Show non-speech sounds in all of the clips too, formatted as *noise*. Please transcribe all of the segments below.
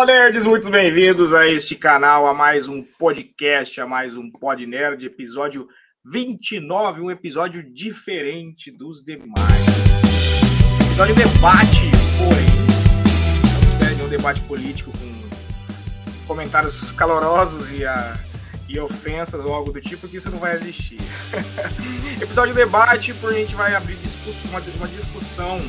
Fala nerds, muito bem-vindos a este canal, a mais um podcast, a mais um Pod Nerd, episódio 29, um episódio diferente dos demais. Episódio debate, porém, não um debate político com comentários calorosos e, a, e ofensas ou algo do tipo, que isso não vai existir. *laughs* episódio debate, por a gente vai abrir discussão, uma, uma discussão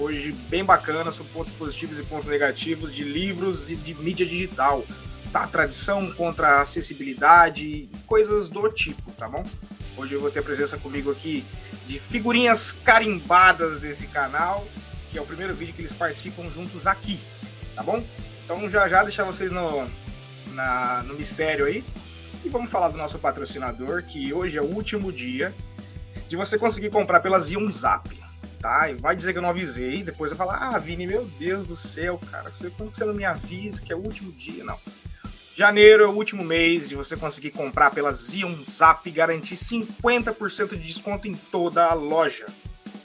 hoje bem bacana sobre pontos positivos e pontos negativos de livros e de mídia digital. Tá? Tradição contra acessibilidade, coisas do tipo, tá bom? Hoje eu vou ter a presença comigo aqui de figurinhas carimbadas desse canal, que é o primeiro vídeo que eles participam juntos aqui, tá bom? Então já já deixar vocês no, na, no mistério aí. E vamos falar do nosso patrocinador, que hoje é o último dia de você conseguir comprar pela Zion Zap tá? E vai dizer que eu não avisei, depois eu falar, ah, Vini, meu Deus do céu, cara, você, como que você não me avisa que é o último dia? Não. Janeiro é o último mês de você conseguir comprar pela Zion Zap e garantir 50% de desconto em toda a loja.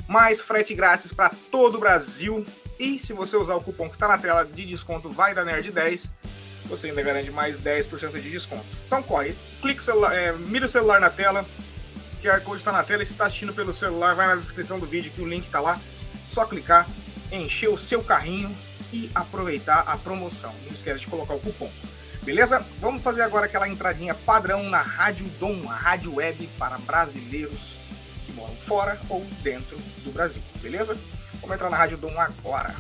Mais frete grátis para todo o Brasil. E se você usar o cupom que está na tela de desconto vai da Nerd 10, você ainda garante mais 10% de desconto. Então corre, clica o celular, é, mira o celular na tela, QR Code está na tela. Se está assistindo pelo celular, vai na descrição do vídeo que o link está lá. Só clicar, encher o seu carrinho e aproveitar a promoção. Não esquece de colocar o cupom. Beleza? Vamos fazer agora aquela entradinha padrão na Rádio Dom, a rádio web para brasileiros que moram fora ou dentro do Brasil. Beleza? Vamos entrar na Rádio Dom agora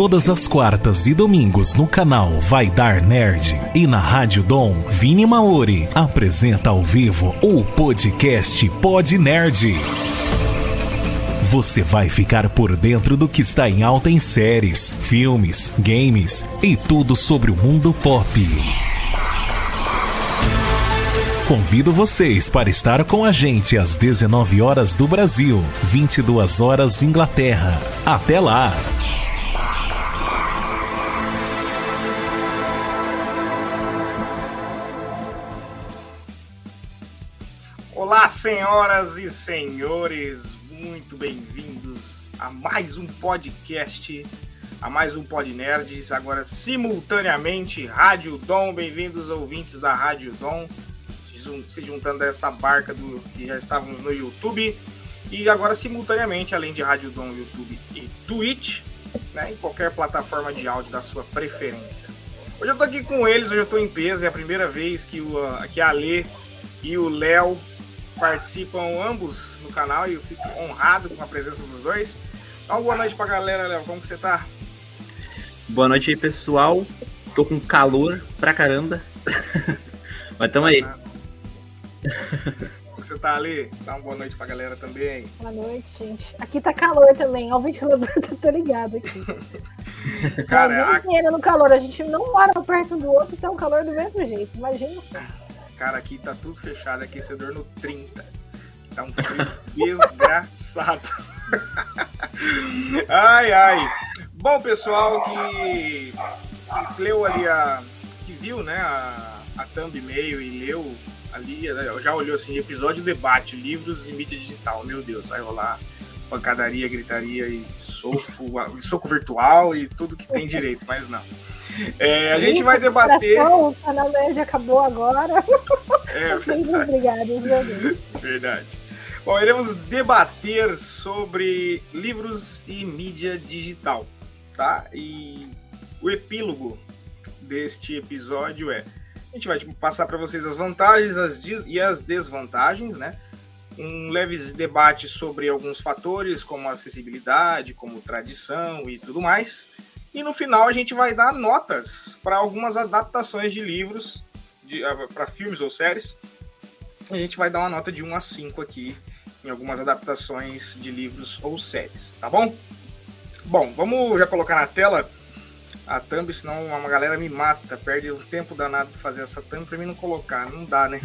todas as quartas e domingos no canal Vai Dar Nerd e na Rádio Dom, Vini Maori apresenta ao vivo o podcast Pod Nerd. Você vai ficar por dentro do que está em alta em séries, filmes, games e tudo sobre o mundo pop. Convido vocês para estar com a gente às 19 horas do Brasil, 22 horas Inglaterra. Até lá! Senhoras e senhores, muito bem-vindos a mais um podcast, a mais um Pod Nerds, agora simultaneamente Rádio Dom, bem-vindos ouvintes da Rádio Dom, se juntando a essa barca do que já estávamos no YouTube e agora simultaneamente, além de Rádio Dom, YouTube e Twitch, né, em qualquer plataforma de áudio da sua preferência. Hoje eu tô aqui com eles, hoje eu tô em peso, é a primeira vez que, o, que a Lê e o Léo participam ambos no canal e eu fico honrado com a presença dos dois. Dá uma boa noite pra galera, Léo. Como que você tá? Boa noite aí, pessoal. Tô com calor pra caramba. *laughs* Mas tamo aí. Como você tá ali? Dá uma boa noite pra galera também. Boa noite, gente. Aqui tá calor também. Ó, o ventilador *laughs* tá ligado aqui. Cara, a... no calor. A gente não mora perto do outro, então o calor do mesmo jeito. Imagina. Cara, aqui tá tudo fechado, aquecedor no 30. Tá um frio *laughs* desgraçado. *laughs* ai, ai. Bom, pessoal que, que leu ali a. que viu, né, a, a thumb e-mail e leu ali, né, já olhou assim, episódio debate, livros e mídia digital. Meu Deus, vai rolar pancadaria, gritaria e soco, soco virtual e tudo que tem direito, mas não. É, a gente vai debater. O canal Nerd acabou agora. É, *laughs* Obrigado, Verdade. Bom, iremos debater sobre livros e mídia digital, tá? E o epílogo deste episódio é: a gente vai tipo, passar para vocês as vantagens as e as desvantagens, né? Um leve debate sobre alguns fatores, como acessibilidade, como tradição e tudo mais. E no final a gente vai dar notas para algumas adaptações de livros, ah, para filmes ou séries. A gente vai dar uma nota de 1 a 5 aqui em algumas adaptações de livros ou séries, tá bom? Bom, vamos já colocar na tela a thumb, senão uma galera me mata, perde o tempo danado de fazer essa thumb para mim não colocar, não dá, né?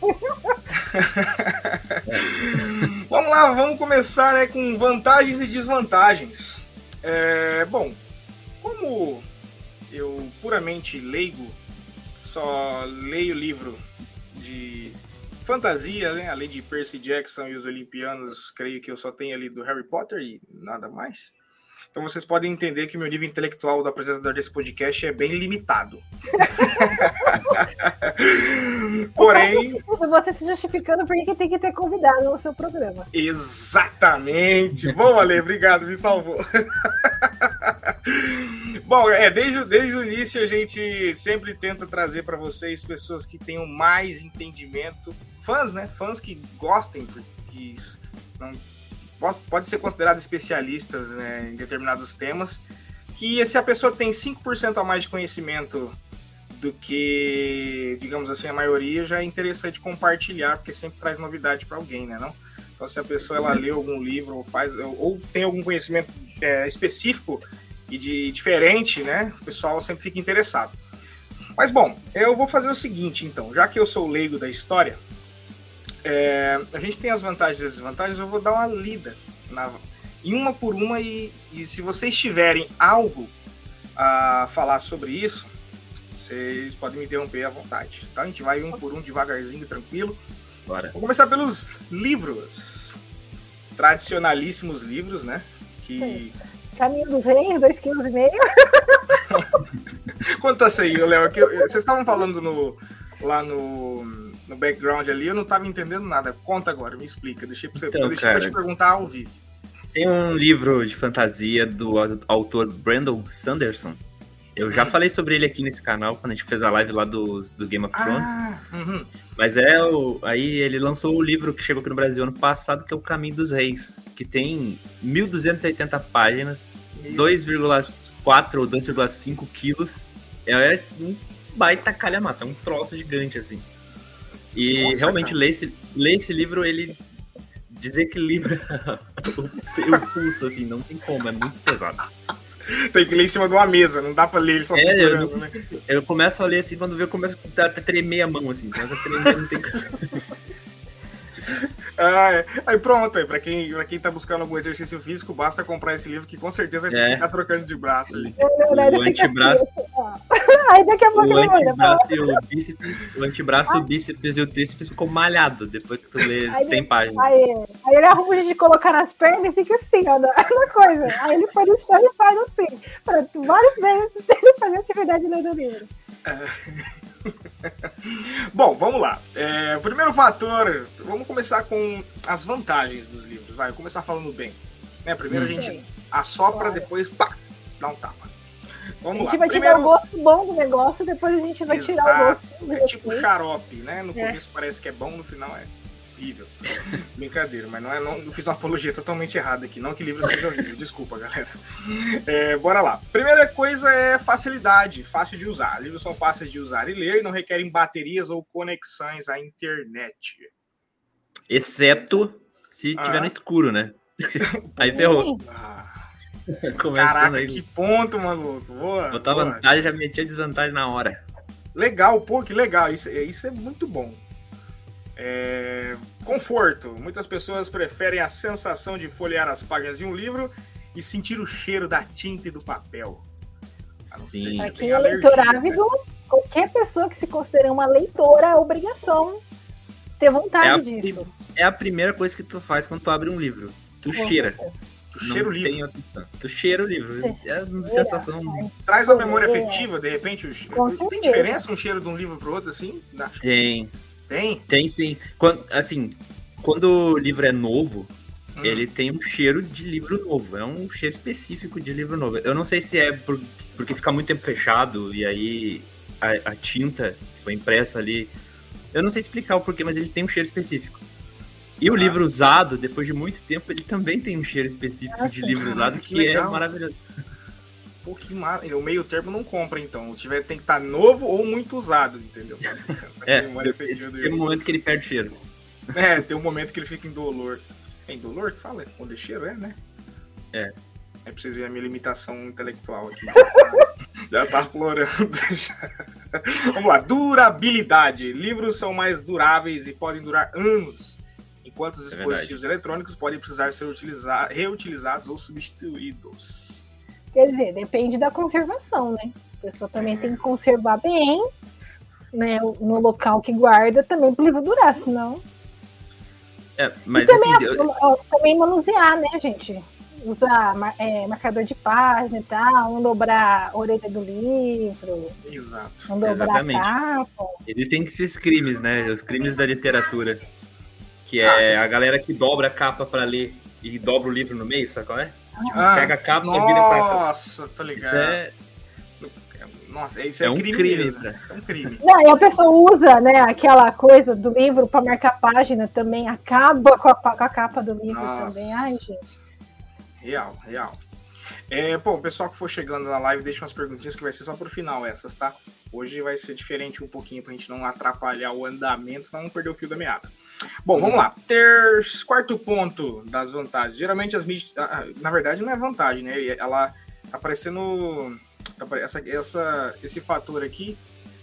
*laughs* vamos lá, vamos começar né, com vantagens e desvantagens. É, bom, como eu puramente leigo, só leio livro de fantasia, né? além de Percy Jackson e os Olimpianos, creio que eu só tenho ali do Harry Potter e nada mais. Então vocês podem entender que o meu nível intelectual do apresentador desse podcast é bem limitado. *laughs* Porém. Você se justificando porque tem que ter convidado no seu programa. Exatamente. Bom, Ale, obrigado, me salvou. *laughs* Bom, é, desde, desde o início a gente sempre tenta trazer para vocês pessoas que tenham mais entendimento, fãs, né? Fãs que gostem, que não pode ser considerado especialistas né, em determinados temas, que se a pessoa tem 5% a mais de conhecimento do que, digamos assim, a maioria, já é interessante compartilhar, porque sempre traz novidade para alguém, né? Não? Então, se a pessoa ela lê algum livro ou faz ou tem algum conhecimento é, específico e de diferente, né? O pessoal sempre fica interessado. Mas bom, eu vou fazer o seguinte, então, já que eu sou leigo da história, é, a gente tem as vantagens e as desvantagens, eu vou dar uma lida na, em uma por uma e, e, se vocês tiverem algo a falar sobre isso, vocês podem me interromper à vontade. Tá? A gente vai um por um devagarzinho, tranquilo. Bora. Vou começar pelos livros. Tradicionalíssimos livros, né? Que... Caminho dos Reis, dois quilos e meio. *laughs* Conta isso aí, Léo. Vocês estavam falando no, lá no no background ali, eu não estava entendendo nada. Conta agora, me explica. Deixei para você então, deixei cara, pra te perguntar ao vivo. Tem um livro de fantasia do autor Brandon Sanderson. Eu já hum. falei sobre ele aqui nesse canal, quando a gente fez a live lá do, do Game of Thrones. Ah, uhum. Mas é o. Aí ele lançou o livro que chegou aqui no Brasil ano passado, que é O Caminho dos Reis, que tem 1.280 páginas, 2,4 ou 2,5 quilos. É um baita calhamaça, é um troço gigante, assim. E Nossa, realmente ler esse, ler esse livro, ele desequilibra *laughs* o, o pulso, assim, não tem como, é muito pesado. Tem que ler em cima de uma mesa, não dá pra ler ele só é, segurando, eu, né? Eu começo a ler assim, quando vê, eu começo a tremer a mão, assim, começa a tremer, não tem Ah, é. Aí pronto, aí, pra, quem, pra quem tá buscando algum exercício físico, basta comprar esse livro que com certeza vai é. ficar trocando de braço ali. O antebraço. *laughs* Aí daqui a pouco o antebraço e o bíceps, o antebraço, o bíceps e o tríceps ficou malhado depois que tu lê aí, 100 páginas. Aí, aí ele arruma de colocar nas pernas e fica assim, ó, aquela *laughs* coisa. Aí ele põe no chão e faz assim. Para várias vezes *laughs* ele fazer atividade lendo o livro. É. *laughs* Bom, vamos lá. É, primeiro fator, vamos começar com as vantagens dos livros. Vai, começar falando bem. Né, primeiro hum. a gente assopra, depois pá, dá um tapa. Vamos a gente lá. vai primeiro... tirar o gosto bom do negócio, depois a gente vai Exato. tirar o gosto. É tipo xarope, né? No é. começo parece que é bom, no final é horrível. *laughs* Brincadeira, mas não é. Não, eu fiz uma apologia totalmente errada aqui. Não que livro seja horrível. Desculpa, galera. É, bora lá. Primeira coisa é facilidade, fácil de usar. Livros são fáceis de usar e ler e não requerem baterias ou conexões à internet. Exceto se ah. tiver no escuro, né? *laughs* aí ferrou. Ah. *laughs* Caraca, aí. que ponto, maluco. Boa, Botar boa. vantagem, já metia desvantagem na hora. Legal, pô, que legal. Isso, isso é muito bom. É... Conforto. Muitas pessoas preferem a sensação de folhear as páginas de um livro e sentir o cheiro da tinta e do papel. Sim. Para quem é leitor ávido, né? qualquer pessoa que se considere uma leitora é obrigação ter vontade é a, disso. É a primeira coisa que tu faz quando tu abre um livro. Tu cheira. Tu cheira o livro. Tu cheira o livro. É uma sensação. Traz a memória afetiva, de repente. Tem diferença um cheiro de um livro pro outro, assim? Tem. Tem? Tem sim. Quando, assim, quando o livro é novo, hum. ele tem um cheiro de livro novo. É um cheiro específico de livro novo. Eu não sei se é por, porque fica muito tempo fechado e aí a, a, tinta que foi impressa ali. Eu não sei explicar o porquê, mas ele tem um cheiro específico. E ah. o livro usado, depois de muito tempo, ele também tem um cheiro específico de livro usado que, que é maravilhoso. Pô, que mar... O meio termo não compra, então. O tiver tem que estar tá novo ou muito usado, entendeu? *laughs* é, tem um momento que ele perde cheiro. É, tem um momento que ele fica em dolor. É em dolor que fala? Quando é cheiro, é, né? É. É pra vocês verem a minha limitação intelectual aqui. já tá *laughs* florando. *laughs* Vamos lá. Durabilidade. Livros são mais duráveis e podem durar anos, enquanto os é dispositivos é eletrônicos podem precisar ser utilizar, reutilizados ou substituídos. Quer dizer, depende da conservação, né? A pessoa também tem que conservar bem, né? No local que guarda também para o livro durar, senão. É, mas e também, assim, eu... também manusear, né, gente? usar é, marcador de página e tal, não dobrar a orelha do livro. Exato. Não dobrar Exatamente. a capa. Existem esses crimes, né? Os crimes da literatura. Que é Ah, a galera que dobra a capa pra ler e dobra o livro no meio, sabe qual é? Tipo, Ah, pega a capa e vira pra cá. Nossa, tô Isso ligado. é, Nossa, isso é, é um crime, crime. É um crime. Não, e a pessoa usa, né, aquela coisa do livro para marcar página também, acaba com a, com a capa do livro Nossa. também. Ai, gente. Real, real. É, bom, o pessoal que for chegando na live, deixa umas perguntinhas que vai ser só pro final essas, tá? Hoje vai ser diferente um pouquinho pra gente não atrapalhar o andamento, senão não perder o fio da meada. Bom, vamos lá. Ter quarto ponto das vantagens. Geralmente as mídias. ah, Na verdade, não é vantagem, né? Ela tá parecendo. tá essa, essa, esse fator aqui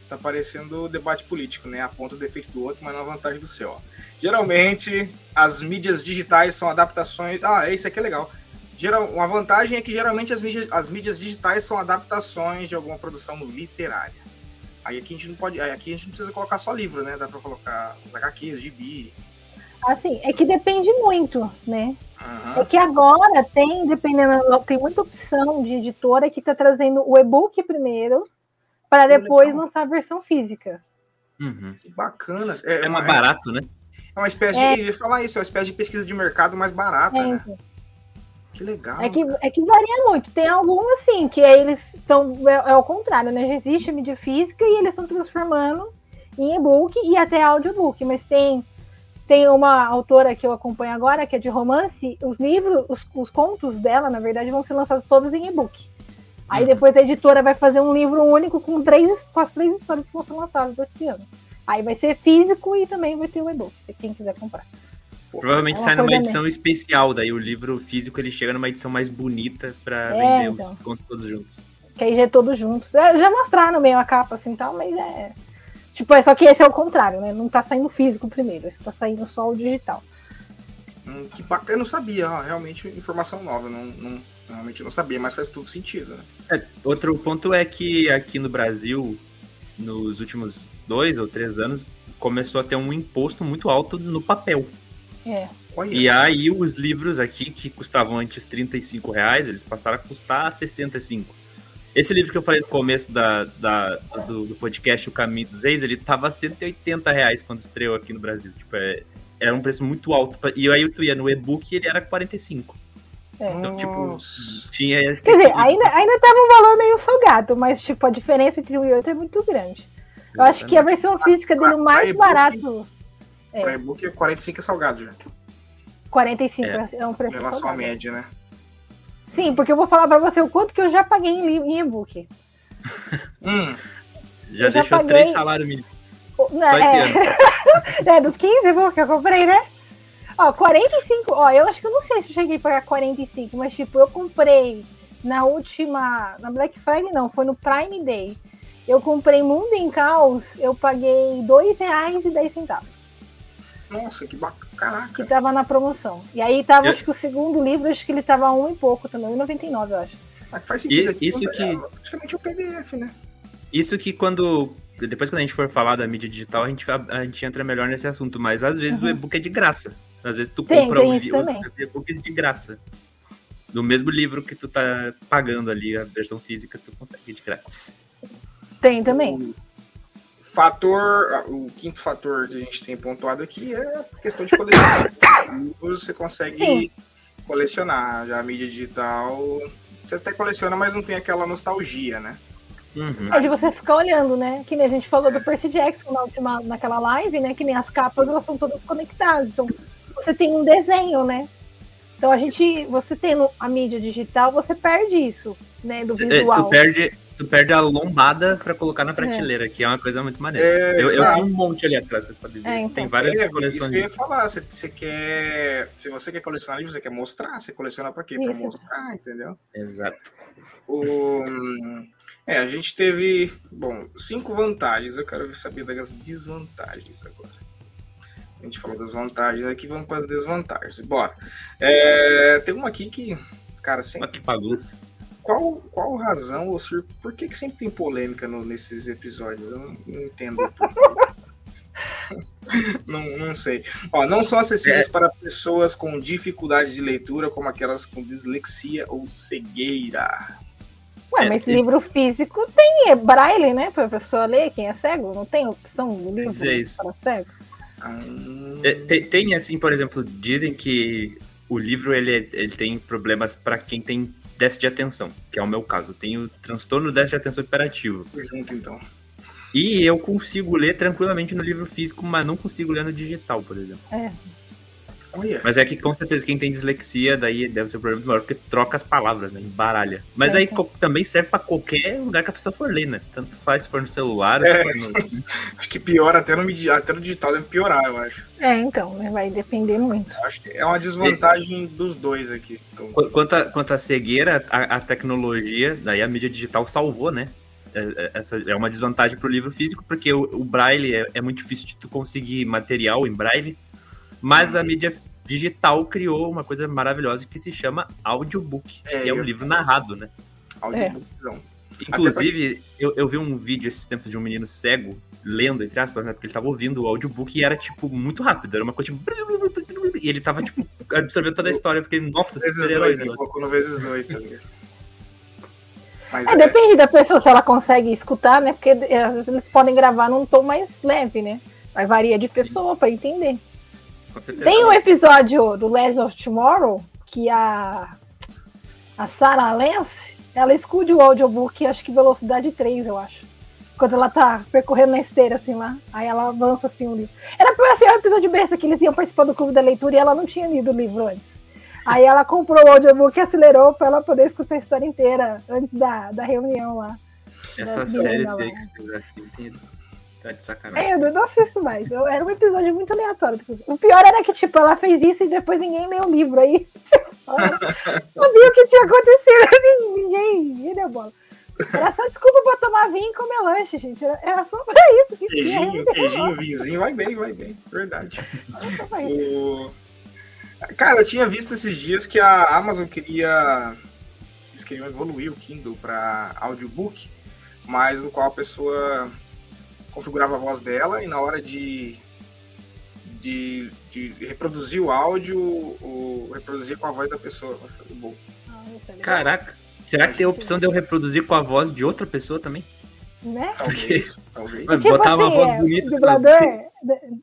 tá parecendo debate político, né? Aponta o defeito do outro, mas não a vantagem do seu. ó. Geralmente, as mídias digitais são adaptações. Ah, isso aqui é legal. Geral, uma vantagem é que geralmente as mídias, as mídias digitais são adaptações de alguma produção literária. Aí aqui a gente não pode. aí Aqui a gente não precisa colocar só livro, né? Dá pra colocar os HQs, gibi. Assim, é que depende muito, né? Aham. É que agora tem, dependendo, tem muita opção de editora que tá trazendo o e-book primeiro, para depois legal. lançar a versão física. Uhum. Que bacana. É, É mais barato, né? é uma espécie É. de. Eu ia falar isso, é uma espécie de pesquisa de mercado mais barata, É, né? Que legal. É que, é que varia muito. Tem algumas, assim, que aí eles estão. É, é ao contrário, né? Já existe a mídia física e eles estão transformando em e-book e até audiobook. Mas tem, tem uma autora que eu acompanho agora, que é de romance, os livros, os, os contos dela, na verdade, vão ser lançados todos em e-book. Aí Uhum. depois a editora vai fazer um livro único com, três, com as três histórias que vão ser lançadas esse ano. Aí vai ser físico e também vai ter o e-book, se quem quiser comprar. Provavelmente É sai numa edição especial, daí o livro físico ele chega numa edição mais bonita pra É, vender então. os contos todos juntos. Que aí já é todos juntos. É, já mostraram meio a capa assim tal, mas é. Tipo, é só que esse é o contrário, né? Não tá saindo físico primeiro, esse tá saindo só o digital. Hum, que bacana. Eu não sabia, ó, realmente informação nova. Não, não, realmente eu não sabia, mas faz tudo sentido, né? É, outro ponto é que aqui no Brasil, nos últimos dois ou três anos, começou a ter um imposto muito alto no papel. É. E aí os livros aqui, que custavam antes 35 reais, eles passaram a custar 65. Esse livro que eu falei no começo da, da- do, do podcast, O Caminho dos Reis, ele tava 180 reais quando estreou aqui no Brasil. Tipo, é, era um preço muito alto. pra- E aí tu ia no e-book e ele era 45. é. Então, tipo, tinha *laughs* esse Quer dizer, tipo- ainda, ainda tava um valor meio salgado, mas tipo, a diferença entre um e outro é muito grande. Eu acho que a versão física dele, o mais e-book- barato, é. Pra e-book é 45 é salgado já. 45 É. é, um Em preço relação à média, né? Sim, porque eu vou falar pra você o quanto que eu já paguei em, em e-book. *laughs* Hum, Já eu já deixou paguei- três salários mínimos. Só esse é, ano. *laughs* É, dos 15 e-book que eu comprei, né? Ó, 45, ó, eu acho que eu não sei se eu cheguei a pagar 45, mas tipo, eu comprei na última, na Black Friday não, foi no Prime Day. Eu comprei Mundo em Caos, eu paguei R$ 2,10, nossa, que bacana. que Caraca. tava na promoção. E aí tava, Eu- acho que o segundo livro, acho que ele tava um e pouco também, 1,99 eu acho. Ah, faz sentido. E- aqui, isso é que- praticamente o PDF, né? Isso que quando. Depois, quando a gente for falar da mídia digital, a gente, a gente entra melhor nesse assunto. Mas às vezes o e-book é de graça. Às vezes tu Tem, compra tem um e-book de graça. No mesmo livro que tu tá pagando ali, a versão física, tu consegue de grátis. Tem também. O fator, o quinto fator que a gente tem pontuado aqui é a questão de colecionar. *coughs* Você consegue Sim. colecionar. Já a mídia digital, você até coleciona, mas não tem aquela nostalgia, né? Uhum. É de você ficar olhando, né? Que nem a gente falou do Percy Jackson na última, naquela live, né? Que nem as capas, elas são todas conectadas. Então, você tem um desenho, né? Então, a gente, você tendo a mídia digital, você perde isso, né? Do É, visual. tu, perde, tu perde a lombada pra colocar na prateleira, que é uma coisa muito maneira. É, eu, eu tenho um monte ali atrás, vocês podem ver. É, então. Tem várias É, isso coleções. que eu ia falar. Você, você quer. Se você quer colecionar livros, você quer mostrar, você coleciona pra quê? Pra Isso. mostrar, entendeu? Exato. O, é, a gente teve, bom, cinco vantagens. Eu quero saber das desvantagens agora. A gente falou das vantagens aqui, vamos para as desvantagens. Bora. É, tem uma aqui que, cara, sempre, que bagunça. Qual, qual razão ou sur... por que, que sempre tem polêmica no- nesses episódios? Eu não, não entendo. *laughs* não, não sei. Ó, não são acessíveis é. para pessoas com dificuldade de leitura, como aquelas com dislexia ou cegueira. Ué, é, mas é, livro físico tem braille, né? Para a pessoa ler, quem é cego? Não tem opção de livro é para cego? Ah. É, tem, tem, assim, por exemplo, dizem que o livro ele, ele tem problemas para quem tem déficit de atenção, que é o meu caso. Eu tenho transtorno déficit de atenção hiperativo. Junto, então. E eu consigo ler tranquilamente no livro físico, mas não consigo ler no digital, por exemplo. É. Mas é que com certeza quem tem dislexia daí deve ser um problema maior, porque troca as palavras, né? Embaralha. Mas é, aí é. também serve para qualquer lugar que a pessoa for ler, né? Tanto faz se for no celular, é. se for no... *laughs* acho que piora até no, até no digital, deve piorar, eu acho. É, então, né? Vai depender muito. Eu acho que é uma desvantagem e... dos dois aqui. Então... Quanto, a, quanto a cegueira, a, a tecnologia, daí a mídia digital salvou, né? É, é, essa é uma desvantagem para o livro físico, porque o, o braille é, é, muito difícil de tu conseguir material em braille, mas a uhum. mídia digital criou uma coisa maravilhosa que se chama audiobook, é, que é um livro narrado, né? Audiobook, não. Inclusive, eu, eu vi um vídeo esses tempos de um menino cego, lendo, entre aspas, né? Porque ele estava ouvindo o audiobook e era, tipo, muito rápido. Era uma coisa tipo... *laughs* E ele tava, tipo, absorvendo toda a história. Eu fiquei, nossa, vezes dois, né? no vezes dois, tá ligado? Mas é, é, depende da pessoa se ela consegue escutar, né? Porque é, eles podem gravar num tom mais leve, né? Mas varia de pessoa para entender. Tem um episódio do Legend of Tomorrow que a, a Sarah Lance ela escude o audiobook, acho que velocidade 3, eu acho. Quando ela tá percorrendo na esteira, assim, lá. Aí ela avança, assim, o livro. Era pra ser um episódio besta, que eles iam participar do clube da leitura e ela não tinha lido o livro antes. Aí ela comprou o audiobook e acelerou pra ela poder escutar a história inteira antes da, da reunião lá. Essa série sei que vocês assistem tá de sacanagem. É, eu não assisto mais. Eu, era um episódio muito aleatório. O pior era que, tipo, ela fez isso e depois ninguém leu o livro. Aí *laughs* sabia o que tinha acontecido. *laughs* Ninguém, ninguém deu bola. Era só desculpa pra tomar vinho e comer lanche, gente. Era, só pra isso. Que queijinho, queijinho, vinhozinho, vai bem, vai bem. Verdade. O... Cara, eu tinha visto esses dias que a Amazon queria. Eles queriam evoluir o Kindle para audiobook, mas no qual a pessoa configurava a voz dela e na hora de, de, de reproduzir o áudio, o, reproduzir com a voz da pessoa. Bom. Ah, é Caraca, será que tem a opção de eu reproduzir com a voz de outra pessoa também? Né? Talvez, talvez. Mas tipo botar assim, uma voz bonita. Dublador,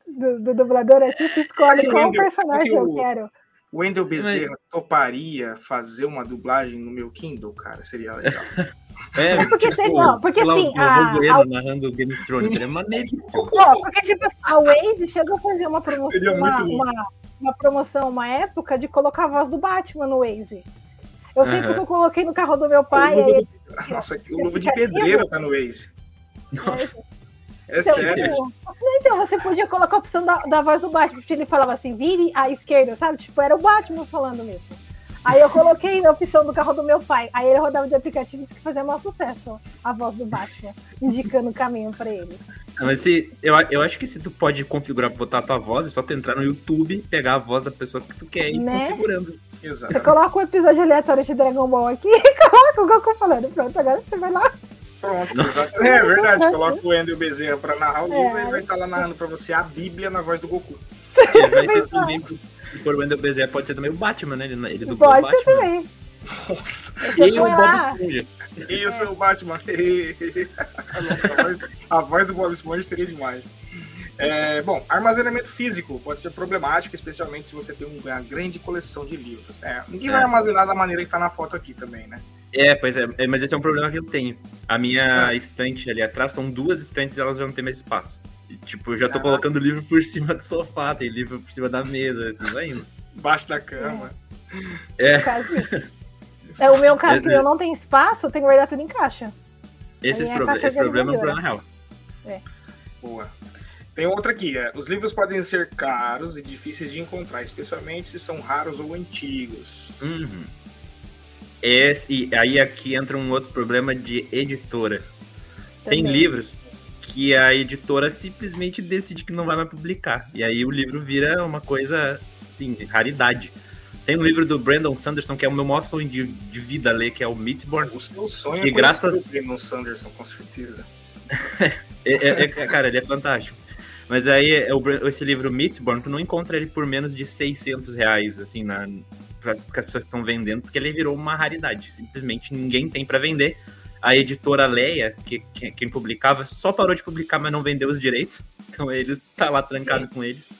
do, do, dublador assim, você escolhe qual personagem eu quero. O Wendel Bezerra toparia fazer uma dublagem no meu Kindle, cara? Seria legal. *laughs* É, porque, tipo, não, porque assim, o, a, Bueno a... narrando Game of Thrones, seria maneiríssimo. Não, porque tipo, a Waze chegou a fazer uma promoção, uma, uma, uma, promoção, uma época de colocar a voz do Batman no Waze. Eu sei porque eu coloquei no carro do meu pai. O aí, Nossa, o Luva de Pedreiro tá no Waze. Nossa. É, é então, sério. Tipo, então, você podia colocar a opção da, da voz do Batman, porque ele falava assim, vire à esquerda, sabe? Tipo, era o Batman falando mesmo. Aí eu coloquei na opção do carro do meu pai. Aí ele rodava de aplicativo que fazia maior sucesso a voz do Batman, indicando o caminho para ele. mas se, eu, eu acho que se tu pode configurar botar a tua voz, é só tu entrar no YouTube, pegar a voz da pessoa que tu quer e ir né? configurando. Exato. Você coloca um episódio aleatório de Dragon Ball aqui e *laughs* coloca o Goku falando. Pronto, agora você vai lá. Pronto, é verdade. Coloca o Ender Bezerra pra narrar o livro é. e ele vai estar lá narrando pra você a Bíblia na voz do Goku. E vai ser também se for o Wendell Bezerra, pode ser também o Batman, né? Ele, ele dublou pode o Batman. Ser também. Nossa. E o Bob Esponja. Isso, é. o Batman. *laughs* Nossa, a, voz, a voz do Bob Esponja seria demais. É, bom, armazenamento físico pode ser problemático, especialmente se você tem uma grande coleção de livros. Né? Ninguém é. vai armazenar da maneira que está na foto aqui também, né? É, pois é, é, mas esse é um problema que eu tenho. A minha é. estante ali atrás são duas estantes e elas já não têm mais espaço. Tipo, eu já tô colocando livro por cima do sofá, tem livro por cima da mesa, assim, vai indo. Embaixo da cama. É. É o meu caso, que eu não tenho espaço, eu tenho que guardar tudo em caixa. Esse, esse problema é um problema real. É. Boa. Tem outra aqui, é, os livros podem ser caros e difíceis de encontrar, especialmente se são raros ou antigos. Uhum. Esse, e aí aqui entra um outro problema de editora. Também. Tem livros que a editora simplesmente decide que não vai mais publicar. E aí o livro vira uma coisa, assim, raridade. Tem um livro do Brandon Sanderson, que é o meu maior sonho de, de vida ler, que é o Mistborn. O seu sonho que é graças... o Brandon Sanderson, com certeza. *laughs* é, é, é, cara, ele é fantástico. Mas aí, esse livro Mistborn, tu não encontra ele por menos de 600 reais, assim, na, para as pessoas que estão vendendo, porque ele virou uma raridade. Simplesmente ninguém tem para vender. A editora Leia, que, que, quem publicava, só parou de publicar, mas não vendeu os direitos. Então eles tá lá trancado com eles.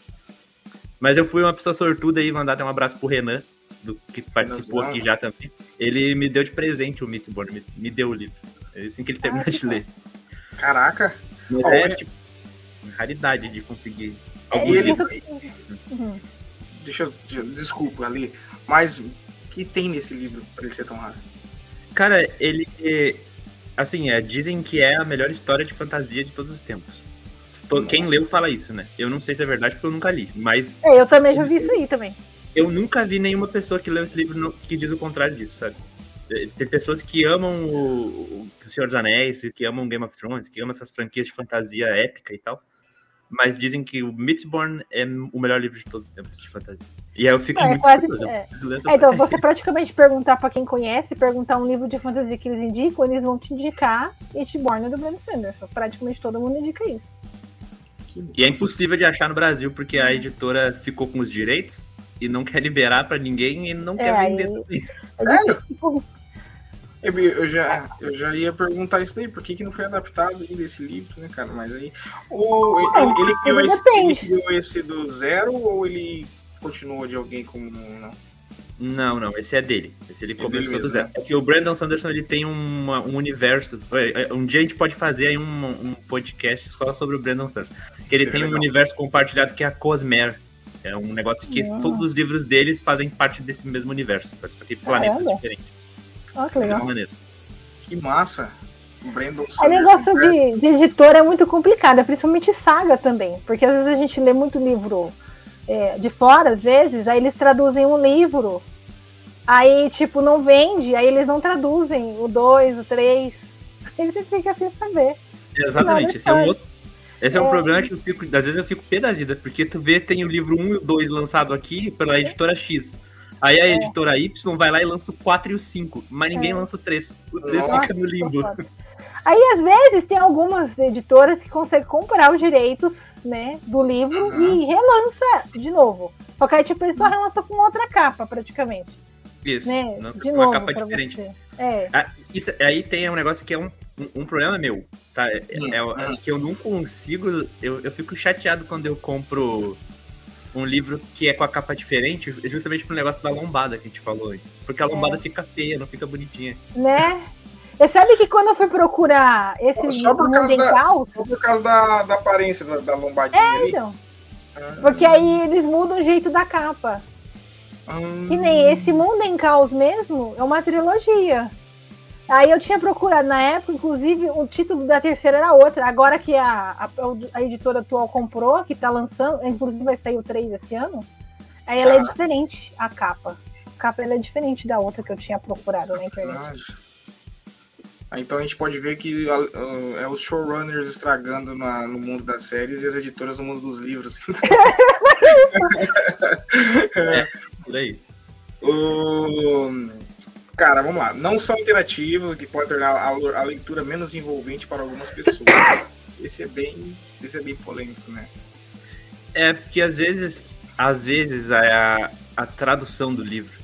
Mas eu fui uma pessoa sortuda e mandar até um abraço pro Renan, do, que participou aqui já também. Ele me deu de presente o Mistborn, me, me deu o livro. Assim que ele terminar de ler. Caraca! Mas oh, é, tipo, raridade de conseguir. É, ele... Uhum. Deixa eu. Desculpa ali. Mas o que tem nesse livro para ele ser tão raro? Cara, ele. Assim, é, dizem que é a melhor história de fantasia de todos os tempos. Quem leu fala isso, né? Eu não sei se é verdade porque eu nunca li, mas. É, eu também já vi isso aí também. Eu nunca vi nenhuma pessoa que leu esse livro que diz o contrário disso, sabe? É, tem pessoas que amam o, o Senhor dos Anéis, que amam Game of Thrones, que amam essas franquias de fantasia épica e tal mas dizem que o Mistborn é o melhor livro de todos os tempos de fantasia. E aí eu fico é, muito quase, é. é, Então, você praticamente perguntar para quem conhece, perguntar um livro de fantasia que eles indicam, eles vão te indicar Mistborn do Brandon Sanderson. Praticamente todo mundo indica isso. E é impossível de achar no Brasil, porque a editora ficou com os direitos e não quer liberar para ninguém e não quer é, vender aí... também. Sério? Eu, já, eu já ia perguntar isso daí, por que, que não foi adaptado ainda esse livro, né, cara? Mas aí. Ou ele, ele, criou esse, ele, criou esse, do zero ou ele continuou de alguém como. Não? Não, não, esse é dele. Esse ele é começou mesmo, do zero. Né? É que o Brandon Sanderson ele tem uma, um universo. É, um dia a gente pode fazer aí um, um podcast só sobre o Brandon Sanderson. Que ele tem um universo compartilhado que é a Cosmere. É um negócio que todos os livros deles fazem parte desse mesmo universo, só que planetas Caramba. diferentes. Ah, que legal. Que massa. O Brandon O negócio de, de editora é muito complicado, principalmente saga também. Porque às vezes a gente lê muito livro é, de fora, às vezes, aí eles traduzem um livro, aí, tipo, não vende, aí eles não traduzem o 2, o 3. *laughs* Aí você fica sem saber. Exatamente, esse é um outro. Esse é, é um problema que eu fico, às vezes eu fico pé da vida, porque tu vê tem o livro 1 e o 2 lançado aqui pela editora X. Aí a é. editora Y vai lá e lança o 4 e o 5, mas ninguém é. lança o 3. O 3 Nossa, fica no limbo. Aí, às vezes, tem algumas editoras que conseguem comprar os direitos, né, do livro uhum. e relança de novo. Só que aí, tipo, ele só relança com outra capa, praticamente. Isso, né? lança de com uma capa diferente. É. Ah, isso, aí tem um negócio que é um, um, um problema meu, tá? É, é, é, que eu não consigo, eu, eu fico chateado quando eu compro um livro que é com a capa diferente, justamente pro negócio da lombada que a gente falou antes. Porque a lombada é. fica feia, não fica bonitinha. Né? Você sabe que quando eu fui procurar esse só por causa da, só por causa da, da aparência da, da lombadinha é, ali? Então. Ah. Porque aí eles mudam o jeito da capa. Hum. Que nem esse Mundo em Caos mesmo, é uma trilogia. Aí eu tinha procurado na época, inclusive, o título da terceira era outra. Agora que a, a, a editora atual comprou, que tá lançando, inclusive vai sair o 3 esse ano, aí ela é tá. diferente, a capa. A capa ela é diferente da outra que eu tinha procurado na internet. Ah, então a gente pode ver que uh, é os showrunners estragando na, no mundo das séries e as editoras no mundo dos livros. *laughs* *laughs* é, por aí. O... Cara, vamos lá. Não são interativos, o que pode tornar a, a, leitura menos envolvente para algumas pessoas. Esse é bem, esse é bem polêmico, né? É porque às vezes, às vezes a, a tradução do livro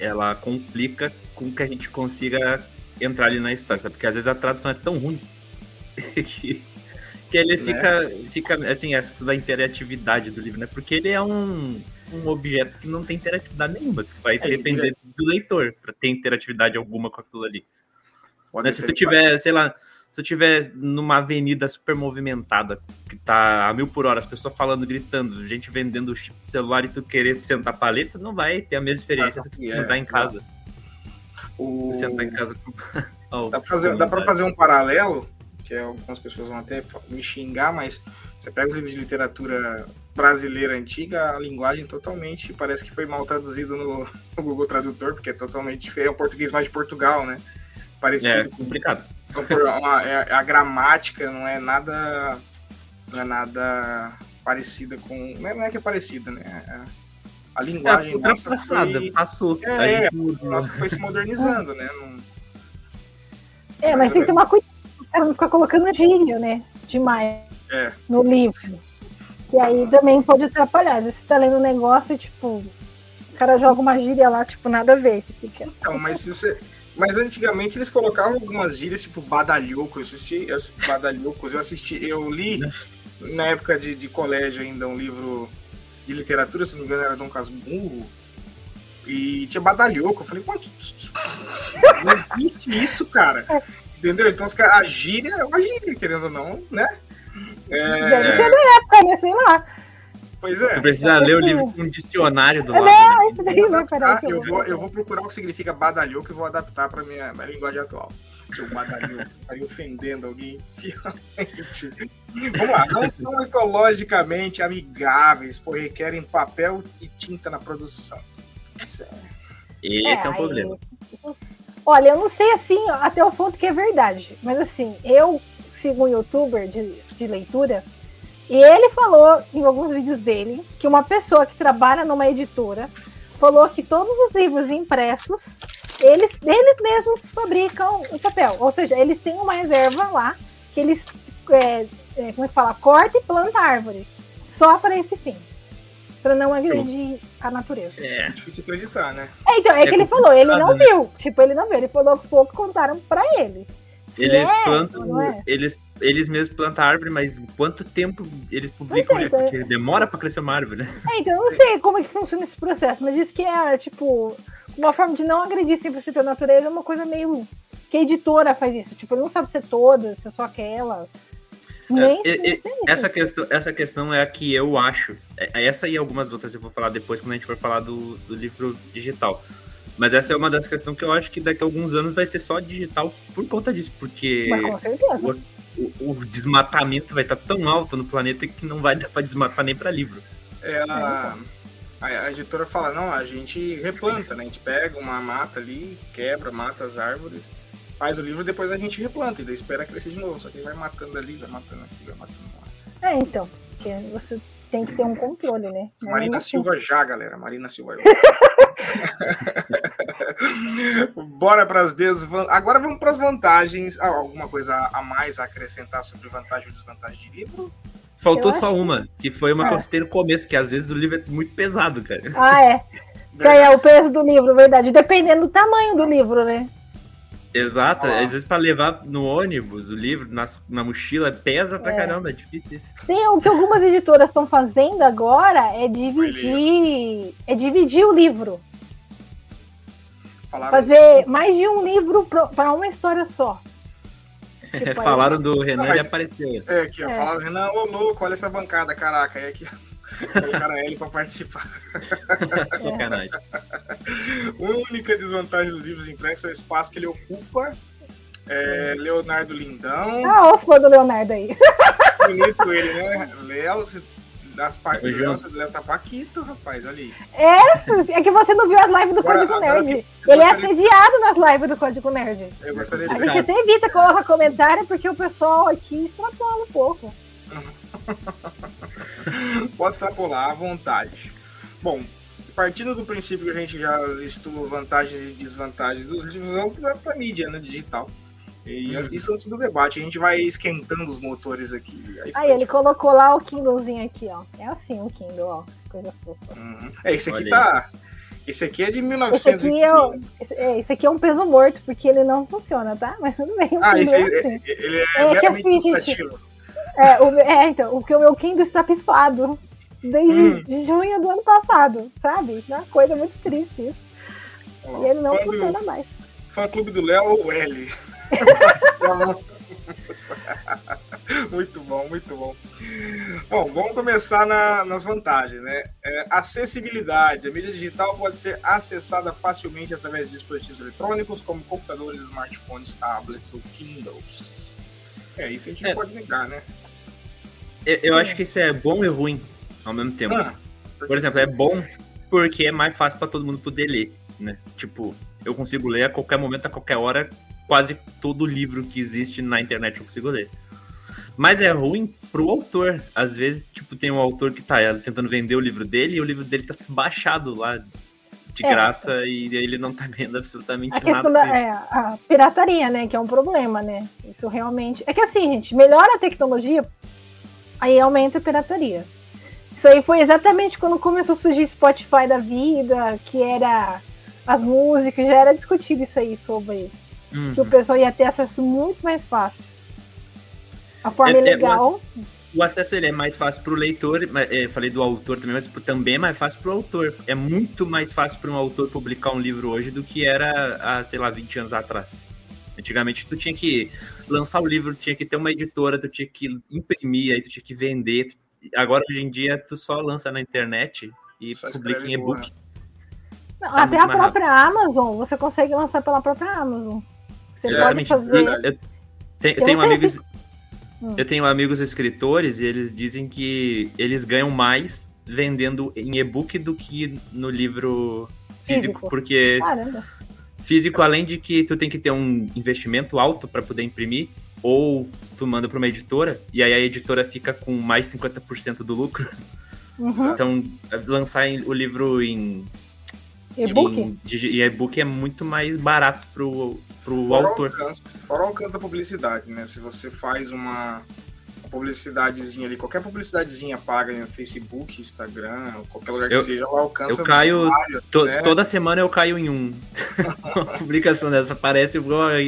ela complica com que a gente consiga entrar ali na história, sabe? Porque às vezes a tradução é tão ruim *laughs* que, que ele né? fica, fica assim, essa da interatividade do livro, né? Porque ele é um um objeto que não tem interatividade nenhuma. Tu vai é, depender é. do leitor para ter interatividade alguma com aquilo ali. Né? Se tu tiver, sei lá, se tu tiver numa avenida super movimentada, que tá a mil por hora, as pessoas falando, gritando, gente vendendo chip de celular e tu querer sentar paleta, não vai ter a mesma experiência ah, do que sentar é, em casa. O... Sentar em casa com... oh, *laughs* dá para fazer, dá pra fazer um paralelo, que é, algumas pessoas vão até me xingar, mas você pega os livros de literatura brasileira antiga, a linguagem totalmente parece que foi mal traduzido no, no Google Tradutor, porque é totalmente diferente, é o português mais de Portugal, né? Parecido é, complicado. Com, uma, é, a gramática não é nada não é nada parecida com não é, não é que é parecida, né? É, a linguagem é, nossa foi, passou. É, nossa foi se modernizando, né? Não... É, mas, tem que tomar cuidado para não ficar colocando gíria, né? Demais é. no livro. Que aí também pode atrapalhar. Às vezes você tá lendo um negócio e, tipo, o cara joga uma gíria lá, tipo, nada a ver. Fica... Então, mas você. Mas antigamente eles colocavam algumas gírias, tipo badalhoco, eu assisti, eu assisti badalhocos, eu assisti, eu li na época de, de colégio ainda um livro de literatura, se não me engano era Dom Casmurro, e tinha badalhoco, eu falei, pô, não existe isso, cara. Entendeu? Então a gíria é uma gíria, querendo ou não, né? É... Deve ser da época, né? Sei lá. Pois é. Você precisa ler o livro com um dicionário do lado. Não, isso daí vai parar. Eu vou, eu vou procurar o que significa badalhoco e vou adaptar para minha, minha linguagem atual. Seu badalhoco *laughs* estaria ofendendo alguém finalmente. Vamos lá, não *laughs* são ecologicamente amigáveis, por requerem papel e tinta na produção. Isso é... Esse é, é um problema. Olha, eu não sei assim até o ponto que é verdade, mas assim, eu sigo um youtuber de, de leitura e ele falou em alguns vídeos dele que uma pessoa que trabalha numa editora falou que todos os livros impressos, eles, eles mesmos fabricam o papel. Ou seja, eles têm uma reserva lá que eles, é, é, como é que fala, corta e planta árvore. Só para esse fim. Para não agredir a natureza. É, difícil acreditar, né? É, então, é, é que ele falou, ele não né? viu. Tipo, ele não viu. Ele falou que pouco contaram para ele. Eles é, plantam, é? eles, eles mesmos plantam árvore, mas quanto tempo eles publicam? É, então, Porque demora pra crescer uma árvore, né? É, então eu não sei como é que funciona esse processo, mas diz que é, tipo, uma forma de não agredir sempre a natureza é uma coisa meio. Que a editora faz isso. Tipo, ele não sabe ser todas, se é só aquela. Nem, é, essa, questão, essa questão é a que eu acho. É, essa e algumas outras eu vou falar depois quando a gente for falar do, do livro digital. Mas essa é uma das questões que eu acho que daqui a alguns anos vai ser só digital por conta disso, porque o, o, o, desmatamento vai estar tão alto no planeta que não vai dar para desmatar nem para livro. É, a, a, editora fala, não, a gente replanta, né? A gente pega uma mata ali, quebra, mata as árvores, faz o livro, depois a gente replanta, e daí espera crescer de novo. Só que vai matando ali, vai matando aqui, vai matando lá. É, então, porque você tem que ter um controle, né? Não Marina Silva já, galera. Marina Silva já. *laughs* Bora para as desvantagens. Agora vamos para as vantagens. Ah, alguma coisa a mais a acrescentar sobre vantagem ou desvantagem de livro? Faltou só uma, que foi uma ah. que no começo, que às vezes o livro é muito pesado, cara. Ah, é. *laughs* É o peso do livro, verdade. Dependendo do tamanho do livro, né? Exato, às vezes para levar no ônibus o livro, na, na mochila, pesa pra é. caramba, é difícil isso. Tem o que algumas editoras estão fazendo agora é dividir. É dividir o livro. Fazer isso. mais de um livro para uma história só. *laughs* Tipo, falaram aí... do Renan e apareceu. É, aqui, ó. É. Falaram, Renan, ô louco, olha essa bancada, caraca. E aqui, colocaram ele para participar. *laughs* Sacanagem. A única desvantagem dos livros impressos é o espaço que ele ocupa. É, Leonardo Lindão. Ah, o fã do Leonardo aí. *laughs* Bonito ele, né? Léo, das participantes do Léo Paquito, rapaz, ali. É, é que você não viu as lives do agora, Código Nerd. Ele gostaria... é assediado nas lives do Código Nerd. Eu gostaria de A gente até evita colocar comentário porque o pessoal aqui extrapola um pouco. *laughs* Pode extrapolar à vontade. Bom, partindo do princípio que a gente já listou vantagens e desvantagens dos livros, vamos para a mídia né, digital. E uhum. isso antes do debate, a gente vai esquentando os motores aqui. Aí, aí ele colocou lá o Kindlezinho aqui, ó. É assim o Kindle, ó. Coisa fofa. Uhum. É, esse aqui Olha tá. Aí. Esse aqui é de 1900. Esse aqui é, é, esse aqui é um peso morto, porque ele não funciona, tá? Mas tudo bem. Ah, esse, é assim. ele é, é que assim, gente, é, o, é, então, o que o meu Kindle está pifado desde hum. junho do ano passado, sabe? Uma coisa muito triste isso. Oh, e ele não funciona do, mais. Fã Clube do Léo ou L? *laughs* muito bom, muito bom. Bom, vamos começar na, nas vantagens, né? É, acessibilidade. A mídia digital pode ser acessada facilmente através de dispositivos eletrônicos, como computadores, smartphones, tablets ou Kindles. É, isso a gente é. não pode negar, né? Eu, eu acho que isso é bom e ruim ao mesmo tempo. Ah, Por exemplo, é bom porque é mais fácil para todo mundo poder ler, né? Tipo, eu consigo ler a qualquer momento, a qualquer hora, quase todo livro que existe na internet eu consigo ler. Mas é ruim pro autor. Às vezes, tipo, tem um autor que tá tentando vender o livro dele e o livro dele tá baixado lá de é. graça e ele não tá ganhando absolutamente a nada. Da, é, a pirataria, né? Que é um problema, né? Isso realmente. É que assim, gente, melhora a tecnologia, aí aumenta a pirataria. Isso aí foi exatamente quando começou a surgir Spotify da vida, que era as músicas, já era discutido isso aí sobre uhum. que o pessoal ia ter acesso muito mais fácil. A forma é, é legal. É, o acesso ele é mais fácil para o leitor, é, falei do autor também, mas também é mais fácil para o autor. É muito mais fácil para um autor publicar um livro hoje do que era há, sei lá, 20 anos atrás. Antigamente tu tinha que lançar o livro, tinha que ter uma editora, tu tinha que imprimir, aí tu tinha que vender. Agora, hoje em dia, tu só lança na internet e só publica em e-book. Tá até a própria rápido. Amazon, você consegue lançar pela própria Amazon. Você Exatamente. pode fazer... Eu, eu, tem, eu tenho amigos... Se Hum. Eu tenho amigos escritores e eles dizem que eles ganham mais vendendo em e-book do que no livro físico, físico. porque Caramba. Físico além de que tu tem que ter um investimento alto para poder imprimir ou tu manda para uma editora e aí a editora fica com mais 50% do lucro. Uhum. *laughs* Então, lançar o livro em e-book em, em e-book é muito mais barato pro pro fora autor. O alcance, fora o alcance da publicidade, né? Se você faz uma, uma publicidadezinha ali, qualquer publicidadezinha paga no Facebook, Instagram, qualquer lugar que eu, seja, ela alcança. Eu caio. Vários, to, né? Toda semana eu caio em um. *laughs* uma publicação dessa. Parece,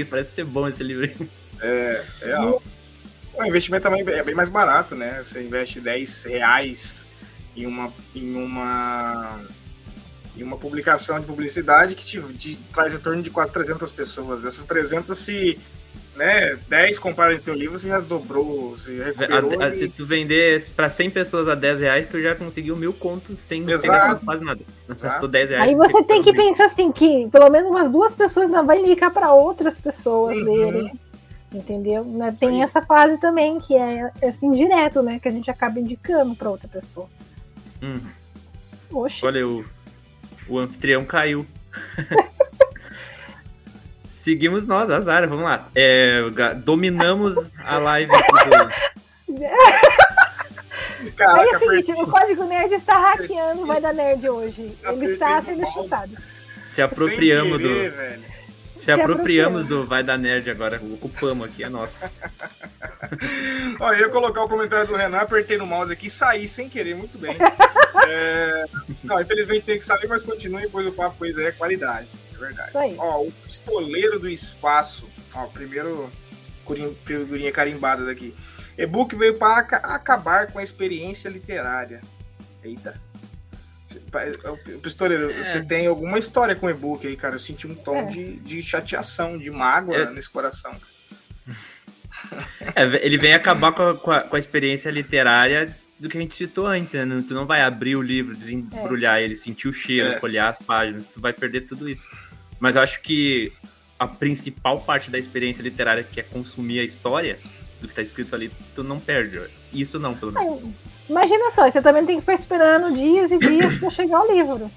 parece ser bom esse livro. É, é. O investimento também é bem mais barato, né? Você investe 10 reais em uma, em uma e uma publicação de publicidade que te, te, traz retorno de quase 300 pessoas. Dessas 300, se né, 10 comprarem teu livro, você já dobrou, você recuperou. A, a, e... Se tu vender para 100 pessoas a 10 reais, tu já conseguiu mil contos sem pegar quase nada. Exato. 10 reais, Aí você tem que mil. pensar assim, que pelo menos umas duas pessoas não vai indicar para outras pessoas uhum. dele. Entendeu? Tem Aí. essa fase também, que é assim, direto, né? Que a gente acaba indicando para outra pessoa. Hum. Oxe. Olha, eu o anfitrião caiu. *laughs* Seguimos nós, azar, vamos lá. É, dominamos a live do... *laughs* Caraca, é o seguinte, o Código Nerd está hackeando Vai da Nerd hoje. Tá Ele está sendo chutado. Se apropriamos querer, do. Velho. Se, Se apropriamos do Vai da Nerd agora. Ocupamos aqui, é nosso. *laughs* Ó, eu ia colocar o comentário do Renan, apertei no mouse aqui e saí sem querer, muito bem. *laughs* É... Não, infelizmente tem que sair, mas continue, pois o papo pois é qualidade. É verdade. Isso aí. Ó, o pistoleiro do espaço. Ó, primeiro figurinha carimbada daqui. E-book veio para acabar com a experiência literária. Eita. Pistoleiro, é. você tem alguma história com e-book aí, cara? Eu senti um tom é. de, de chateação, de mágoa é. nesse coração. *laughs* É, ele vem acabar com a, com, a, com a, experiência literária do que a gente citou antes, né? Tu não vai abrir o livro, desembrulhar é. ele, sentir o cheiro, é. folhear as páginas, tu vai perder tudo isso. Mas eu acho que a principal parte da experiência literária, que é consumir a história do que está escrito ali, tu não perde. Isso não, pelo menos. Imagina só, você também tem que ficar esperando dias e dias para chegar o livro.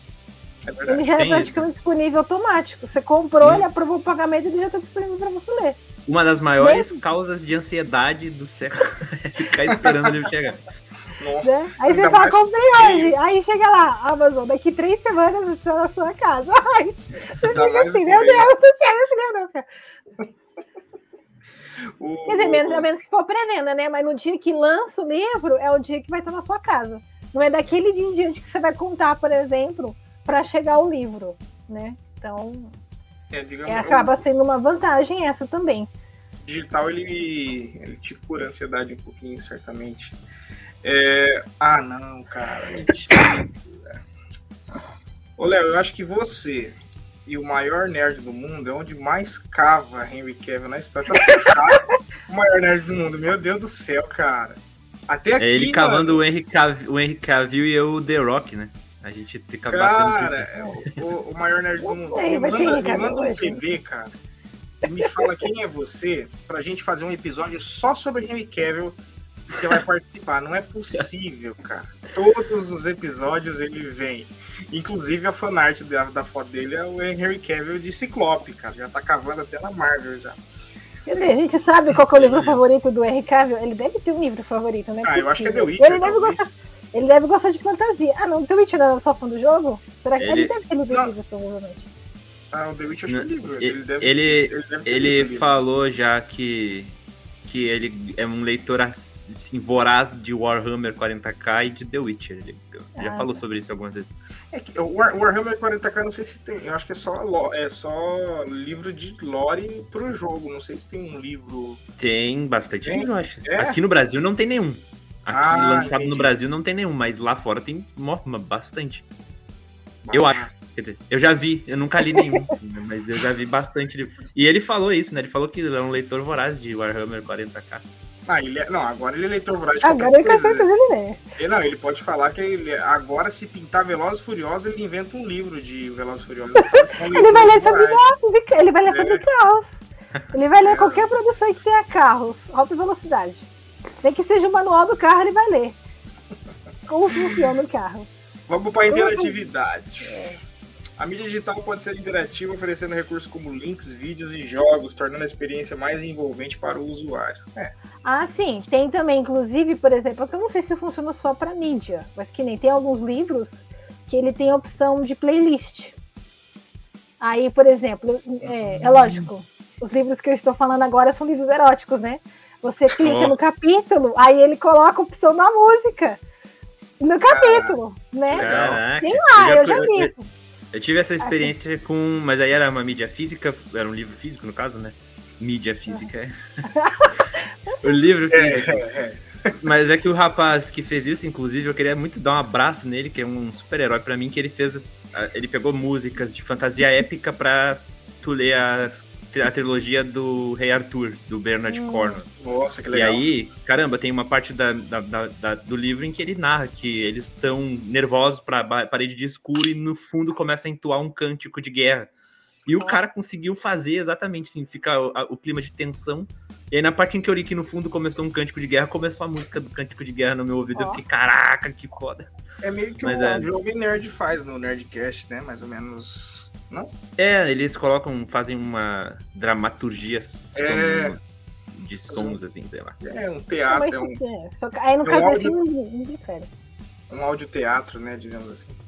É ele já é praticamente isso. disponível automático. Você comprou, hum. ele aprovou o pagamento e ele já está disponível para você ler. Uma das maiores Mesmo? causas de ansiedade do século *laughs* é ficar esperando o livro chegar. Né? Aí você fala, comprei hoje. Aí chega lá, Amazon, daqui três semanas está na sua casa. *laughs* Ai, você fica assim, meu Deus do céu, esse não, cara. O... Quer dizer, menos, a menos que for pré-venda, né? Mas no dia que lança o livro, é o dia que vai estar na sua casa. Não é daquele dia em diante que você vai contar, por exemplo, para chegar o livro, né? Então, é, digamos, é, acaba sendo uma vantagem essa também. Digital, ele, ele te cura a ansiedade um pouquinho, certamente. É... Ah, não, cara. *laughs* Ô, Léo, eu acho que você e o maior nerd do mundo é onde mais cava Henry Cavill na história. Tá o maior nerd do mundo. Meu Deus do céu, cara. Até aqui. É ele cavando mano, o, Henry Cavill, o Henry Cavill e eu o The Rock, né? A gente fica Cara, é o, o, maior nerd do mundo. Me manda, me manda um PV, cara. Me fala quem é você pra gente fazer um episódio só sobre Henry Cavill você vai participar. Não é possível, cara. Todos os episódios ele vem. Inclusive a fanart da, da foto dele é o Henry Cavill de Ciclope, cara. Já tá cavando até na Marvel já. Quer dizer, a gente sabe qual é o livro favorito do Henry Cavill? Ele deve ter um livro favorito, né? Ah, eu acho que é The Witcher. Ele deve, gostar, ele deve gostar de fantasia. Ah, não, The Witcher não é só fã do jogo? Será que ele, ele deve ter lido livro, provavelmente? Ah, o The Witcher acho que é livro. Ele, deve, ele, ele, deve ele falou já que que ele é um leitor assim, voraz de Warhammer 40k e de The Witcher. Ele ah, já falou tá. sobre isso algumas vezes. É que o Warhammer 40k não sei se tem. Eu acho que é só, é só livro de lore pro jogo. Não sei se tem um livro. Tem bastante tem? livro, acho. É? Aqui no Brasil não tem nenhum. Aqui ah, lançado entendi. no Brasil não tem nenhum, mas lá fora tem bastante. Eu acho. Quer dizer, eu já vi, eu nunca li nenhum, *laughs* mas eu já vi bastante. E ele falou isso, né? Ele falou que é um leitor voraz de Warhammer 40k. Ah, ele é, não, agora ele é leitor voraz de agora qualquer ele coisa. Né? Ele, não, ele pode falar que ele, agora, se pintar Velozes Furiosos, ele inventa um livro de Velozes Furiosos. ele *laughs* vai ler sobre música, ele vai ler sobre é. carros. Ele vai ler qualquer produção que tenha carros, alta velocidade. Nem que seja o manual do carro, ele vai ler. Como funciona o carro. Vamos para a interatividade. É. A mídia digital pode ser interativa, oferecendo recursos como links, vídeos e jogos, tornando a experiência mais envolvente para o usuário. É. Ah, sim. Tem também, inclusive, por exemplo, eu não sei se funciona só para mídia, mas que nem tem alguns livros que ele tem a opção de playlist. Aí, por exemplo, é, é lógico, os livros que eu estou falando agora são livros eróticos, né? Você clica oh. no capítulo, aí ele coloca a opção da música no capítulo, né? Caraca. Tem lá, eu já, eu já vi. Eu, tive essa experiência com. Mas aí era uma mídia física, era um livro físico, no caso, né? Mídia física. É. *laughs* o livro é, físico. É, é. Mas é que o rapaz que fez isso, inclusive, eu queria muito dar um abraço nele, que é um super-herói para mim, que ele fez. Ele pegou músicas de fantasia épica pra tu ler as a trilogia do Rei Arthur, do Bernard hum. Cornwell. Nossa, que legal. E aí, caramba, tem uma parte da, da, da, do livro em que ele narra que eles estão nervosos para parede de escuro e no fundo começa a entoar um cântico de guerra. E o cara conseguiu fazer exatamente assim, ficar o, o, clima de tensão. E aí, na parte em que eu li que no fundo começou um cântico de guerra, começou a música do cântico de guerra no meu ouvido. Oh. Eu fiquei, caraca, que foda. É meio que Mas o é... Jovem Nerd faz no Nerdcast, né? Mais ou menos não? É, eles colocam, fazem uma dramaturgia é... de sons, assim, sei lá. É, um teatro. É um... É. Só que aí no é caso assim não difere. Um audioteatro, né, digamos assim.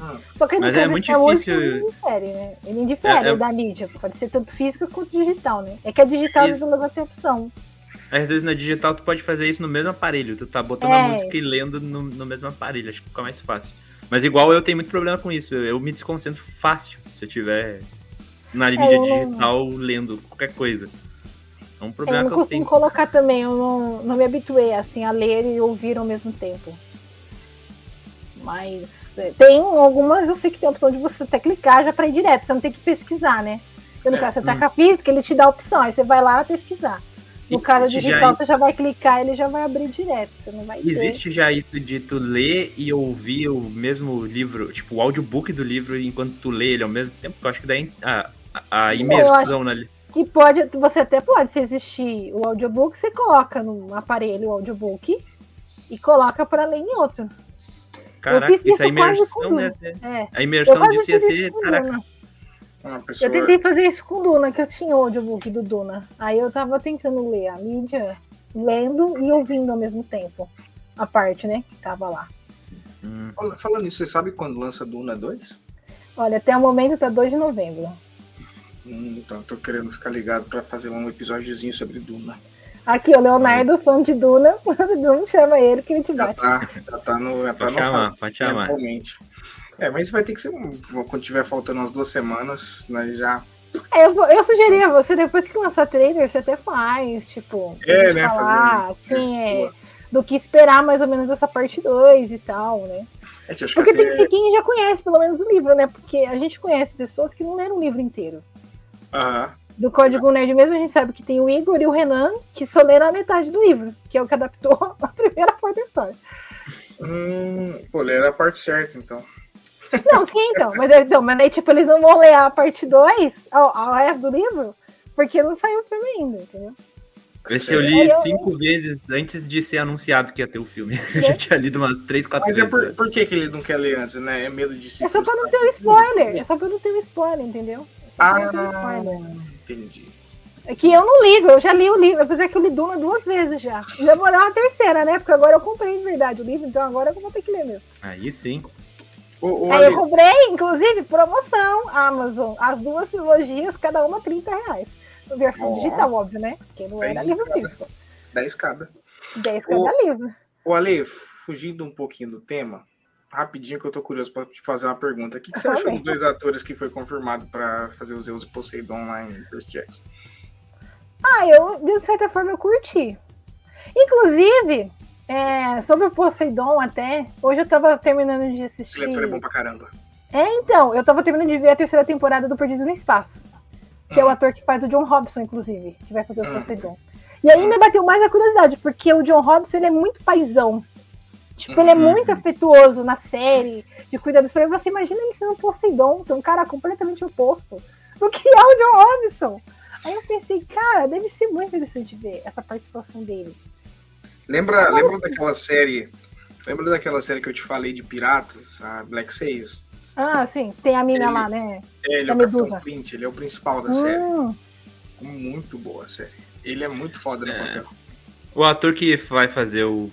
Hum. Só que Mas é muito difícil. Ele indifere, né? Ele indifere é, é... da mídia. Pode ser tanto física quanto digital, né? É que a digital Isso. não tem opção. Às vezes na digital tu pode fazer isso no mesmo aparelho. Tu tá botando é. a música e lendo no, no mesmo aparelho. Acho que fica mais fácil. Mas igual eu tenho muito problema com isso. Eu me desconcentro fácil se eu tiver na mídia é, digital lendo qualquer coisa. É um problema eu não que eu costumo colocar também, eu não, não me habituei assim a ler e ouvir ao mesmo tempo. Mas é, tem algumas, eu sei que tem a opção de você até clicar já para ir direto, você não tem que pesquisar, né? Porque no é, caso você tá hum. com a física, ele te dá a opção, aí você vai lá pesquisar. No caso digital, já... você já vai clicar, ele já vai abrir direto. Você não vai Existe ter. já isso de tu ler e ouvir o mesmo livro, tipo, o audiobook do livro enquanto tu lê ele ao mesmo tempo, eu acho que dá a, a, a imersão na que pode, você até pode, se existir o audiobook, você coloca no aparelho o audiobook e coloca para ler em outro. Caraca, isso, é imersão, né? É. A imersão disso ia ser. Caraca, Pessoa... Eu tentei fazer isso com Duna, que eu tinha o audiobook do Duna. Aí eu tava tentando ler a mídia, lendo e ouvindo ao mesmo tempo. A parte, né, que tava lá. Hum. Falando nisso, você sabe quando lança Duna 2? Olha, até o momento tá 2 de novembro. Hum, então, tô querendo ficar ligado para fazer um episódiozinho sobre Duna. Aqui, o Leonardo, fã de Duna, *laughs* não chama ele que ele te bate. Já tá, já tá no. Já tá pode chamar, pode chamar. É, mas vai ter que ser quando tiver faltando umas duas semanas, né, já. É, eu, eu sugeri a você, depois que lançar trailer, você até faz, tipo. É, né? Falar, fazer. Assim, é, é, do que esperar mais ou menos essa parte 2 e tal, né? É que Porque tem que ser quem já conhece pelo menos o livro, né? Porque a gente conhece pessoas que não leram o livro inteiro. Aham. Do Código Nerd mesmo, a gente sabe que tem o Igor e o Renan, que só leram a metade do livro, que é o que adaptou *laughs* a primeira parte da história. Hum, pô, leram a parte certa, então. Não, sim, então. Mas, então, mas aí, tipo, eles não vão ler a parte 2 ao, ao resto do livro, porque não saiu o filme ainda, entendeu? Esse eu li cinco vezes antes de ser anunciado que ia ter o filme. É? *laughs* Eu já tinha lido umas três, quatro Mas vezes. Mas é por, por que, que ele não quer ler antes, né? É medo de se. É só pra não ter o spoiler. É só pra não ter o spoiler, entendeu? É ah, entendi. É que eu não ligo, eu já li o livro, apesar que eu li Duna duas vezes já. Já vou ler uma terceira, né? Porque agora eu comprei de verdade o livro, então agora eu vou ter que ler mesmo. Aí sim. O, o Aí Alice... eu comprei, inclusive, promoção Amazon. As duas trilogias, cada uma 30 reais. versão oh. digital, óbvio, né? Porque não era livro físico. 10 cada. 10 cada o, livro. O Ale, fugindo um pouquinho do tema, rapidinho que eu tô curioso para te fazer uma pergunta. O que, que você achou dos dois atores que foi confirmado para fazer os Zeus e Poseidon lá em Percy Jackson? Ah, eu, de certa forma, eu curti. Inclusive, é, sobre o Poseidon até, hoje eu tava terminando de assistir... Ele é bom pra caramba. É, então, eu tava terminando de ver a terceira temporada do Perdidos no Espaço. Que é o ator que faz o John Robson, inclusive, que vai fazer o Poseidon. E aí me bateu mais a curiosidade, porque o John Robson ele é muito paizão. Tipo, ele é uhum. muito afetuoso na série, de cuidar dos Você imagina ele sendo Poseidon, que é um cara completamente oposto do que é o John Robson. Aí eu pensei, cara, deve ser muito interessante ver essa participação dele. Lembra, lembra daquela série. Lembra daquela série que eu te falei de piratas, a Black Sails? Ah, sim, tem a mina ele, lá, né? É, ele é o Capitão Clint, ele é o principal da hum. série. Muito boa a série. Ele é muito foda no é. papel. O ator que vai fazer o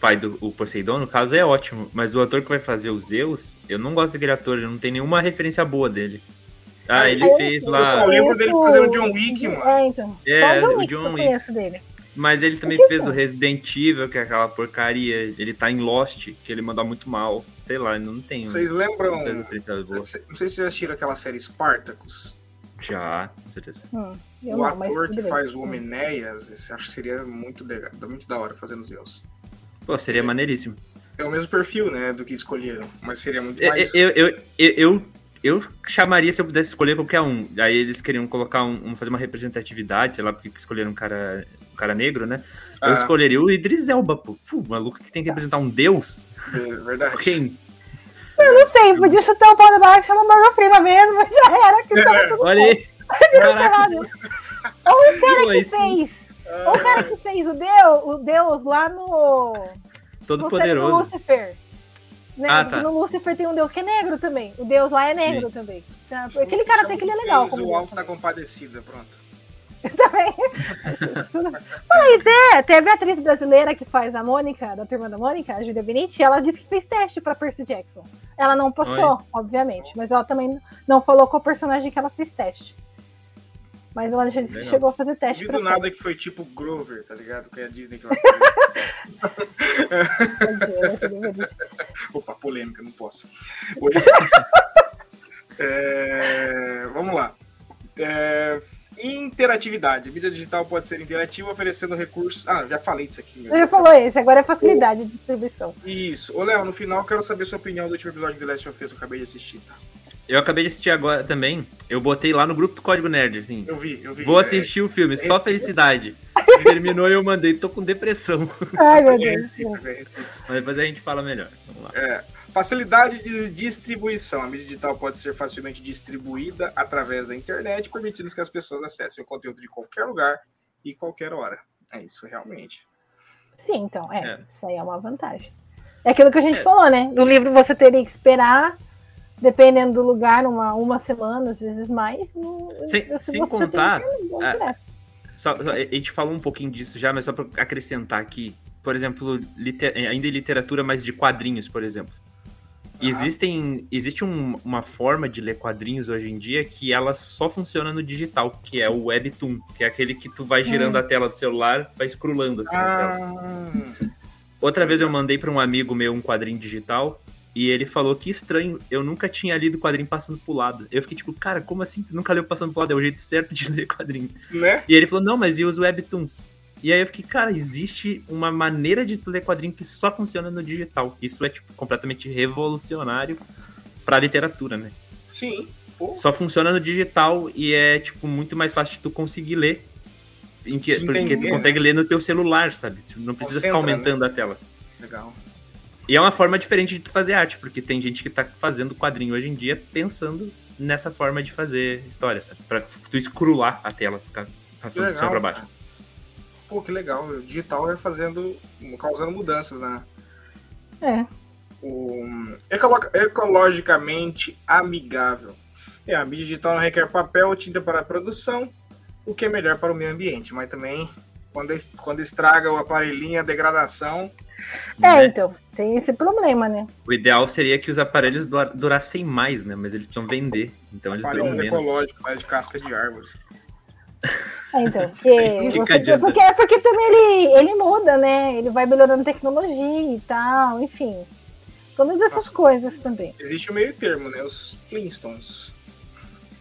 pai do o Poseidon, no caso, é ótimo. Mas o ator que vai fazer o Zeus, eu não gosto daquele ator, eu não tenho nenhuma referência boa dele. Ah, ele fez lá. Eu só lembro dele fazendo John Wick, mano. É, então. É, o John Wick. Dele. Mas ele também fez o Resident Evil, que é aquela porcaria. Ele tá em Lost, que ele manda muito mal. Sei lá, não tem. Vocês lembram? Não sei se vocês já assistiram aquela série Spartacus. Já, com certeza. Hum, o não, ator que faz o Homenéias, acho que seria muito, legal, muito da hora fazendo Zeus. Pô, seria é, maneiríssimo. É o mesmo perfil, né, do que escolheram, mas seria muito é, mais... Eu, eu, eu, eu, eu chamaria se eu pudesse escolher qualquer um. Aí eles queriam colocar um, fazer uma representatividade, sei lá, porque escolheram um cara cara negro, né? Eu ah. escolheria o Idris Elba, pô. Pô, maluco que tem que representar um deus. É verdade. Quem? Eu não sei, podia chutar o pau da barra que chama Morgan Prima mesmo, mas já era, que tava tudo Olha aí. *laughs* Ou o cara que fez. Ou o cara que fez o Deus, o Deus lá no. Todo no poderoso. Lucifer. Né? Ah, tá. No Lucifer tem um Deus que é negro também. O Deus lá é negro Sim. também. Então, aquele cara tem que ele é legal. o alto da compadecida, pronto. *laughs* Também. *laughs* e tem, teve a atriz brasileira que faz a Mônica, da turma da Mônica, a Julia Benite, ela disse que fez teste pra Percy Jackson. Ela não passou, Oi. obviamente, mas ela também não falou qual personagem que ela fez teste. Mas ela disse que chegou a fazer teste. Não do nada que foi tipo Grover, tá ligado? Que é a Disney que vai fazer. *laughs* Opa, polêmica, não posso. Hoje... *laughs* é... Vamos lá. É... Interatividade. A mídia digital pode ser interativa, oferecendo recursos. Ah, já falei disso aqui. Você já falou isso, agora é facilidade de distribuição. Isso. Ô, Léo, no final, quero saber sua opinião do último episódio de The Last of Us que eu acabei de assistir, tá? Eu acabei de assistir agora também. Eu botei lá no grupo do Código Nerd, assim. Eu vi, eu vi. Vou assistir é, o filme, é só felicidade. *laughs* Terminou e eu mandei, tô com depressão. *laughs* Ai, meu Deus. Mas depois a gente fala melhor. Vamos lá. É. Facilidade de distribuição. A mídia digital pode ser facilmente distribuída através da internet, permitindo que as pessoas acessem o conteúdo de qualquer lugar e qualquer hora. É isso, realmente. Sim, então, é. é. Isso aí é uma vantagem. É aquilo que a gente é. falou, né? No livro você teria que esperar, dependendo do lugar, uma, uma semana, às vezes mais. No, sem, sem contar. A, só, a gente falou um pouquinho disso já, mas só para acrescentar aqui. Por exemplo, liter, ainda em literatura, mas de quadrinhos, por exemplo. Existem, existe um, uma forma de ler quadrinhos hoje em dia que ela só funciona no digital, que é o Webtoon, que é aquele que tu vai girando hum. a tela do celular, vai scrollando assim ah. Outra vez eu mandei para um amigo meu um quadrinho digital e ele falou que estranho, eu nunca tinha lido quadrinho passando pro lado. Eu fiquei tipo, cara, como assim? Tu nunca leu passando pro lado? É o jeito certo de *laughs* ler quadrinho. Né? E ele falou, não, mas e os Webtoons? E aí eu fiquei, cara, existe uma maneira de tu ler quadrinho que só funciona no digital. Isso é, tipo, completamente revolucionário pra literatura, né? Sim. Pô. Só funciona no digital e é, tipo, muito mais fácil de tu conseguir ler. Em que, porque tu né? consegue ler no teu celular, sabe? Tu não precisa Concentra, ficar aumentando né? a tela. Legal. E é uma forma diferente de tu fazer arte, porque tem gente que tá fazendo quadrinho hoje em dia pensando nessa forma de fazer história, sabe? Pra tu escrular a tela, ficar passando do céu pra baixo. Cara pô, que legal, o digital é fazendo, causando mudanças, né? É. O, ecolo, ecologicamente amigável. É, a mídia digital não requer papel ou tinta para a produção, o que é melhor para o meio ambiente, mas também quando, quando estraga o aparelhinho, a degradação. É, né? então, tem esse problema, né? O ideal seria que os aparelhos durassem mais, né? Mas eles precisam vender, então eles duram menos. ecológico, mais de casca de árvore. É, então, porque, *laughs* você, porque, é porque também ele, ele muda, né? Ele vai melhorando tecnologia e tal, enfim. Todas essas Nossa, coisas também. Existe o meio termo, né? Os Flintstones.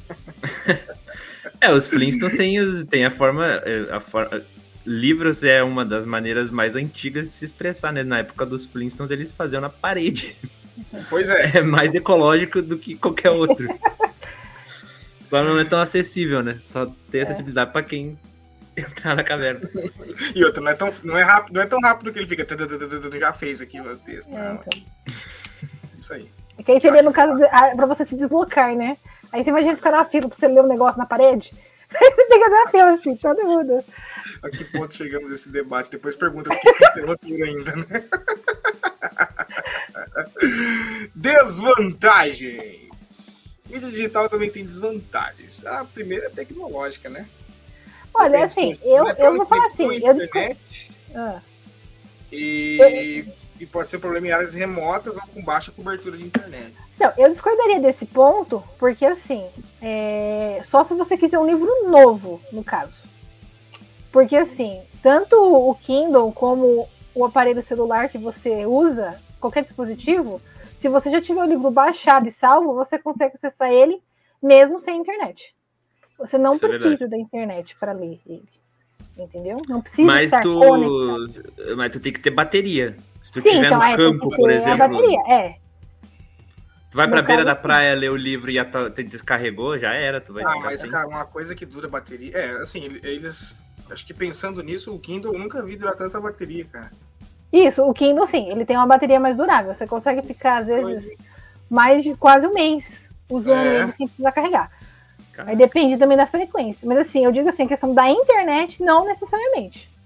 *laughs* é, os Flintstones têm, têm a forma. É, a forma livros é uma das maneiras mais antigas de se expressar, né? Na época dos Flintstones eles faziam na parede. *laughs* Pois é. É mais ecológico do que qualquer outro. *laughs* Só não é tão acessível, né? Só tem é. acessibilidade é. para quem *laughs* entrar na caverna. e outra, não é tão, não é rápido, não é tão rápido que ele fica. Já fez aqui o texto. É, então. Isso aí. É que aí seria, no caso, pra você se deslocar, né? Aí você imagina ficar na fila pra você ler um negócio na parede. *laughs* Fica na fila, assim, todo mundo. A que ponto chegamos nesse debate? Depois pergunta o que é roteiro ainda, né? *laughs* Desvantagens. Mídia digital também tem desvantagens. A primeira é tecnológica, né? Olha, assim, eu, eu vou falar assim, eu descobri... Ah. E, e pode ser um problema em áreas remotas ou com baixa cobertura de internet. Não, eu discordaria desse ponto, porque assim, é... só se você quiser um livro novo, no caso. Porque assim, tanto o Kindle como o aparelho celular que você usa, qualquer dispositivo, se você já tiver o livro baixado e salvo, você consegue acessar ele mesmo sem internet. Você não Isso é precisa é da internet para ler ele. Entendeu? Não precisa mas estar tu... conectado. Mas tu tem que ter bateria. Se tu Sim, tiver então, no é, campo, por exemplo. A bateria, é. Tu vai pra beira da praia ler o livro e te descarregou, já era. Tu vai ah, mas, assim. cara, uma coisa que dura bateria. É, assim, eles. Acho que pensando nisso, o Kindle eu nunca vi durar tanta bateria, cara. Isso, o Kindle sim, ele tem uma bateria mais durável. Você consegue ficar, às vezes, mais de quase um mês usando é. ele sem precisar carregar. Aí depende também da frequência. Mas assim, eu digo assim, a questão da internet, não necessariamente.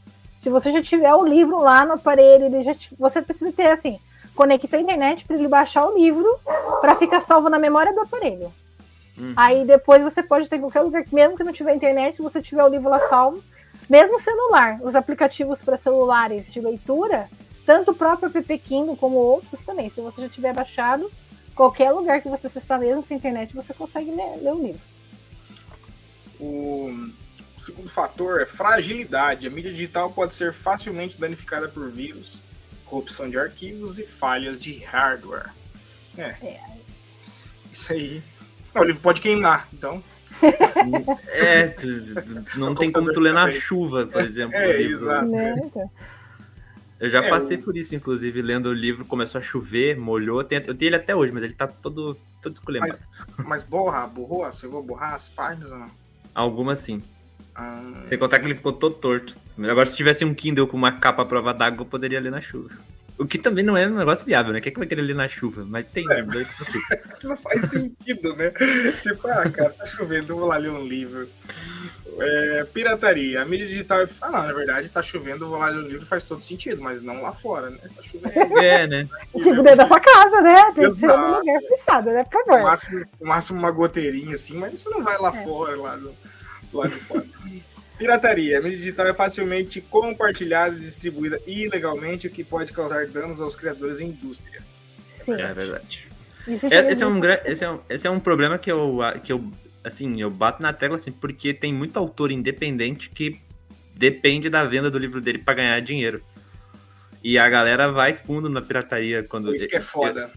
Se você já tiver o livro lá no aparelho, ele já, você precisa ter assim, conectar a internet para ele baixar o livro para ficar salvo na memória do aparelho. Uhum. Aí depois você pode ter em qualquer lugar, mesmo que não tiver internet, se você tiver o livro lá salvo, mesmo celular, os aplicativos para celulares de leitura, tanto o próprio app Kindle como outros também. Se você já tiver baixado, qualquer lugar que você acessar mesmo sem internet, você consegue ler, ler o livro. O segundo fator é fragilidade. A mídia digital pode ser facilmente danificada por vírus, corrupção de arquivos e falhas de hardware. É. é. Isso aí. Não, o livro pode queimar, então. *laughs* é, não tem como tu ler na chuva, por exemplo. É, exato. Né? Eu já é, passei o... por isso, inclusive, lendo o livro, começou a chover, molhou. Eu tenho, eu tenho ele até hoje, mas ele tá todo, todo esculhambado. Mas, mas borra, borrou? Você vai borrar as páginas ou não? Algumas sim. Ah... Sem contar que ele ficou todo torto. Agora, se tivesse um Kindle com uma capa à prova d'água, eu poderia ler na chuva. O que também não é um negócio viável, né? Quem é que vai querer ler na chuva? Mas tem. É. Né? *laughs* não faz sentido, né? tipo, ah, cara, tá chovendo, vou lá ler um livro. É, pirataria. A mídia digital. Ah, não, na verdade, tá chovendo, vou lá ler um livro, faz todo sentido, mas não lá fora, né? Tá chovendo. É, né? Tipo, dentro da sua casa, né? Tem que ser um lugar fechado, né? Por favor. No máximo, no máximo uma goteirinha assim, mas isso não vai lá é. fora, lá, do, lá de fora. Pirataria. A mídia digital é facilmente compartilhada e distribuída ilegalmente, o que pode causar danos aos criadores e indústria. Sim. É verdade. É, esse, é um, esse, é um, esse é um problema que eu, que eu, assim, eu bato na tecla, assim, porque tem muito autor independente que depende da venda do livro dele para ganhar dinheiro. E a galera vai fundo na pirataria quando... Isso que é foda.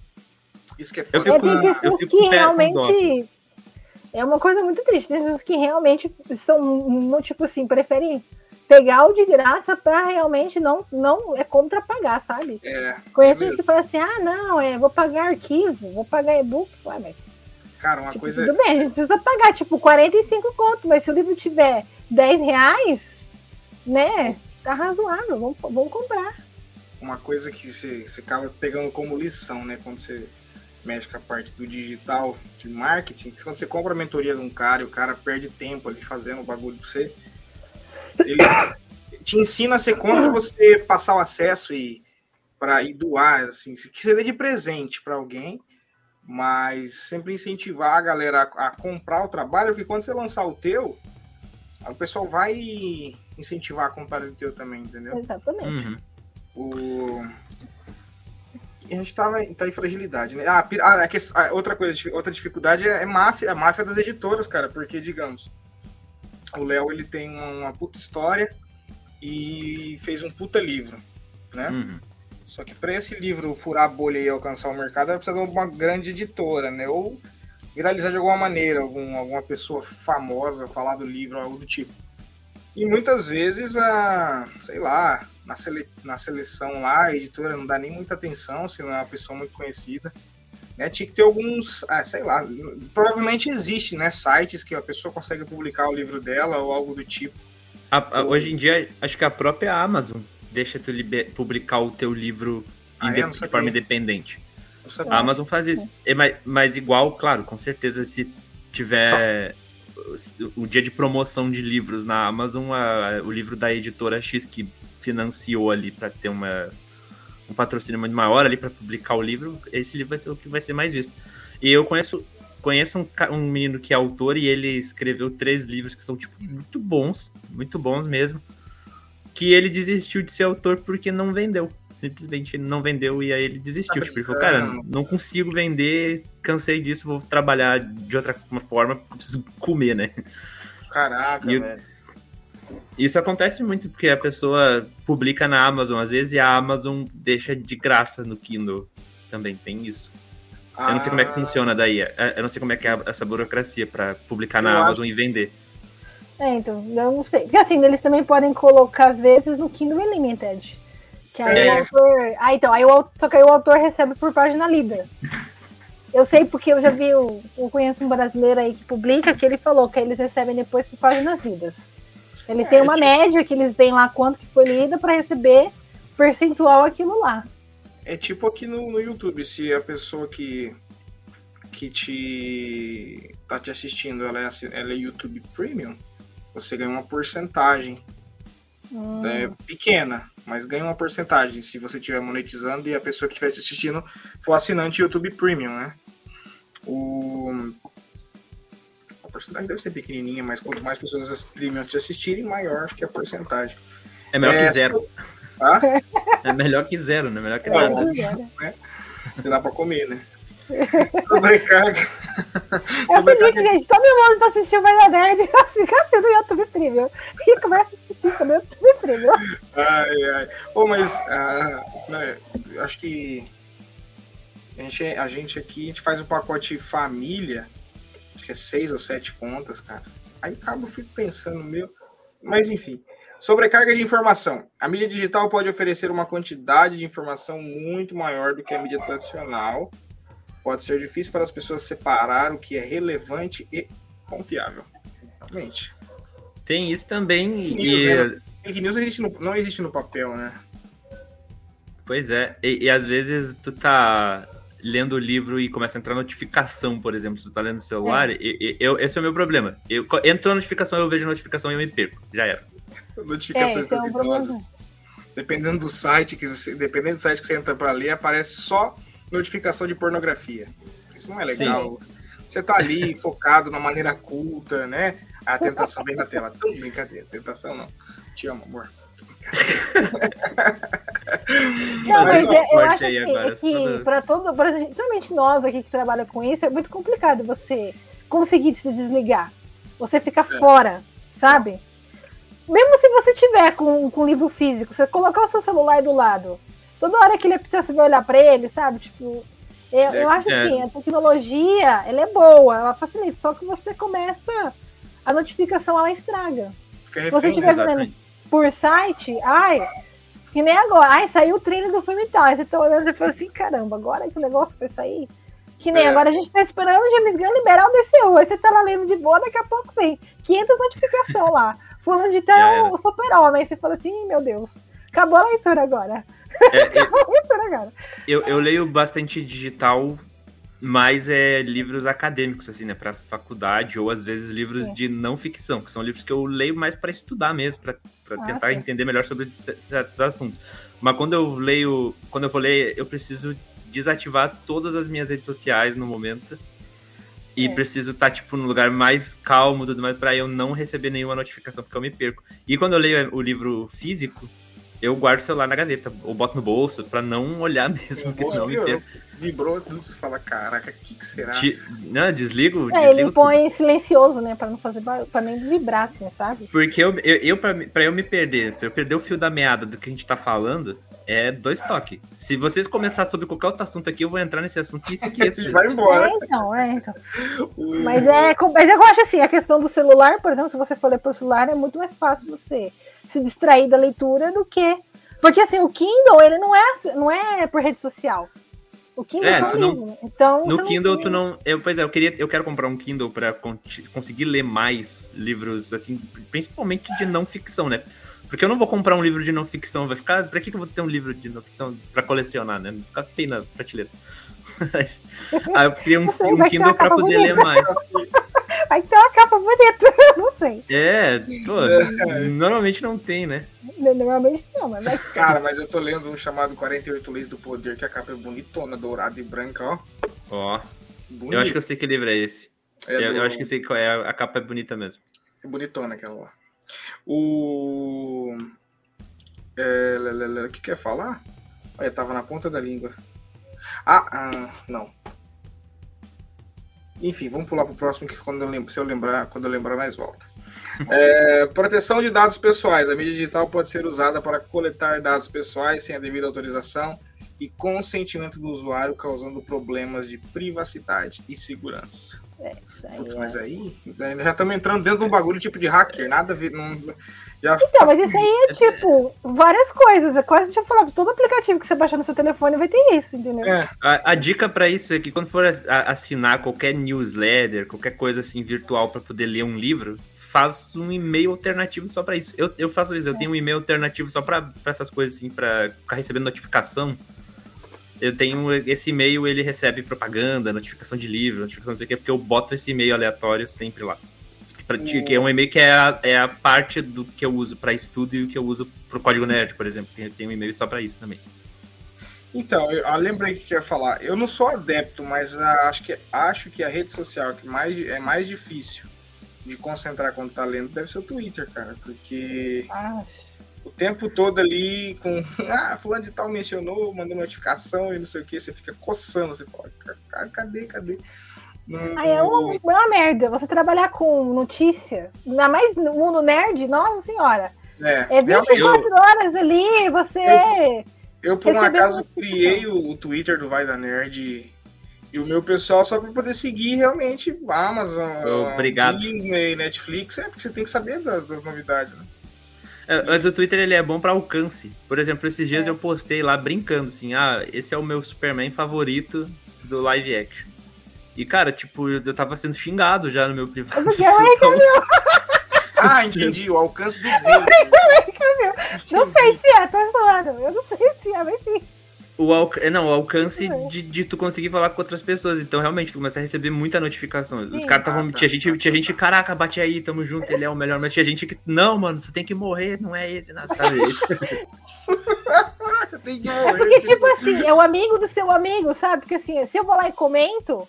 Isso que é foda. Eu fico, é, eu fico que realmente é uma coisa muito triste. Tem pessoas que realmente são, tipo assim, preferem pegar o de graça para realmente não, não é contra pagar, sabe? É. Conheço é gente que fala assim: ah, não, é, vou pagar arquivo, vou pagar e-book. Ué, mas. Cara, uma tipo, coisa. Tudo bem, a gente precisa pagar, tipo, 45 conto, mas se o livro tiver 10 reais, né? Tá razoável, vamos, vamos comprar. Uma coisa que você, você acaba pegando como lição, né? Quando você mexe com a parte do digital, de marketing, quando você compra a mentoria de um cara e o cara perde tempo ali fazendo o bagulho pra você, ele *coughs* te ensina a ser contra você passar o acesso e para ir doar, assim, que você dê de presente para alguém, mas sempre incentivar a galera a, a, comprar o trabalho, porque quando você lançar o teu, o pessoal vai incentivar a comprar o teu também, entendeu? Exatamente. Uhum. O a gente tava, tá em fragilidade, né? Ah, ah, é ah, outra coisa, outra dificuldade é, é máfia, a máfia das editoras, cara, porque, digamos, o Léo ele tem uma, uma, puta história e fez um puta livro, né? Uhum. Só que para esse livro furar a bolha e alcançar o mercado, vai precisar de uma grande editora, né? Ou viralizar de alguma maneira, algum, alguma pessoa famosa falar do livro, algo do tipo. E muitas vezes, a, sei lá, na, sele, na seleção lá, a editora não dá nem muita atenção se não é uma pessoa muito conhecida. Né? Tinha que ter alguns, ah, sei lá, provavelmente existe, né? Sites que a pessoa consegue publicar o livro dela ou algo do tipo. A, a, hoje em dia, acho que a própria Amazon deixa tu liber, publicar o teu livro ah, é? de forma independente. A Amazon faz isso. É, mas, mas igual, claro, com certeza, se tiver o dia de promoção de livros na Amazon, a, o livro da editora X que financiou ali para ter uma, um patrocínio muito maior ali para publicar o livro, esse livro vai ser o que vai ser mais visto. E eu conheço conheço um, um menino que é autor e ele escreveu três livros que são tipo muito bons, muito bons mesmo, que ele desistiu de ser autor porque não vendeu simplesmente não vendeu e aí ele desistiu. Tá tipo, ele falou, cara, não consigo vender, cansei disso, vou trabalhar de outra forma, preciso comer, né? Caraca, velho. Isso acontece muito porque a pessoa publica na Amazon às vezes e a Amazon deixa de graça no Kindle. Também tem isso. Ah. Eu não sei como é que ah. funciona daí. Eu não sei como é que é essa burocracia para publicar na eu Amazon acho... e vender. É, então, eu não sei. Porque assim, eles também podem colocar, às vezes, no Kindle Unlimited. Que aí é. o autor. Ah, então, aí o, só que aí o autor recebe por página lida. *laughs* Eu sei porque eu já vi, eu, eu conheço um brasileiro aí que publica que ele falou que eles recebem depois por páginas lidas. Eles é, têm uma tipo... média que eles veem lá quanto que foi lida para receber percentual aquilo lá. É tipo aqui no, no YouTube, se a pessoa que que te tá te assistindo, ela é, ela é YouTube Premium, você ganha uma porcentagem hum. é, pequena mas ganha uma porcentagem se você estiver monetizando e a pessoa que estiver assistindo for assinante YouTube Premium, né? O... Porcentagem deve ser pequenininha, mas quanto mais pessoas premium te assistirem, maior que a porcentagem. É melhor é, que zero. Ah? É melhor que zero, né? Melhor que é, nada. Né? Dá pra comer, né? Sobrecarga. É o seguinte, gente, todo mundo pra assistir o Vai Nerd fica assim no YouTube Premium. E começa a assistir no YouTube Premium. Ai, ai. Pô, mas uh, né, acho que a gente, a gente aqui a gente faz o um pacote família, acho que é seis ou sete contas, cara. Aí acabo fico pensando, meu. Mas enfim. Sobrecarga de informação. A mídia digital pode oferecer uma quantidade de informação muito maior do que a mídia tradicional pode ser difícil para as pessoas separar o que é relevante e confiável. Realmente. Tem isso também. Fake news, e... né? Fake news existe no, não existe no papel, né? Pois é, e, e, às vezes tu tá lendo o livro e começa a entrar notificação, por exemplo, se tu tá lendo no celular, é. e, e, eu, esse é o meu problema. Eu, entrou a notificação, eu vejo a notificação e eu me perco. Já era. Notificações é, é Dependendo do site que você, dependendo do site que você entra para ler, aparece só notificação de pornografia. Isso não é legal. Sim. Você tá ali *laughs* focado na maneira culta, né? A tentação vem na tela. Tão brincadeira. Tentação não. Te amo, amor. *laughs* Não, mas, mas eu acho que, agora, que para todo, principalmente nós aqui que trabalha com isso, é muito complicado você conseguir se desligar. Você fica é. fora, sabe? Mesmo se você tiver com, com livro físico, você colocar o seu celular do lado, toda hora que ele apitar, você vai olhar para ele, sabe? Tipo, eu, é, eu acho é. assim, a tecnologia, ela é boa, ela facilita, só que você começa, a notificação, ela estraga. Se você estiver vendo por site, ai, que nem agora, ai, saiu o trailer do filme tal, aí você tá olhando e fala assim, caramba, agora que o negócio foi sair, que nem é. agora a gente tá esperando o James Gunn liberar o DCU, aí você tá lá lendo de boa, daqui a pouco vem 500 notificações lá, *laughs* falando de tal o super-homem, aí você fala assim, meu Deus, acabou a leitura agora. É, *laughs* eu, eu, eu, leio bastante digital, mas é livros acadêmicos, assim, né? Pra faculdade, ou às vezes livros sim. de não ficção, que são livros que eu leio mais para estudar mesmo, para ah, tentar entender melhor sobre certos assuntos. Mas quando eu leio, quando eu vou ler, eu preciso desativar todas as minhas redes sociais no momento. E é. preciso estar, tá, tipo, no lugar mais calmo tudo mais, pra eu não receber nenhuma notificação, porque eu me perco. E quando eu leio o livro físico, eu guardo o celular na gaveta, ou boto no bolso, pra não olhar *laughs* mesmo, porque senão me perco. Vibrou, você fala, caraca, o que, que será? Não, desligo, É, desligo ele põe silencioso, né? Pra não fazer barulho, pra nem vibrar, assim, sabe? Porque eu, eu, eu pra, pra eu me perder, pra eu perder o fio da meada do que a gente tá falando, é dois toques. Se vocês começarem sobre qualquer outro assunto aqui, eu vou entrar nesse assunto e *laughs* esqueço. Vai embora. É, então, é, então. *laughs* Mas é, mas eu acho assim, a questão do celular, por exemplo, se você for ler por celular, é muito mais fácil você se distrair da leitura do que. Porque assim, o Kindle, ele não é, não é por rede social. O Kindle É, é, tu não-. Então, No Kindle, tem- tu não. Eu, pois é, eu queria. Eu quero comprar um Kindle pra con- conseguir ler mais livros, assim, principalmente de não ficção, né? Porque eu não vou comprar um livro de não ficção. Vai ficar. Pra que, que eu vou ter um livro de não ficção pra colecionar, né? Vai ficar feio na prateleira. *laughs* Ah, eu queria um, um Kindle capa poder ler mais. *laughs* Vai ter uma capa bonita, *laughs* não sei. É, pô, *laughs* normalmente não tem, né? Normalmente não, mas vai Cara, mas eu tô lendo um chamado 48 Leis do Poder, que a capa é bonitona, dourada e branca, ó. Ó, Bonito. eu acho que eu sei que livro é esse. é eu, do- eu acho que sei qual é. A capa é bonita mesmo. É bonitona aquela lá. O. É, O que quer falar? Olha, tava na ponta da língua. Ah, ah, não. Enfim, vamos pular pro próximo que quando eu lembro, se eu lembrar, quando eu lembrar mais volta. *laughs* É, proteção de dados pessoais. A mídia digital pode ser usada para coletar dados pessoais sem a devida autorização e consentimento do usuário, causando problemas de privacidade e segurança. aí, Putz, é. mas aí já estamos entrando dentro de um bagulho tipo de hacker, nada a ver. Não, já Então, mas isso aí é tipo várias coisas. É quase deixa eu falar, todo aplicativo que você baixar no seu telefone vai ter isso, entendeu? É, A, a dica pra isso é que quando for assinar qualquer newsletter, qualquer coisa assim virtual pra poder ler um livro, faz um e-mail alternativo só pra isso. Eu, eu faço isso, eu tenho um e-mail alternativo só pra pra essas coisas assim, pra ficar recebendo notificação. Eu tenho esse e-mail, ele recebe propaganda, notificação de livro, notificação não sei o quê, porque eu boto esse e-mail aleatório sempre lá. Pra- que é um e-mail que é a, é a parte do que eu uso pra estudo e o que eu uso pro código nerd, por exemplo. Tem, tem um e-mail só pra isso também. Então, eu, eu lembrei que eu ia falar. Eu não sou adepto, mas ah, acho, que, acho que a rede social que mais, é mais difícil de concentrar quando tá lendo deve ser o Twitter, cara. Porque Ah, o tempo todo ali com. *laughs* Ah, fulano de tal mencionou, mandou notificação e não sei o que, você fica coçando, você fala, "Ca- cadê, cadê? Aí é uma, é uma merda. Você trabalhar com notícia, ainda mais no mundo nerd, nossa senhora. é, É realmente, 24 horas ali, você. Eu, por um acaso, criei o, o Twitter do Vai da Nerd e o meu pessoal só para poder seguir realmente Amazon, Obrigado. Disney, Netflix. É porque você tem que saber das, das novidades, né? É, Mas o Twitter ele é bom pra alcance. Por exemplo, esses dias É. eu postei lá brincando assim: ah, esse é o meu Superman favorito do live action. E cara, tipo, eu tava sendo xingado já no meu privado. Porque é Então, Ah, entendi. O alcance dos vídeos. Não sei se é, tô zoando. Eu não sei se é, mas sim. o alc... é, Não, o alcance É. de, de tu conseguir falar com outras pessoas. Então, realmente, tu começa a receber muita notificação. Os Sim. caras estavam. Ah, tá, tinha, gente, tá, tinha tá, gente, caraca, bate aí, tamo junto, ele é o melhor. Mas tinha gente que. Não, mano, tu tem que morrer, não é esse, não sabe? Ah, *laughs* *laughs* você tem que morrer. Porque, tipo, tipo assim, é o amigo do seu amigo, sabe? Porque assim, se eu vou lá e comento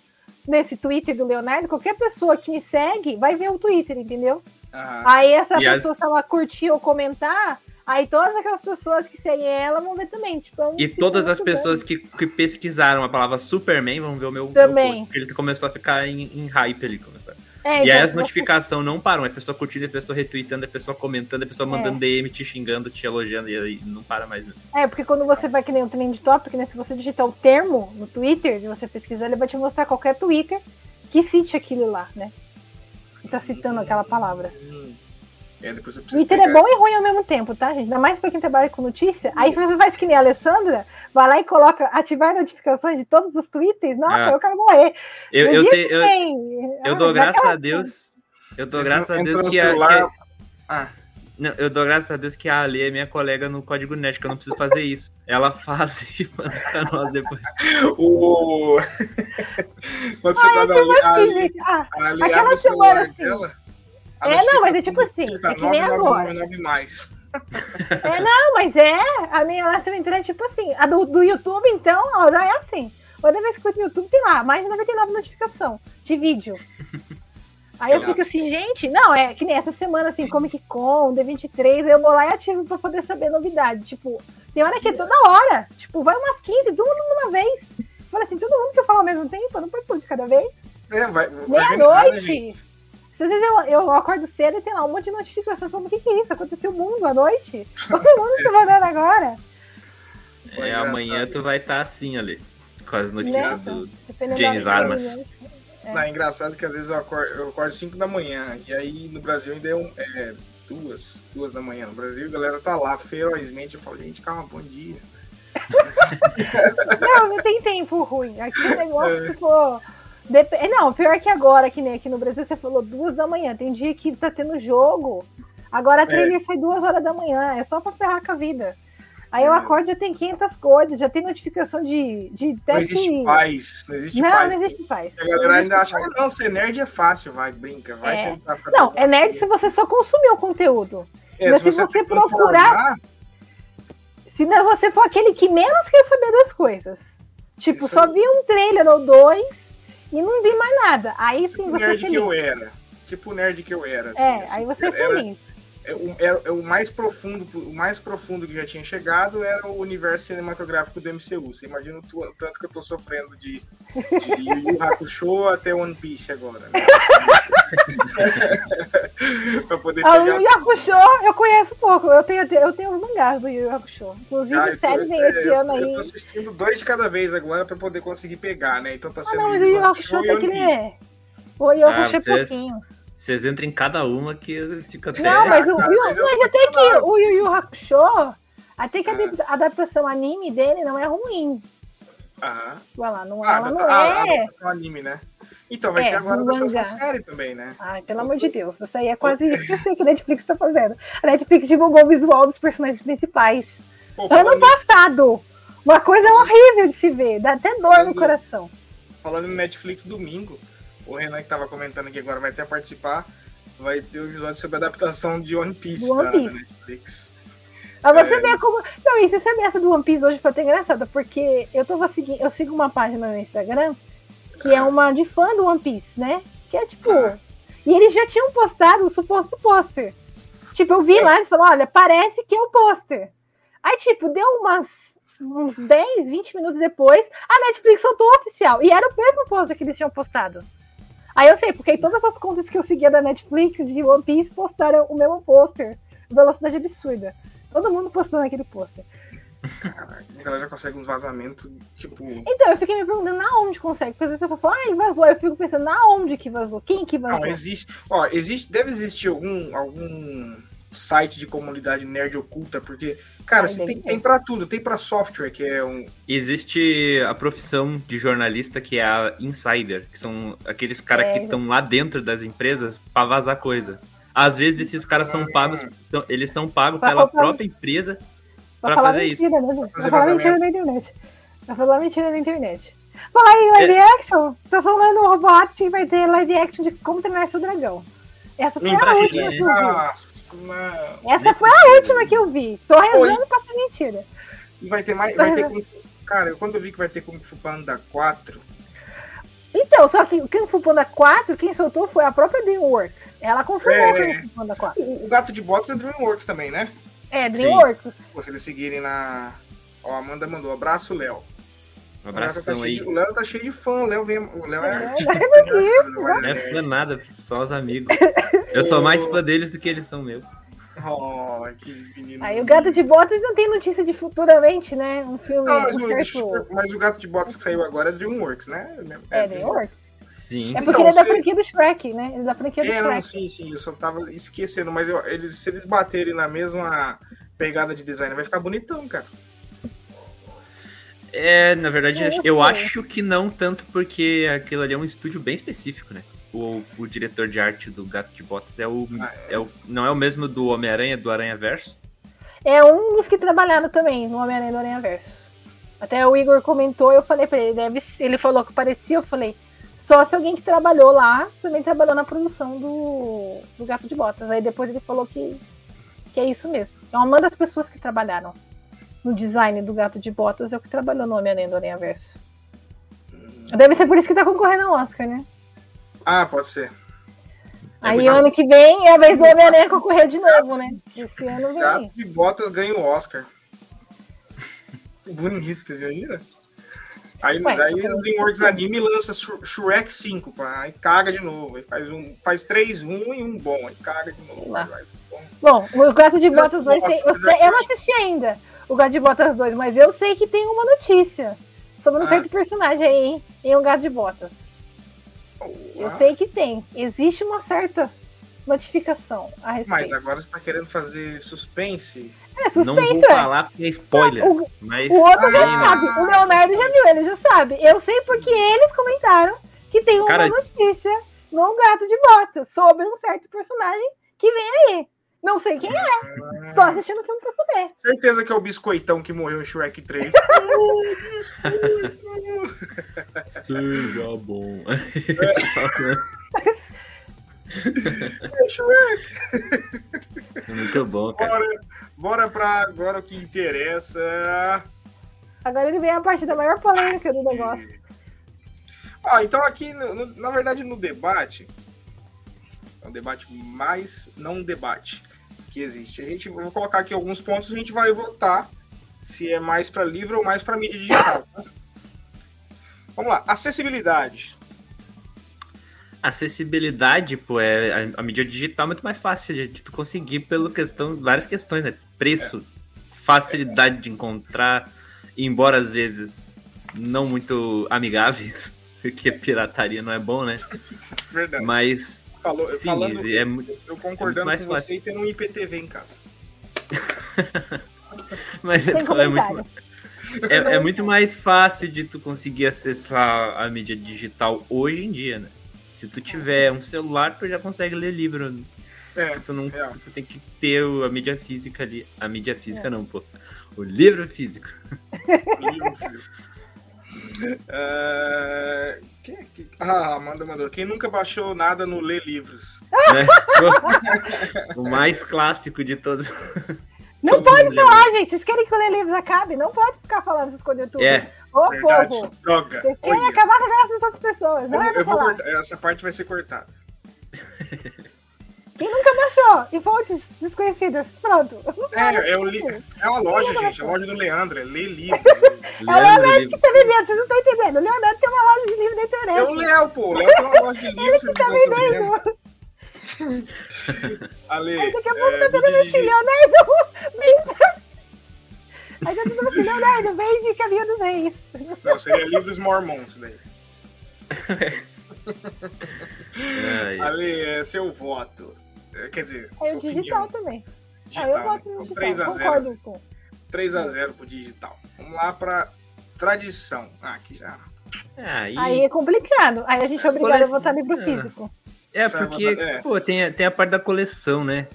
nesse Twitter do Leonardo, qualquer pessoa que me segue vai ver o Twitter, entendeu? ah, Aí essa E as- pessoa, se ela curtir ou comentar, aí todas aquelas pessoas que seguem ela vão ver também. Tipo, é um E todas as pessoas que, que pesquisaram a palavra Superman vão ver o meu, meu Também. porque ele começou a ficar em, em hype ali. Começou. É, e aí as notificações não param, é pessoa curtindo, é pessoa retweetando, é a pessoa comentando, é a pessoa É. mandando DM, te xingando, te elogiando, e aí não para mais. né? É, porque quando você vai que nem o trending topic, né? Se você digitar o termo no Twitter, e você pesquisar, ele vai te mostrar qualquer Twitter que cite aquilo lá, né? Que tá citando aquela palavra. hum. É, depois Twitter é bom e ruim ao mesmo tempo, tá, gente? Ainda mais pra quem trabalha com notícia. Aí você faz que nem a Alessandra, vai lá e coloca ativar notificações de todos os twitters. Nossa, Ah. eu quero morrer. Eu, eu, te- eu, eu ah, dou graças a Deus. Eu dou Você graças a Deus que a, celular- que a- Ah, não, eu dou graças a Deus que a Ali é minha colega no Código Net, que eu não preciso fazer isso. Ela faz *laughs* e manda pra nós depois. o... *laughs* Quando você tá na Assim, ali, gente, ah, ali aquela abre o celular semana, assim. dela. A É, não, mas é notificação tipo assim, é que nem 99999 mais. É, não, mas é. A minha lá na internet, tipo assim. A do, do YouTube, então, ó, já é assim. Toda vez que eu no YouTube, tem lá mais de 99 notificação de vídeo. Aí eu fico assim, gente, não, é que nem essa semana, assim, Comic Con, D23, eu vou lá e ativo pra poder saber novidade. Tipo, tem hora que é toda hora. Tipo, vai umas 15, todo mundo uma vez. Fala assim, todo mundo que eu falo ao mesmo tempo, eu não pode tudo de cada vez. É, vai. Meia-noite. Às vezes eu, eu acordo cedo e tem lá um monte de notificação falando o que, que é isso? Aconteceu o mundo à noite? Todo mundo tá mandando agora. É, amanhã tu vai estar tá assim ali. Com as notícias do James Armas. É. Não, é engraçado que às vezes eu acordo, eu acordo 5 da manhã, e aí no Brasil ainda é, um, é duas, duas da manhã. No Brasil a galera tá lá ferozmente. Eu falo, gente, calma, bom dia. *laughs* não, não tem tempo ruim. Aqui o negócio, ficou. Dep... Não, pior que agora, que nem aqui no Brasil, você falou duas da manhã. Tem dia que tá tendo jogo. Agora a trilha é. sai duas horas da manhã. É só pra ferrar com a vida. Aí eu acordo já tem 500 coisas, já tem notificação de, de Não existe paz, não existe não, paz. Não, existe paz. A galera ainda acha, que não, ser nerd é fácil, vai, brinca, vai é. tentar fazer. Não, é nerd se você só consumir o conteúdo. É, Mas se você, você procurar. Se não, você for aquele que menos quer saber das coisas. Tipo, só vi um trailer ou dois e não vi mais nada. Aí sim tipo você. nerd que eu era. Tipo o nerd que eu era. Assim, é, assim, aí você é feliz. É o, era, é o mais profundo, o mais profundo que já tinha chegado era o universo cinematográfico do MCU. Você imagina o tanto que eu tô sofrendo de, de Yu Yu Hakusho até One Piece agora, né? *laughs* pra poder ah, pegar... O Yu Hakusho eu conheço pouco. Eu tenho, eu tenho os mangás do Yu Hakusho. Inclusive, ah, série vem esse ano aí. Eu tô assistindo dois de cada vez agora pra poder conseguir pegar, né? Então tá sendo. Ah, não, mas o Yu Hakusho tem que ler. O Yu Hakusho é pouquinho. Vocês entram em cada uma que fica até. Não, mas, o, mas, mas até que o Yu Yu Hakusho, até que a ah. adaptação anime dele não é ruim. Aham. Vai lá, não, ah, ela não é. adaptação anime, né? Então, vai é, ter agora a adaptação série também, né? Ai, pelo amor de Deus. Isso aí é quase isso que eu sei que a Netflix tá fazendo. A Netflix divulgou o visual dos personagens principais. Pô, ano passado. Uma coisa horrível de se ver. Dá até dor falando, no coração. Falando em Netflix, domingo, o Renan que tava comentando aqui agora vai até participar. Vai ter um episódio sobre a adaptação de One Piece, One Piece. da Netflix. Pra você é... ver como. Não, e você sabe essa do One Piece hoje foi até engraçada, porque eu tava seguindo. Eu sigo uma página no Instagram que é uma de fã do One Piece, né? Que é tipo. Ah. E eles já tinham postado o suposto pôster. Tipo, eu vi é. lá, eles falaram, olha, parece que é o pôster. Aí, tipo, deu umas uns 10, 20 minutos depois, a Netflix soltou o oficial. E era o mesmo pôster que eles tinham postado. Aí eu sei, porque todas as contas que eu seguia da Netflix de One Piece postaram o mesmo pôster. Velocidade absurda. Todo mundo postando aquele pôster. Caraca, a galera já consegue uns vazamentos, tipo. Então, eu fiquei me perguntando na onde consegue. Porque as pessoas falam, ah, vazou. Eu fico pensando, na onde que vazou? Quem que vazou? Não, existe. Ó, existe. Deve existir algum. algum site de comunidade nerd oculta, porque, cara, você tem, tem para tudo, tem para software, que é um. Existe a profissão de jornalista que é a insider, que são aqueles caras é. que estão lá dentro das empresas para vazar coisa. Às vezes esses caras são pagos, eles são pagos pra pela própria empresa para fazer mentira, isso. Né? Pra falar mentira na internet. Pra falar mentira na internet. Falar em live é. action, tô falando no Robot que vai ter live action de como treinar seu dragão. Essa foi a última que Essa foi a última que eu vi. Tô rezando Oi. pra ser mentira. Vai ter mais. Vai ter Kung Cara, quando eu vi que vai ter Kung Fu Panda 4. Então, só que o Kung Fu Panda 4, quem soltou foi a própria DreamWorks. Ela confirmou é, o Kung Fu Panda 4. O, o gato de botas é DreamWorks também, né? É, DreamWorks. Sim. Se eles seguirem na. Ó, a Amanda mandou. Abraço, Léo. Um abração tá aí. O Léo tá cheio de fã, o Léo vem. O Léo é. Não é fã nada, só os amigos. *laughs* Eu sou mais fã deles do que eles são meus. Oh, que menino. Aí o Gato de Botas não tem notícia de futuramente, né? Um filme. Não, mas, o, mas o Gato de Botas que saiu agora é DreamWorks, né? É, é DreamWorks. Sim. É porque então, ele é da franquia do Shrek, né? Ele é da franquia do é, Shrek. Não, sim, sim. Eu só tava esquecendo, mas eu, eles, se eles baterem na mesma pegada de design, vai ficar bonitão, cara. É, na verdade, é, eu acho que não tanto porque aquilo ali é um estúdio bem específico, né? O, o diretor de arte do Gato de Botas é o, ah, é. é. o não é o mesmo do Homem-Aranha, do Aranha Verso? É um dos que trabalharam também no Homem-Aranha do Aranha Verso. Até o Igor comentou, eu falei pra ele, deve, ele falou que parecia, eu falei, só se alguém que trabalhou lá também trabalhou na produção do, do Gato de Botas. Aí depois ele falou que, que é isso mesmo. É uma das pessoas que trabalharam no design do gato de botas é o que trabalhou no Homem-Aranha do Aranha Verso. Deve ser por isso que tá concorrendo ao Oscar, né? Ah, pode ser. Aí ano que vem é a vez do Homem-Aranha concorrer de novo, né? Esse ano vem. Gato de Botas ganha o Oscar. Bonito, já viram? Aí, Ué, daí então- o DreamWorks Anime lança Shre- Shrek 5, pá, aí caga de novo. Aí faz, um, faz três ruim e um bom, aí caga de novo. Bom. Bom, o Gato de Botas 2 tem. gosto, Eu, não assisti ainda o Gato de Botas 2, mas eu sei que tem uma notícia sobre um Ah. certo personagem aí hein, em um Gato de Botas. Eu Ah, sei que tem. Existe uma certa notificação a respeito. Mas agora você tá querendo fazer suspense? É Não vou suspense, é. falar porque é spoiler. O- mas O outro já Ah. sabe. O Leonardo já viu, ele já sabe. Eu sei porque eles comentaram que tem uma Cara- notícia no Gato de Botas sobre um certo personagem que vem aí. Não sei quem é. Tô assistindo o filme pra saber. Certeza que é o biscoitão que morreu em Shrek 3. *laughs* seja bom. É Shrek. Muito bom, cara. Bora, bora pra agora o que interessa. Agora ele vem a parte da maior polêmica do negócio. Ah, então aqui, no- no- na verdade, no debate, é um debate mais não um debate que existe. A gente vou colocar aqui alguns pontos, a gente vai votar se é mais para livro ou mais para mídia digital. tá? Vamos lá, acessibilidade. Acessibilidade, pô, é a, a mídia digital é muito mais fácil de, tu conseguir pelo questão, várias questões, né? Preço, facilidade de encontrar, embora às vezes não muito amigáveis, *laughs* porque pirataria não é bom, né? Verdade. Mas Falou, sim, falando, é muito. eu concordando mais com fácil. você e tendo um IPTV em casa. *laughs* Mas é, é muito, comentários. é, é muito mais fácil de tu conseguir acessar a mídia digital hoje em dia, né? Se tu tiver um celular, tu já consegue ler livro. É, Tu, não, real. tu tem que ter o- a mídia física ali. A mídia física não, pô. O livro físico. *laughs* livro, filho. É, quem é que- Ah, Amanda mandou. Quem nunca baixou nada no Lê Livros? né? *laughs* o mais clássico de todos. Não Todo pode falar, gente. Vocês querem que o Lê Livros acabe? Não pode ficar falando essas coisas tudo. É, Ô, Verdade. povo. Droga. Vocês querem Olha. acabar com a graça das outras pessoas. Não Eu, é eu vou falar. essa parte vai ser cortada. *laughs* Quem nunca baixou? Em fontes desconhecidas. Pronto. É, é, o li... é uma loja, gente. É a loja do Leandro. É Lê Livro. *laughs* É o Leandro Leonardo Livro. que tá vendendo, vocês não estão entendendo. O Leonardo tem uma loja de livro na internet. É o Léo, pô. O Léo tem uma loja de livros. Vocês tá não estão sabendo. vendendo. *laughs* Ale, Aí daqui a pouco é, tá todo assim, digi- Leonardo, vem. Aí tá todo assim, Leonardo, vem de caminho dos reis. Não, seria livros mormons daí. *laughs* Ai, Ale, é seu voto. É, Quer dizer, sua o digital opinião. também. Digital, Aí eu né? voto no Então, digital. 3 a 0 Concordo com. 3 a 0 pro digital. Vamos lá pra tradição. Ah, aqui já. aí, Aí é complicado. Aí a gente é obrigado a Coleção- votar livro Ah. físico. é porque, é. pô, tem, a- tem a parte da coleção, né?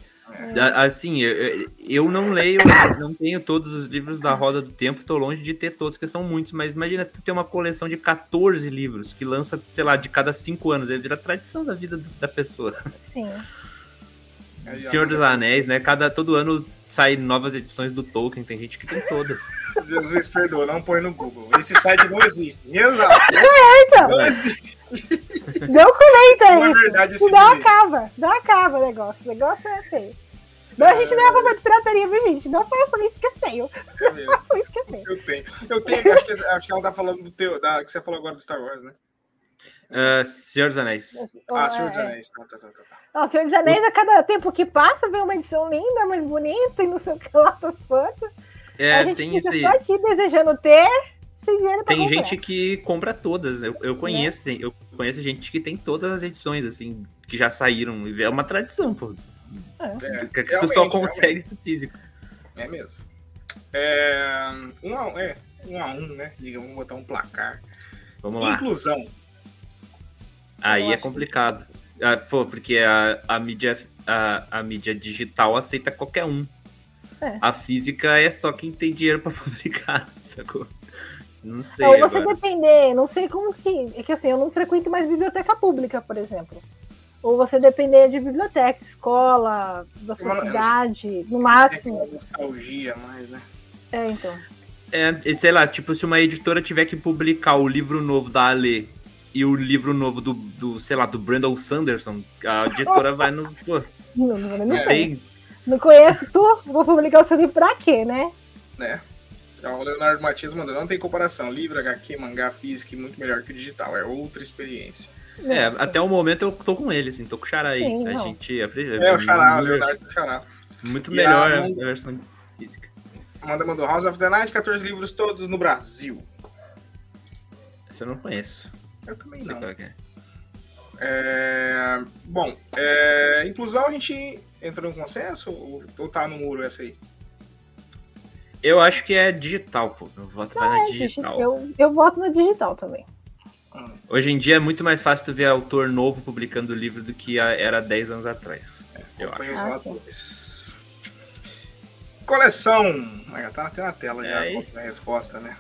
É. A- Assim, eu, eu- não leio, não tenho todos os livros da Roda do Tempo, tô longe de ter todos, que são muitos, mas imagina tu ter uma coleção de 14 livros, que lança, sei lá, de cada 5 anos, aí vira tradição da vida da pessoa. Sim. Aí, Senhor dos Anéis, né? Cada, todo ano sai novas edições do Tolkien, tem gente que tem todas. Jesus perdoa, não põe no Google. Esse site não existe. Exato. Então, Não existe. não comenta Não é isso. verdade Senão bilhete. acaba. Não acaba o negócio. O negócio é feio. Não, a gente não é a favor de pirataria, viu, gente? Não façam isso que é feio. É mesmo. Façam isso que é feio. Eu tenho. Eu tenho, acho que, acho que ela tá falando do teu, da, que você falou agora do Star Wars, né? Ah, Senhor dos Anéis. Ah, Senhor dos É, é. Anéis. Tá, tá, tá, tá, tá. Não, Senhor dos Anéis, a cada tempo que passa, vem uma edição linda, mais bonita, e não sei o que lá das quantas. É, a gente tem isso aí. só aqui desejando ter, Tem comprar. gente que compra todas. Eu, eu conheço, tem- eu conheço gente que tem todas as edições, assim, que já saíram. É uma tradição, pô. É, Que tu só realmente, consegue no físico. É mesmo. É, um a um, é, um a um, né? Diga, vamos botar um placar. Vamos lá. Inclusão. Aí Eu é acho. complicado. Ah, pô, porque a, a, mídia, a, a mídia digital aceita qualquer um. É. A física é só quem tem dinheiro pra *laughs* publicar, sacou? Não sei. Ou você agora. depender, não sei como que. É que assim, eu não frequento mais biblioteca pública, por exemplo. Ou você depender de biblioteca, escola, da sua Mas- cidade, no É máximo. aquela nostalgia mais, né? É, então. É, sei lá, tipo, se uma editora tiver que publicar o livro novo da Ale e o livro novo do, do, sei lá, do Brandon Sanderson, a editora vai no. Pô, Não, não, não É. sei. Não conheço tu? Vou publicar o seu livro pra quê, né? né? Então, o Leonardo Matias mandou, não tem comparação. Livro, HQ, mangá, físico, muito melhor que o digital. É outra experiência. É, Nossa. até o momento eu tô com ele, assim, tô com o Xará aí. Sim, a não. gente. É, o Xará, o Leonardo do Xará. muito E melhor a a, versão física. Amanda mandou House of the Night, 14 livros todos no Brasil. Essa eu não conheço. Eu também Não sei não. qual que é. É, Bom, é, inclusão a gente entrou em consenso ou tá no muro essa aí? Eu acho que é digital, pô. Eu voto vai na É, digi- digital. Eu, eu voto no digital também. Hum, Hoje em dia é muito mais fácil tu ver autor novo publicando livro do que era 10 anos atrás. Eu acho. Ah. Coleção. Ah, já tá até na tela já É a resposta, né?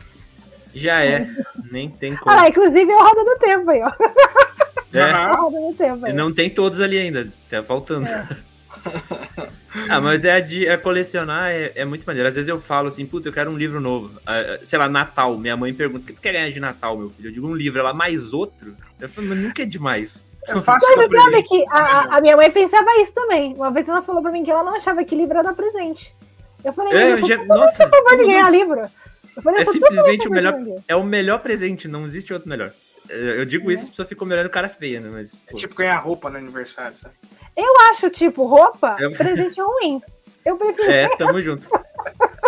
Já é. *laughs* Nem tem Ah, como. lá, inclusive é o Roda do Tempo aí, ó. É. É o Aham. Roda do Tempo aí. não tem todos ali ainda, tá faltando. *laughs* ah, mas é, de, é colecionar, é, é muito maneiro. Às vezes eu falo assim, puta, eu quero um livro novo. Ah, sei lá, Natal. Minha mãe pergunta, o que tu quer ganhar de Natal, meu filho? Eu digo um livro, ela mais outro. Eu falo, mas nunca é demais. É fácil Mas você sabe que a, a- a minha mãe pensava isso também. Uma vez ela falou pra mim que ela não achava que livro era presente. Eu falei, É, eu eu já, nossa, acabou de ganhar livro. Falei, é simplesmente o melhor. É o melhor presente, não existe outro melhor. É, Eu digo isso, as pessoas ficam melhorando cara feia, né? Mas, É tipo ganhar roupa no aniversário, sabe? Eu acho, tipo, roupa, Eu- presente ruim. Eu prefiro. é, tamo junto. *laughs*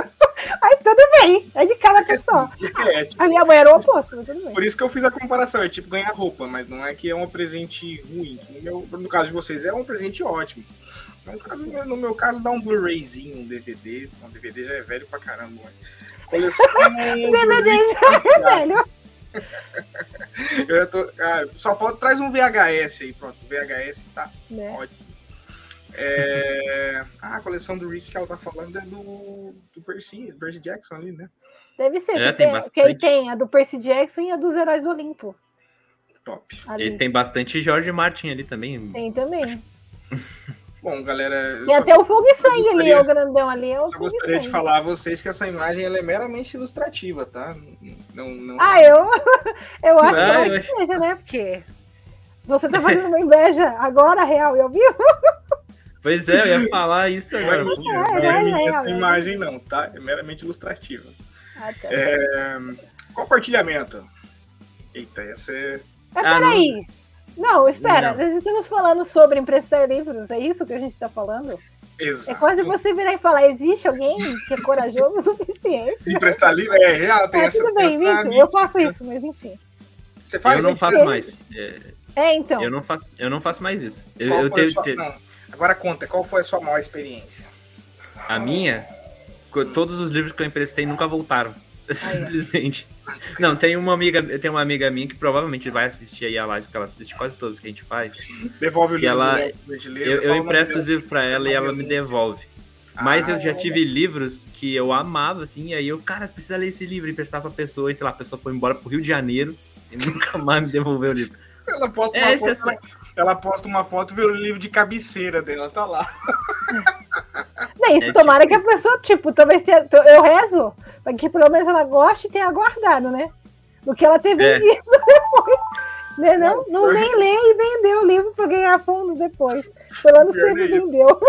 Aí tudo bem, é de cada pessoa. É, tipo, A minha mãe era o oposto, mas tudo bem. por isso que eu fiz a comparação. É tipo ganhar roupa, mas não é que é um presente ruim. No, meu- no caso de vocês, é um presente ótimo. No, caso, no meu caso, dá um Blu-rayzinho, um DVD. Um DVD já é velho pra caramba. Mas... Coleção. É velho. Eu tô, ah, só falta, traz um VHS aí, pronto. VHS tá Né? ótimo. É... Ah, a coleção do Rick que ela tá falando é do, do Percy, Percy Jackson ali, né? Deve ser. É, que tem tem, que aí tem a do Percy Jackson e a dos Heróis do Olimpo. Top. Ali. E tem bastante George Martin ali também. Tem também. Bom, galera, eu Tem só, até o Fogo e Sangue ali, o grandão ali. É só gostaria de falar a vocês que essa imagem ela é meramente ilustrativa, tá? Não, não... Ah, eu, *laughs* eu acho Ah, que eu é que seja, né? Porque você tá fazendo uma inveja agora, real, e ao vivo. Pois é, eu ia falar isso Não agora. É, não é, é minha é, essa é. imagem não, tá? É meramente ilustrativa. Ah, tá. É, Compartilhamento. Eita, essa é... Mas Ah, peraí. Não, espera. Não. Nós estamos falando sobre emprestar livros. É isso que a gente está falando? É Exato. quase você virar e falar: existe alguém que é corajoso o suficiente? Emprestar livro é real, tem É, essa... tudo bem, Vitor. Eu faço isso, mas enfim. Você faz Eu não isso? faço mais. É, É, então. Eu não faço, eu não faço mais isso. Eu, Qual eu foi a tenho, sua... te- Não, agora conta, qual foi a sua maior experiência? a minha, todos os livros que eu emprestei nunca voltaram. Simplesmente. *laughs* Não, tem uma amiga, tem uma amiga minha que provavelmente vai assistir aí a live, porque ela assiste quase todas que a gente faz. Devolve o Que livro ela- gente ler, Eu, eu empresto os livros pra ela e ela me devolve. Mas Ah, eu já é. tive livros que eu amava, assim, e aí eu, cara, precisa ler esse livro, e emprestar pra pessoa, e sei lá, a pessoa foi embora pro Rio de Janeiro e *laughs* nunca mais me devolveu o livro. Ela posta É, uma esse foto, ela, posta uma foto e vê o livro de cabeceira dela, tá lá. *laughs* Não, isso É tomara tipo que a pessoa, tipo, talvez tenha, eu rezo, para que pelo menos ela goste e tenha guardado, né? Do que ela ter É. vendido *laughs* depois. Né, não, não nem lê e vendeu o livro para ganhar fundos depois. Pelo menos é isso. vendeu.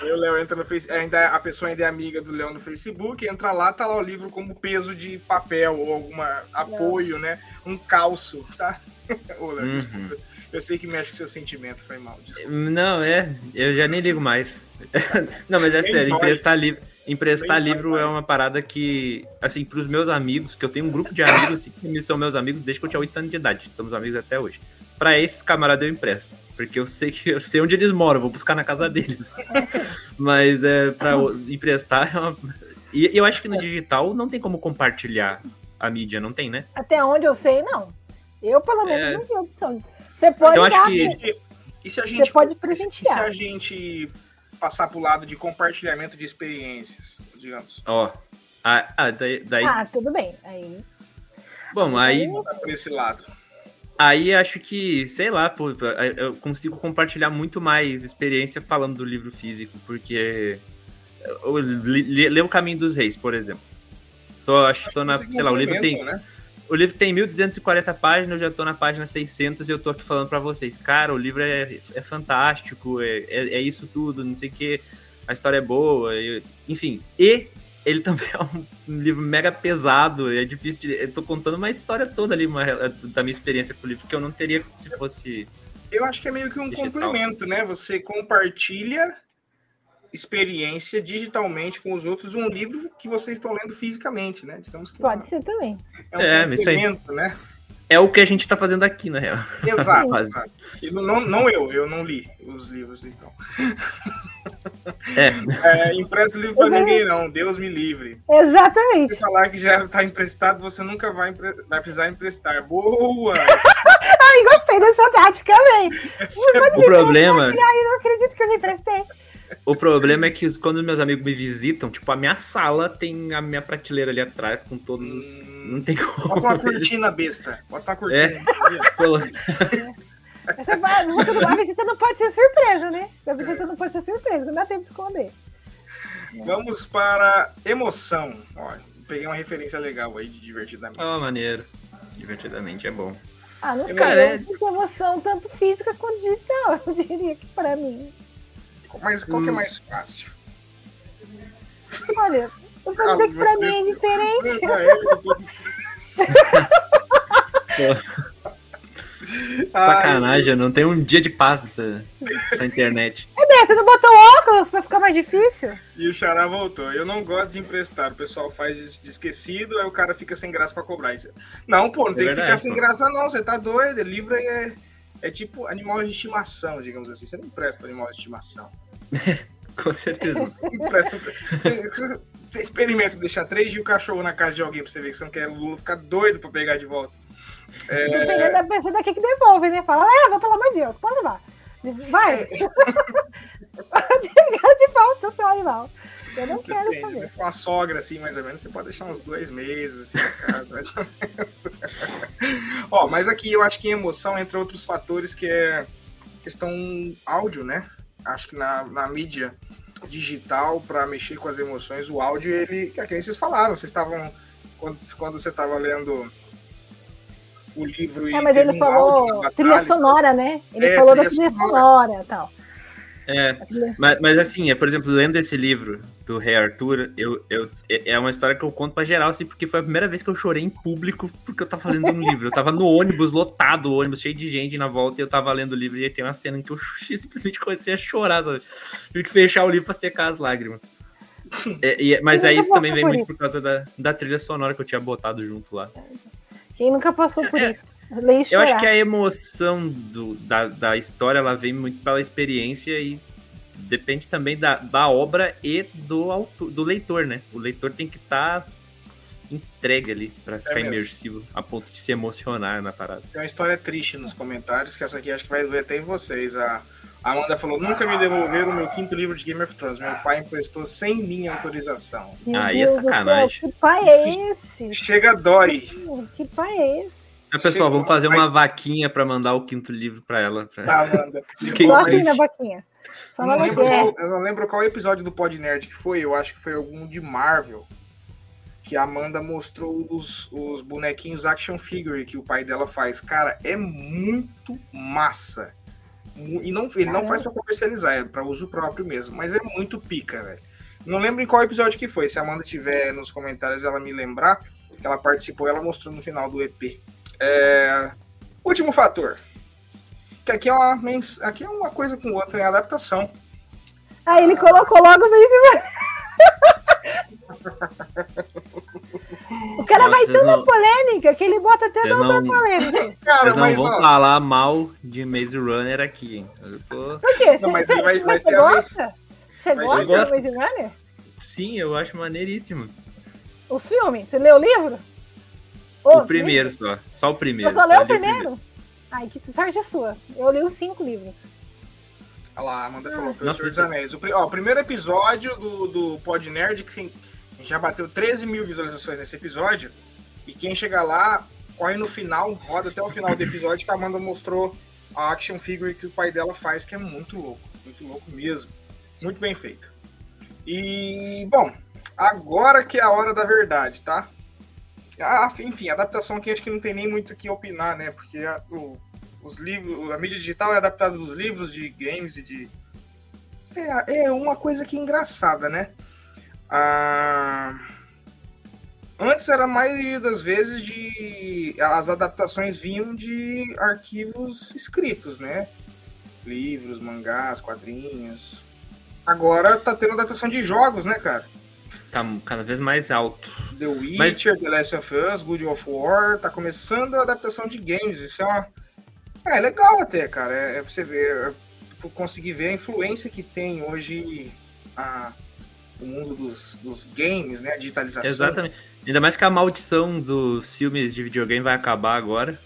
Aí o Léo entra no Facebook, ainda a pessoa ainda é amiga do Léo no Facebook, entra lá, tá lá o livro como peso de papel ou alguma apoio, né? Um calço, sabe? *laughs* Ô, Léo, Uhum. desculpa. Eu sei que mexe com seu sentimento, foi mal. Desculpa. Não, é, eu já nem ligo mais. *laughs* Não, mas é Nem sério, emprestar livro. Emprestar livro é uma parada que, assim, pros meus amigos, que eu tenho um grupo de amigos assim, que são meus amigos desde que eu tinha 8 anos de idade, somos amigos até hoje. Pra esses camaradas eu empresto, porque eu sei que eu sei onde eles moram, vou buscar na casa deles. *laughs* Mas é pra emprestar é uma... E eu acho que no digital não tem como compartilhar a mídia, não tem, né? Até onde eu sei, não. Eu, pelo menos, É. não vi opção. Você pode Então acho dar. que- E se a gente, pode e se presentear. a gente passar pro lado de compartilhamento de experiências, digamos? Ó. Ah, ah, daí, daí- Ah, tudo bem. Aí. bom, aí Passar por esse lado. Aí acho que, sei lá, pô, eu consigo compartilhar muito mais experiência falando do livro físico, porque eu li- li- ler o Caminho dos Reis, por exemplo. Tô, acho que tô na, Você sei lá, o livro tem, Né? O livro tem 1240 páginas, eu já tô na página 600 e eu tô aqui falando para vocês. Cara, o livro é, é fantástico, é, é, é, isso tudo, não sei o que, a história é boa, enfim. E ele *laughs* também é um livro mega pesado, é difícil de. Eu tô contando uma história toda ali uma, da minha experiência com o livro, que eu não teria se fosse. Eu acho que é meio que um digital. complemento, né? Você compartilha experiência digitalmente com os outros um livro que vocês estão lendo fisicamente, né? Digamos que Pode ser também. É um é, complemento, né? É o que a gente está fazendo aqui, na real. Exato, exato. Não, não eu, eu não li os livros, então. É. é empresta livro para ninguém, não. Deus me livre. Exatamente. Se falar que já está emprestado, você nunca vai, vai precisar emprestar. Boa! *laughs* Ai, gostei dessa tática, velho. É o problema. Ai, não acredito que eu me emprestei. O problema é que quando meus amigos me visitam, tipo, a minha sala tem a minha prateleira ali atrás com todos os. Hum, não tem como. Bota uma cortina besta. Bota uma cortina. É. *laughs* Essa, a visita não pode ser surpresa, né? A visita não pode ser surpresa, não dá tempo de esconder. Vamos para emoção. Ó, peguei uma referência legal aí de divertidamente. Oh, maneiro. Divertidamente é bom. Ah, não sei, é... emoção tanto física quanto digital, *laughs* eu diria que pra mim. Mas qual que é hum. mais fácil? Olha, eu vou dizer que pra mim é diferente. *laughs* *laughs* Sacanagem, não tem um dia de paz essa, essa internet. É bem, você não botou óculos pra ficar mais difícil? E o Xará voltou. Eu não gosto de emprestar. O pessoal faz de esquecido, aí o cara fica sem graça pra cobrar isso. Não, pô, não é tem verdade, que ficar sem graça, não. Você tá doido. Livro é, é tipo animal de estimação, digamos assim. Você não empresta animal de estimação. *laughs* Com certeza. *laughs* Empresta. Você, você experimenta deixar três dias o cachorro na casa de alguém pra você ver que você não quer o Lula ficar doido pra pegar de volta. É... Dependendo da pessoa daqui que devolve, né? Fala, leva, pelo amor de Deus, pode levar. Vai. É... *laughs* pode pegar de volta o seu animal. Eu não quero Depende, saber. Com a sogra, assim, mais ou menos, você pode deixar uns dois meses, assim, na casa, mais ou menos. *laughs* Ó, mas aqui eu acho que em emoção, entre outros fatores, que é questão áudio, né? Acho que na, na mídia digital, para mexer com as emoções, o áudio, ele. É que nem vocês falaram, vocês estavam. Quando, quando você estava lendo o livro. É, mas ele um falou trilha sonora, né? Ele é, falou da trilha sonora e tal. É, mas, mas assim, é, por exemplo, lendo esse livro do Rei Arthur, eu, eu, é, é uma história que eu conto pra geral, assim, porque foi a primeira vez que eu chorei em público porque eu tava lendo um livro. Eu tava no ônibus, lotado, o ônibus cheio de gente na volta, e eu tava lendo o livro, e aí tem uma cena em que eu *laughs* simplesmente comecei a chorar, sabe? Tive que fechar o livro pra secar as lágrimas. É, e, mas aí isso também vem muito por causa da, da trilha sonora que eu tinha botado junto lá. Quem nunca passou por é, isso? Eu acho que a emoção do, da, da história ela vem muito pela experiência e depende também da, da obra e do, autor, do leitor, né? O leitor tem que estar tá entregue ali para ficar é imersivo, a ponto de se emocionar na parada. Tem uma história triste nos comentários, que essa aqui acho que vai doer até em vocês. A Amanda falou: nunca me devolveram o meu quinto livro de Game of Thrones. Meu pai emprestou sem minha autorização. Meu Aí é sacanagem. que pai é esse? Chega dói. Que pai é esse? É, pessoal, vamos fazer uma vaquinha para mandar o quinto livro para ela. Pra... Tá, Amanda. *laughs* Só assim na vaquinha. Eu não, lembro qual, eu não lembro qual episódio do Pod Nerd que foi. Eu acho que foi algum de Marvel. Que a Amanda mostrou os, os bonequinhos action figure que o pai dela faz. Cara, é muito massa. E não, ele não faz para comercializar, é para uso próprio mesmo. Mas é muito pica, velho. Não lembro em qual episódio que foi. Se a Amanda tiver nos comentários ela me lembrar, que ela participou, ela mostrou no final do EP. É... Último fator. Que aqui é uma, aqui é uma coisa com outra, é adaptação. Aí ele colocou logo mesmo. O cara vai tão não... polêmica que ele bota até na não... polêmica. Cara, Vocês não mas, vão ó... falar mal de Maze Runner aqui. Eu tô... Por quê? Não, mas, vai, vai você gosta? Você gosta do Maze Runner? Sim, eu acho maneiríssimo. O filme? Você leu o livro? O, o primeiro só. Só o primeiro. Você só leu o primeiro? primeiro? Ai, que sorte é sua. Eu li os cinco livros. Olha lá, a Amanda falou, foi Nossa, o Senhor dos Anéis. O, ó, o primeiro episódio do, do Pod Nerd, que sim, a gente já bateu 13 mil visualizações nesse episódio. E quem chegar lá, corre no final, roda até o final do episódio, que a Amanda mostrou a action figure que o pai dela faz, que é muito louco. Muito louco mesmo. Muito bem feito. E, bom, agora que é a hora da verdade, tá? Ah, enfim, adaptação aqui acho que não tem nem muito o que opinar, né? Porque a, o, os livros, a mídia digital é adaptada dos livros de games e de. É, é uma coisa que é engraçada, né? Ah, antes era a maioria das vezes de. As adaptações vinham de arquivos escritos, né? Livros, mangás, quadrinhos. Agora tá tendo adaptação de jogos, né, cara? Tá cada vez mais alto. The Witcher, Mas... The Last of Us, Good of War, tá começando a adaptação de games. Isso é uma. É, é legal até, cara. É, é pra você ver, é pra conseguir ver a influência que tem hoje a, o mundo dos, dos games, né? A digitalização. Exatamente. Ainda mais que a maldição dos filmes de videogame vai acabar agora.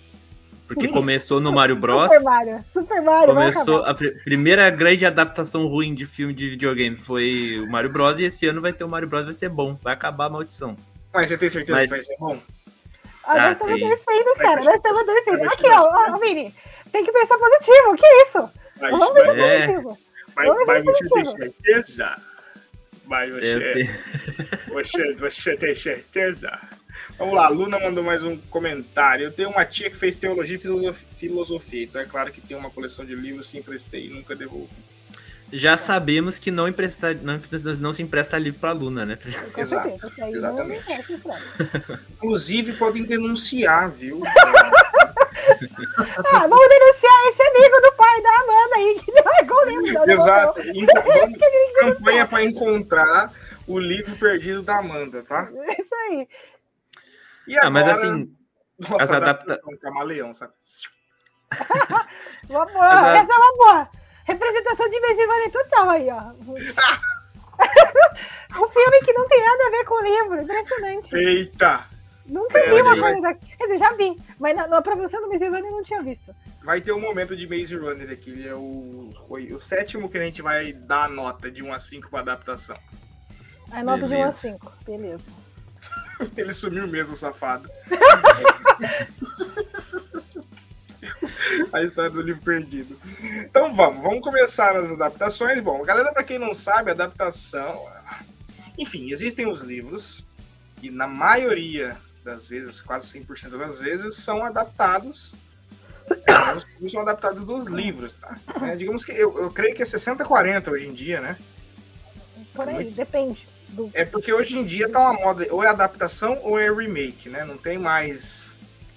Porque começou no Mario Bros. Super Mario, Super Mario. Começou a pr primeira grande adaptação ruim de filme de videogame foi o Mario Bros. E esse ano vai ter o Mario Bros. Vai ser bom. Vai acabar a maldição. Mas você tem certeza Mas... que vai ser bom? Ah, nós estamos descendo, cara. Nós estamos descendo. Aqui, ó, ó, Vini. Tem que pensar positivo. O que isso? Mas, Vamos pensar é... positivo. Mas, Vamos mas você tem certeza? Mas você, você, *laughs* você tem certeza? Vamos lá, a Luna mandou mais um comentário. Eu tenho uma tia que fez teologia e filosofia, então é claro que tem uma coleção de livros que emprestei e nunca devolvo. Já sabemos que não, empresta, não, não se empresta livro para Luna, né? Exato, exatamente. Inclusive, podem denunciar, viu? *laughs* ah, vamos denunciar esse amigo do pai da Amanda aí, que não é com livro. Exato. Campanha para encontrar o livro perdido da Amanda, tá? Isso aí. E agora, ah, mas assim, nossa, as adaptações. Camaleão, sabe? uma boa, essa é uma boa. Representação de Mesivane total aí, ó. *laughs* um filme que não tem nada a ver com o livro, impressionante. Eita! Nunca vi uma coisa daqui. Quer dizer, já vi, mas na, na promoção do Maze Runner não tinha visto. Vai ter um momento de Maze Runner aqui, ele é o, o, o sétimo que a gente vai dar a nota de 1 a 5 para adaptação. A nota beleza. de 1 a 5, beleza. *laughs* Ele sumiu mesmo, safado. *laughs* a história do livro perdido. Então vamos, vamos começar as adaptações. Bom, galera, para quem não sabe, adaptação. Enfim, existem os livros, e na maioria das vezes, quase 100% das vezes, são adaptados. Os são adaptados dos livros, tá? É, digamos que eu, eu creio que é 60-40 hoje em dia, né? Por aí, depende. Do... É porque hoje em dia tá uma moda, ou é adaptação ou é remake, né? Não tem mais.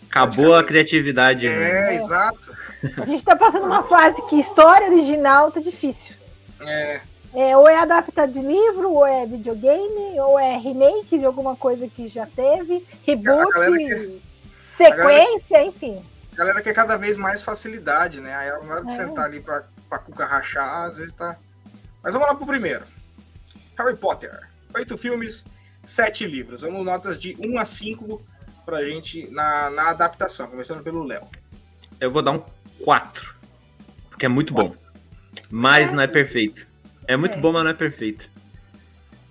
Acabou a criatividade, é, né? É, exato. A gente tá passando uma fase que história original tá difícil. É. é. Ou é adaptado de livro, ou é videogame, ou é remake de alguma coisa que já teve, reboot, que... sequência, galera... enfim. A galera quer cada vez mais facilidade, né? Aí na hora de é. sentar ali pra, pra cuca rachar, às vezes tá. Mas vamos lá pro primeiro. Harry Potter oito filmes, sete livros. Vamos notas de 1 a 5 pra gente na, na adaptação, começando pelo Léo. Eu vou dar um 4, porque é muito bom. Mas não é perfeito. É muito é. bom, mas não é perfeito.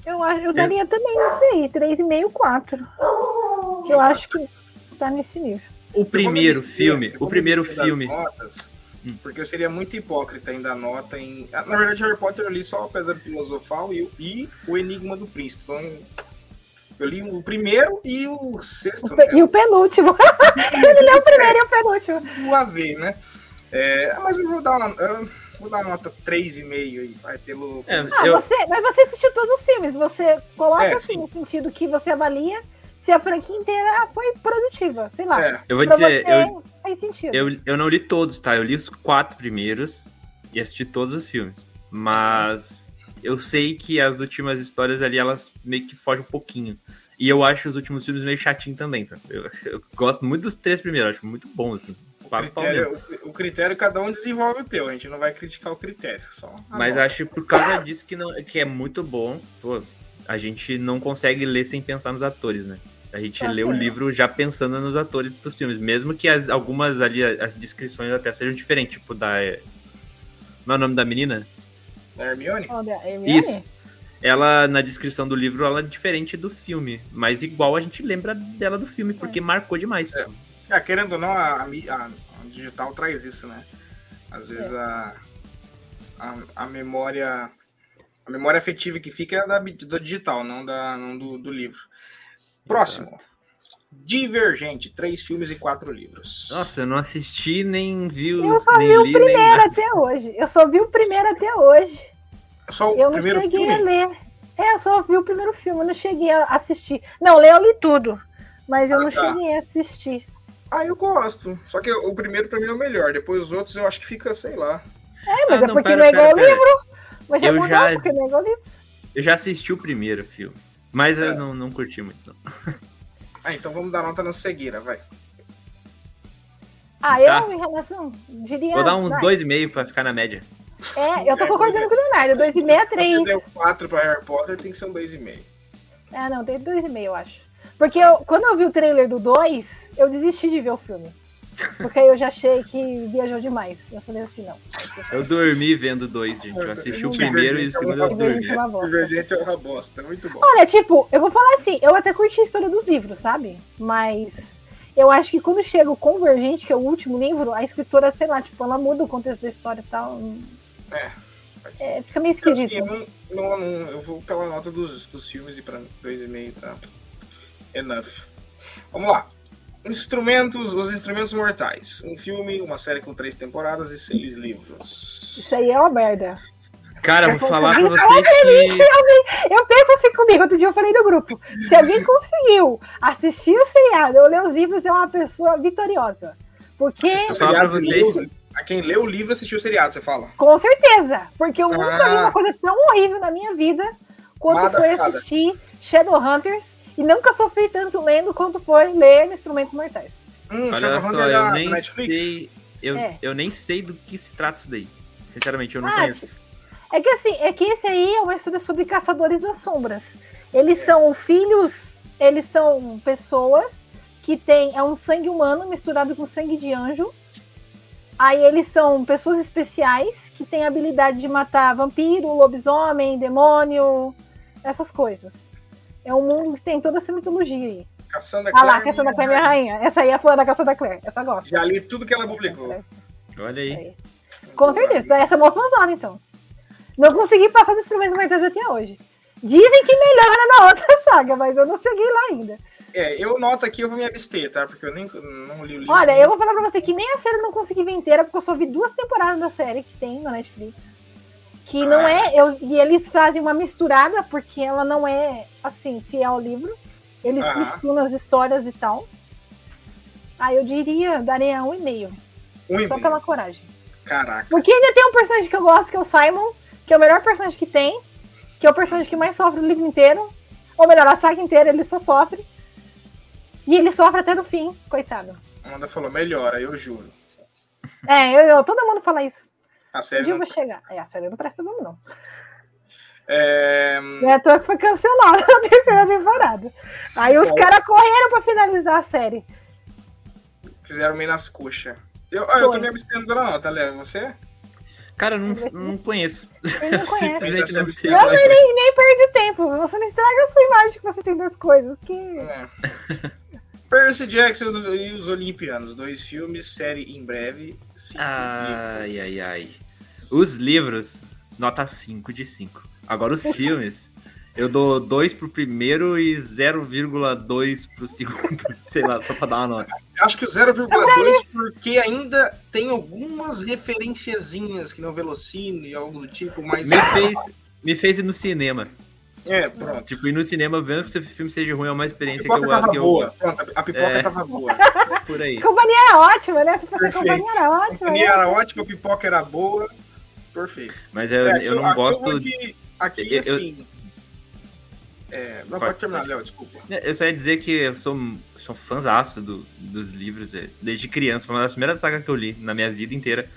Eu, acho, eu daria é. também isso aí, 3,5, 4. Que eu acho que tá nesse nível. O primeiro filme, o primeiro filme. Notas. Porque eu seria muito hipócrita ainda nota em. Ah, na verdade, Harry Potter eu li só a Pedra Filosofal e, e o Enigma do Príncipe. Então, eu li o primeiro e o sexto. O né? E o penúltimo. *laughs* Ele leu o primeiro e o penúltimo. O AV, né? É, mas eu vou dar uma. Vou dar uma nota 3,5 aí, vai, pelo. É, ah, eu... você, mas você assistiu todos os filmes, você coloca é, assim, no sentido que você avalia se a franquia inteira foi produtiva, sei lá. É. Eu vou dizer, eu, faz sentido. Eu, eu não li todos, tá? Eu li os quatro primeiros e assisti todos os filmes. Mas eu sei que as últimas histórias ali, elas meio que fogem um pouquinho. E eu acho os últimos filmes meio chatinho também, tá? Eu, eu gosto muito dos três primeiros, acho muito bom, assim. O critério, o, o critério, cada um desenvolve o teu, a gente não vai criticar o critério, só. Mas acho por causa disso que, não, que é muito bom, pô, a gente não consegue ler sem pensar nos atores, né? A gente tá lê o livro já pensando nos atores dos filmes, mesmo que as, algumas ali, as descrições até sejam diferentes, tipo da. Não é o nome da menina? Da Hermione? Oh, da Hermione? Isso. Ela, na descrição do livro, ela é diferente do filme, mas igual a gente lembra dela do filme, porque é. marcou demais. É. é. querendo ou não, a, a, a, digital traz isso, né? Às vezes é. a, a, a memória. A memória afetiva que fica é da, do digital, não, da, não do, do livro. Próximo. Divergente, três filmes e quatro livros. Nossa, eu não assisti nem vi os. Eu só nem vi o li, primeiro até hoje. Eu só vi o primeiro até hoje. Só o Eu não primeiro cheguei filme? a ler. É, eu só vi o primeiro filme, eu não cheguei a assistir. Não, ler eu li tudo. Mas eu Ah, não tá. cheguei a assistir. Ah, eu gosto. Só que o primeiro pra mim é o melhor. Depois os outros eu acho que fica, sei lá. É, mas Ah, é não, porque pera, não é pera, igual o pera. livro. Mas já Eu mudou, já- porque não é igual o livro. Eu já assisti o primeiro filme. Mas É. eu não, não curti muito. não. *laughs* Ah, então vamos dar nota na cegueira, vai. Ah, Tá. eu, em relação, diria... Vou dar um vai. 2,5 pra ficar na média. É, eu tô É, concordando pois com o Leonardo. Dois e meio a Se você três. deu 4 pra Harry Potter, tem que ser um 2,5. Ah, não, tem dois e meio, eu acho. Porque eu- quando eu vi o trailer do 2, eu desisti de ver o filme. Porque aí eu já achei que viajou demais. Eu falei assim, não. Eu dormi vendo dois, gente. Eu assisti o Não dá. primeiro e o segundo eu Divergente dormi. é uma bosta. Divergente é uma bosta, muito bom. Olha, tipo, eu vou falar assim, eu até curti a história dos livros, sabe? Mas eu acho que quando chega o Convergente, que é o último livro, a escritora, sei lá, tipo, ela muda o contexto da história e tal. Mas, É, fica meio assim, esquisito. eu, não, não, não- eu vou pela nota dos, dos filmes e pra 2,5 tá enough. Vamos lá. Instrumentos, os instrumentos mortais. Um filme, uma série com três temporadas e seis livros. Isso aí é uma merda. Cara, vou falar pra vocês que. Eu penso assim comigo, outro dia eu falei no grupo. Se alguém *laughs* conseguiu assistir o seriado ou ler os livros, é uma pessoa vitoriosa. Porque, vocês. A quem leu o livro assistiu o seriado, você fala. com certeza, porque eu nunca vi Ah. uma coisa tão horrível na minha vida quanto Nada foi assistir Shadowhunters e nunca sofri tanto lendo quanto foi ler Instrumentos Mortais. Hum, Olha só, é eu da nem Netflix? sei. Eu, É. eu nem sei do que se trata isso daí. Sinceramente, eu não Ah, conheço. É que assim, é que esse aí é uma história sobre caçadores das sombras. Eles são filhos, eles são pessoas que têm é um sangue humano misturado com sangue de anjo. Aí eles são pessoas especiais que têm a habilidade de matar vampiro, lobisomem, demônio, essas coisas. É um mundo que tem toda essa mitologia aí. Cassandra Ah lá, Clare, Caçada Claire, minha rainha. Essa aí é a flor da Caçada Claire. Essa eu gosto. Já li tudo que ela publicou. Olha aí. É. Com certeza. Essa é uma fãzona, então. Não consegui passar dos instrumentos mortais até hoje. Dizem que melhora na *laughs* outra saga, mas eu não cheguei lá ainda. É, eu noto aqui, eu vou me abster, tá? Porque eu nem não li o livro. Olha, eu vou falar pra você que nem a série eu não consegui ver inteira, porque eu só vi duas temporadas da série que tem na Netflix. Que não é. Eu, e eles fazem uma misturada, porque ela não é, assim, fiel ao livro. Eles Ah. misturam as histórias e tal. Aí eu diria, daria um e meio. Um e Só meio. pela coragem. Caraca. Porque ainda tem um personagem que eu gosto, que é o Simon, que é o melhor personagem que tem, que é o personagem que mais sofre o livro inteiro. Ou melhor, a saga inteira, ele só sofre. E ele sofre até no fim, coitado. Amanda falou, melhora, eu juro. É, eu, eu- todo mundo fala isso. A série eu não... vou chegar. É, a série não presta mesmo, não. É... Não é à toa que foi cancelada *laughs* a terceira temporada. Aí os caras correram pra finalizar a série. Fizeram meio nas coxas. Eu, ah, eu tô me abstendo da nota, Léo. Você? Cara, eu não, não conheço. *laughs* Ele não. Simplesmente não sei. Não, é. mas nem, nem perde tempo. Você não estraga a sua imagem que você tem das coisas. Que... É. Percy Jackson e os Olimpianos. Dois filmes, série em breve. Cinco Ai, ai, ai. Os livros, nota 5 de 5. Agora os filmes, eu dou 2 pro primeiro e 0,2 pro segundo. *laughs* Sei lá, só pra dar uma nota. Acho que o 0,2 porque ainda tem algumas referenciazinhas que não Velocine e algo do tipo, mas. Me fez, me fez ir no cinema. É, pronto. Tipo, ir no cinema vendo que o filme seja ruim é uma A experiência que eu, tava que eu boa. gosto. Pronto, a pipoca É. tava boa. Por aí. A companhia era ótima, né? Perfeito. companhia era A ótima. companhia né? era ótima, a pipoca era boa. Perfeito. Mas eu, É, aqui eu não aqui gosto. de- aqui, eu- assim. É, não, Pode- terminar. Léo, desculpa. Eu só ia dizer que eu sou, sou fãzaço do, dos livros é, desde criança. Foi uma das primeiras sagas que eu li na minha vida inteira.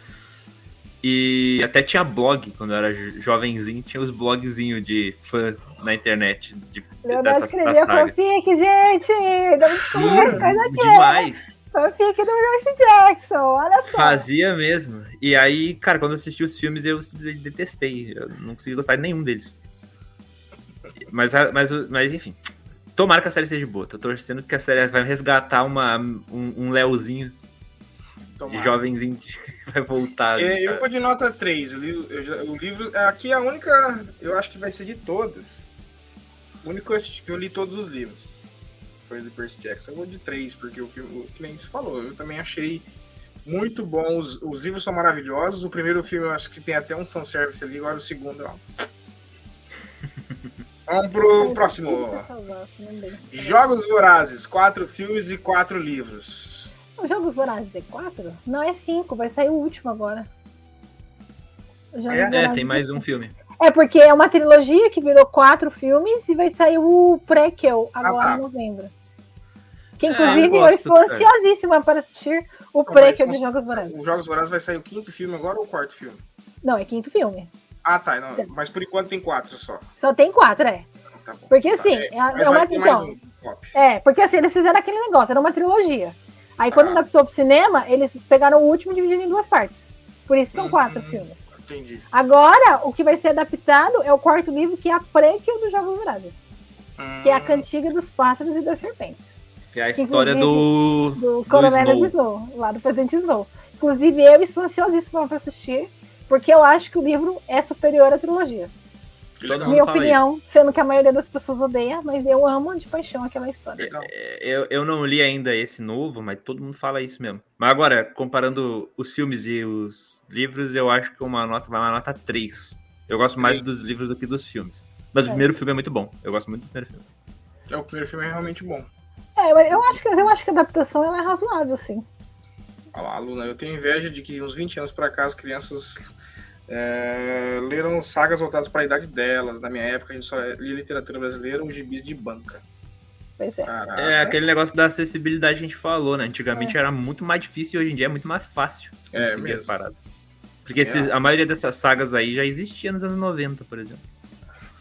E até tinha blog quando eu era jo- jovenzinho, tinha os blogzinhos de fã na internet de, Leonardo dessa da saga. fanfic, gente! Dá coisa aqui. Demais! Fanfic do Percy Jackson, olha só. Fazia mesmo. E aí, cara, quando eu assisti os filmes, eu simplesmente detestei. Eu não consegui gostar de nenhum deles. Mas, mas, mas enfim. Tomara que a série seja boa. Tô torcendo que a série vai resgatar uma, um, um Leozinho de Tomara. jovenzinho que *laughs* vai voltar. É, eu vou de nota 3. O livro, eu o livro. Aqui é a única. Eu acho que vai ser de todas. O único que eu li todos os livros. Foi de Percy Jackson. Eu vou de três, porque o filme, que nem se falou, eu também achei muito bom. Os, os livros são maravilhosos. O primeiro filme eu acho que tem até um fanservice ali, agora o segundo, ó. *laughs* Vamos pro próximo. Jogos Vorazes, quatro filmes e quatro livros. Os Jogos Vorazes é quatro? Não, é cinco, vai sair o último agora. É, é, tem mais um filme. É porque é uma trilogia que virou quatro filmes e vai sair o prequel agora ah, tá. em novembro. Que inclusive é, eu, eu, estou ansiosíssima para assistir o Não, prequel dos Jogos Vorazes. Os Jogos Vorazes vai sair o quinto filme agora ou o quarto filme? Não, é quinto filme. Ah, tá. Não, mas por enquanto tem quatro só. Só tem quatro, é. Tá bom, porque tá, assim, é, é, é uma então, um É, porque assim, eles fizeram aquele negócio, era uma trilogia. Aí quando ah. adaptou pro cinema, eles pegaram o último e dividiram em duas partes. Por isso são quatro hum, filmes. Entendi. Agora, o que vai ser adaptado é o quarto livro, que é a prequel dos Jogos Vorazes. Hum. Que é a Cantiga dos Pássaros e das Serpentes. Que é a história do. Do Coronel Snow. Snow, lá do Presidente Snow. Inclusive, eu estou ansiosíssima para assistir, porque eu acho que o livro é superior à trilogia. Minha opinião, isso. sendo que a maioria das pessoas odeia, mas eu amo de paixão aquela história. É, eu, eu não li ainda esse novo, mas todo mundo fala isso mesmo. Mas agora, comparando os filmes e os livros, eu acho que uma nota vai uma nota 3. Eu gosto mais dos livros do que dos filmes. Mas é. o primeiro filme é muito bom. Eu gosto muito do primeiro filme. É, o primeiro filme é realmente bom. É, eu acho que, eu acho que a adaptação ela é razoável, sim. Olha lá, Luna, eu tenho inveja de que uns 20 anos pra cá as crianças é, leram sagas voltadas para a idade delas. Na minha época, a gente só lia literatura brasileira ou gibis de banca. É. é, aquele negócio da acessibilidade que a gente falou, né? Antigamente é. era muito mais difícil e hoje em dia é muito mais fácil é, paradas. Porque é. a maioria dessas sagas aí já existia nos anos 90, por exemplo.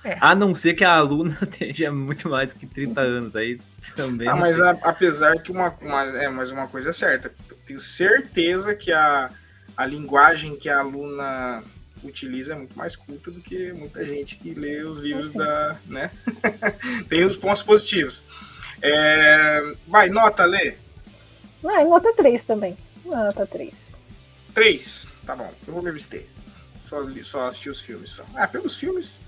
É. A não ser que a aluna *laughs* tenha muito mais do que 30 anos, aí também. Ah, mas a, apesar que uma, uma, é, mas uma coisa é certa, tenho certeza que a, a linguagem que a aluna utiliza é muito mais culta do que muita gente que lê os livros da. né? *laughs* Tem os pontos positivos. É... Vai, nota, Lê. Vai, nota 3 também. Nota 3. 3, tá bom. Eu vou me vestir. Só, só assistir os filmes. Só. Ah, pelos filmes.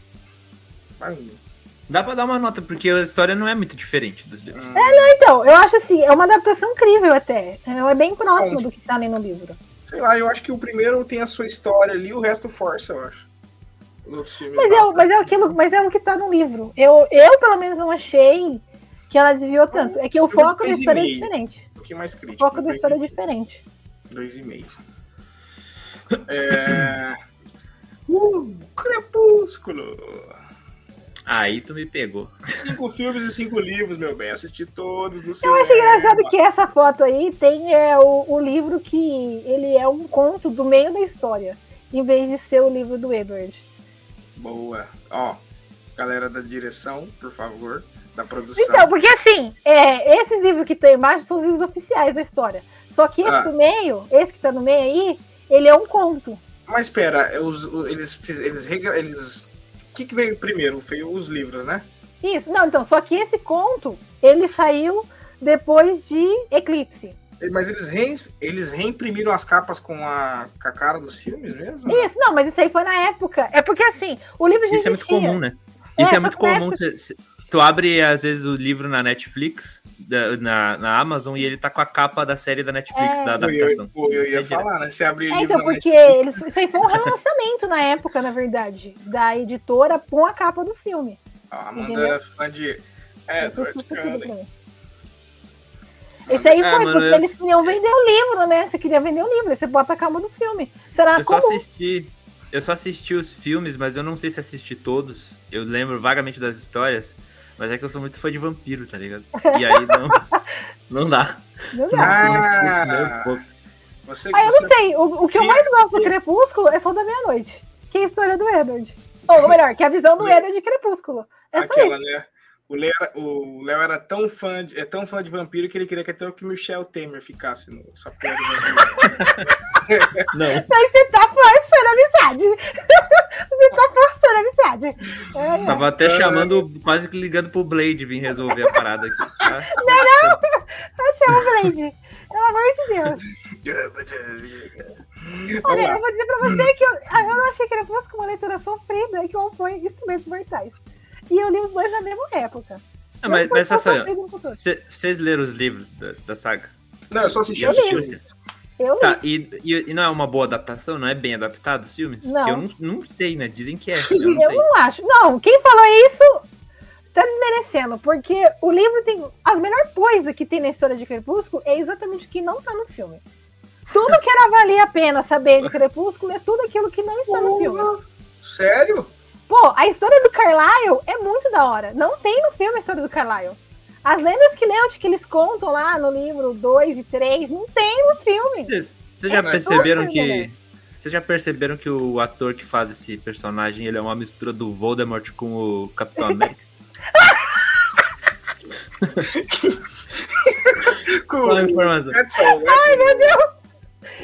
Dá pra dar uma nota, porque a história não é muito diferente dos livros. Hum. É, não, então, eu acho assim, é uma adaptação incrível até. É bem próximo do que tá ali no livro. Sei lá, eu acho que o primeiro tem a sua história ali, o resto força, eu acho. Mas é, mas, é aquilo, mas é o que tá no livro. Eu, eu, pelo menos, não achei que ela desviou tanto. É que o foco da história é diferente. Um pouquinho mais crítico. O foco da história é diferente. Dois e meio. É... *laughs* Uh, Crepúsculo. Aí tu me pegou. Cinco *laughs* filmes e cinco livros, meu bem. Assisti todos no cinema. Eu acho engraçado que essa foto aí tem é, o, o livro que ele é um conto do meio da história, em vez de ser o livro do Edward. Boa. Ó, galera da direção, por favor, da produção. Então, porque assim, é, esses livros que tem embaixo são os livros oficiais da história. Só que esse ah. do meio, esse que tá no meio aí, ele é um conto. Mas espera, os, eles, eles, eles que, que veio primeiro? Foi os livros, né? Isso, não, então, só que esse conto, ele saiu depois de Eclipse. Mas eles, re, eles reimprimiram as capas com a, com a cara dos filmes mesmo? Isso, não, mas isso aí foi na época. É porque assim, o livro já Isso existia. é muito comum, né? Isso é, é muito comum. Época... Tu abre, às vezes, o livro na Netflix, na, na Amazon, e ele tá com a capa da série da Netflix, é. da adaptação. Eu, eu, eu ia é falar, né? Você abrir é, Então, porque eles, isso aí foi um relançamento na época, na verdade, da editora com a capa do filme. A Amanda é fã de Edward Cullen. Esse aí é, foi porque eu... eles queriam vender o livro, né? Você queria vender o livro, você bota a capa do filme. Será eu comum. só assisti eu só assisti os filmes, mas eu não sei se assisti todos. Eu lembro vagamente das histórias. Mas é que eu sou muito fã de vampiro, tá ligado? E aí não, *laughs* não dá. Não dá. Ah, você, ah, eu você... não sei. O, o que eu mais gosto do Crepúsculo é Sol da Meia-Noite. Que é a história do Edward. Ou melhor, que é a visão do Edward de Crepúsculo. É Aquela, só isso. Né? O Léo, era, o Léo era tão fã de, é tão fã de vampiro que ele queria que até o que Michel Temer ficasse no Sapé *laughs* Não. Mas você tá forçando a amizade. *laughs* Você tá forçando a amizade. É, é. Tava até chamando, quase que ligando pro Blade vir resolver a parada aqui. Tá? Não, não! Não chama o Blade. Pelo amor de Deus. Olha, eu vou dizer pra você que eu, eu não achei que ele fosse com uma leitura sofrida e que eu foi Instrumentos Mortais. E eu li os dois na mesma época. Ah, mas, mas só, vocês leram os livros da, da saga? Não, eu só assisti Eu os filmes. Eu Tá, e, e, e não é uma boa adaptação? Não é bem adaptado os filmes? Não. Eu não, não sei, né? Dizem que é. Eu não Eu sei. não acho. Não, quem falou isso tá desmerecendo, porque o livro tem. A melhor coisa que tem na história de Crepúsculo é exatamente o que não tá no filme. Tudo que era valia a pena saber de Crepúsculo é tudo aquilo que não está no filme. Sério? Pô, a história do Carlyle é muito da hora. Não tem no filme a história do Carlyle. As lendas que Newt que eles contam lá no livro 2 e 3 não tem nos filmes. Vocês, já É, mas- perceberam que. né? Vocês já perceberam que o ator que faz esse personagem ele é uma mistura do Voldemort com o Capitão América? Com Só informação. Né? Ai, meu Deus!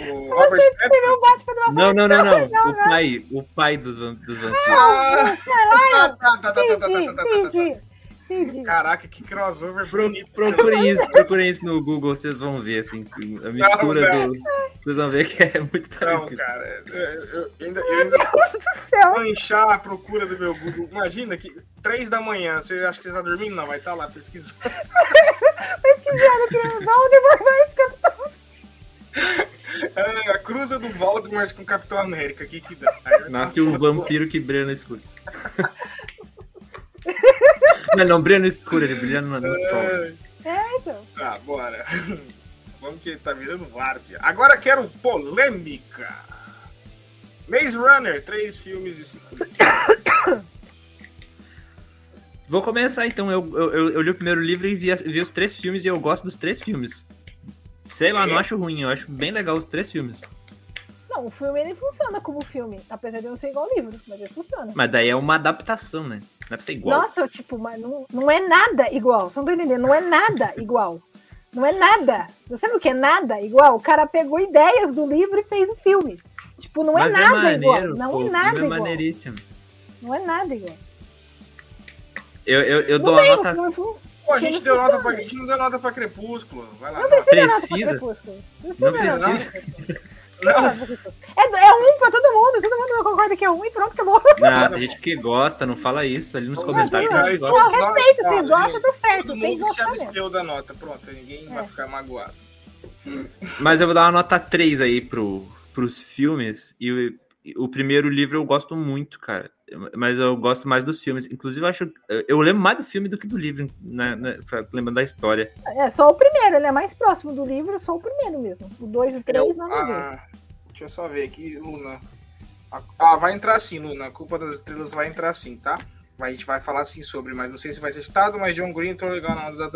O Robert Você Pattinson. escreveu o Batman de uma Não, não, não, não. Não, O pai, o pai dos, dos vampiros. Ah, tá, tá, tá, tá, tá, tá, Entendi, tá, tá, tá, tá. entendi, entendi. Caraca, que crossover Pro- bonito. procurem isso, procurem isso no Google, vocês vão ver, assim, a mistura velho. do. Vocês vão ver que é muito Não, parecido. cara, eu, eu ainda, eu ainda manchar a procura do meu Google. Imagina que três da manhã, você acha que você está dormindo? Não, vai estar lá pesquisando. Pesquisando que Voldemort vai ficar É, a cruza do Voldemort com o Capitão América, o que que dá? Aí Nasce tá- um vampiro que brilha no escuro. Não, não brilha no escuro, ele brilha no, no sol. É, então. Tá, bora. Vamos que tá virando várzea. Agora quero polêmica. Maze Runner, três filmes e cinco livros. *coughs* Vou começar então. Eu, eu, eu- li o primeiro livro e vi, vi os três filmes e eu gosto dos três filmes. Sei lá, não acho ruim, eu acho bem legal os três filmes. Não, o filme ele funciona como filme, apesar de não ser igual ao livro, mas ele funciona. Mas daí é uma adaptação, né? Não é pra ser igual. Nossa, tipo, mas não, não é nada igual. Você não tá entendendo? Não é nada igual. Não é nada. Você sabe o que é nada igual? O cara pegou ideias do livro e fez o filme. Tipo, não Mas é nada maneiro, igual. Não pô, é nada é igual. maneiríssimo. Não é nada igual. Eu, eu, eu Não dou a nota. o filme fu- Pô, a gente, Não deu nota pra, a gente não deu nota pra Crepúsculo. Vai lá. Não precisa, nada pra Precisa? Crepúsculo. Não Não precisa. nada precisa. Crepúsculo. É, é um pra todo mundo. Todo mundo concorda que é um e pronto, acabou. Ah, *laughs* tem gente que gosta, não fala isso ali nos comentários. gosta. Não, nós, respeito. Se gosta, tá certo. Todo mundo se absteu da nota. Pronto, ninguém vai É. ficar magoado. Mas eu vou dar uma nota 3 aí pro, pros filmes. E o, e o primeiro livro eu gosto muito, cara. Mas eu gosto mais dos filmes. Inclusive, eu acho. Eu lembro mais do filme do que do livro, né, né, pra- lembrando da história. É só o primeiro, ele é mais próximo do livro, só o primeiro mesmo. O dois e o três, nada a ver. Ah, deixa eu só ver aqui, Luna. Ah, vai entrar sim, Luna. A culpa das estrelas vai entrar sim, tá? A gente vai falar sim sobre, mas não sei se vai ser citado, mas John Green entrou legal na onda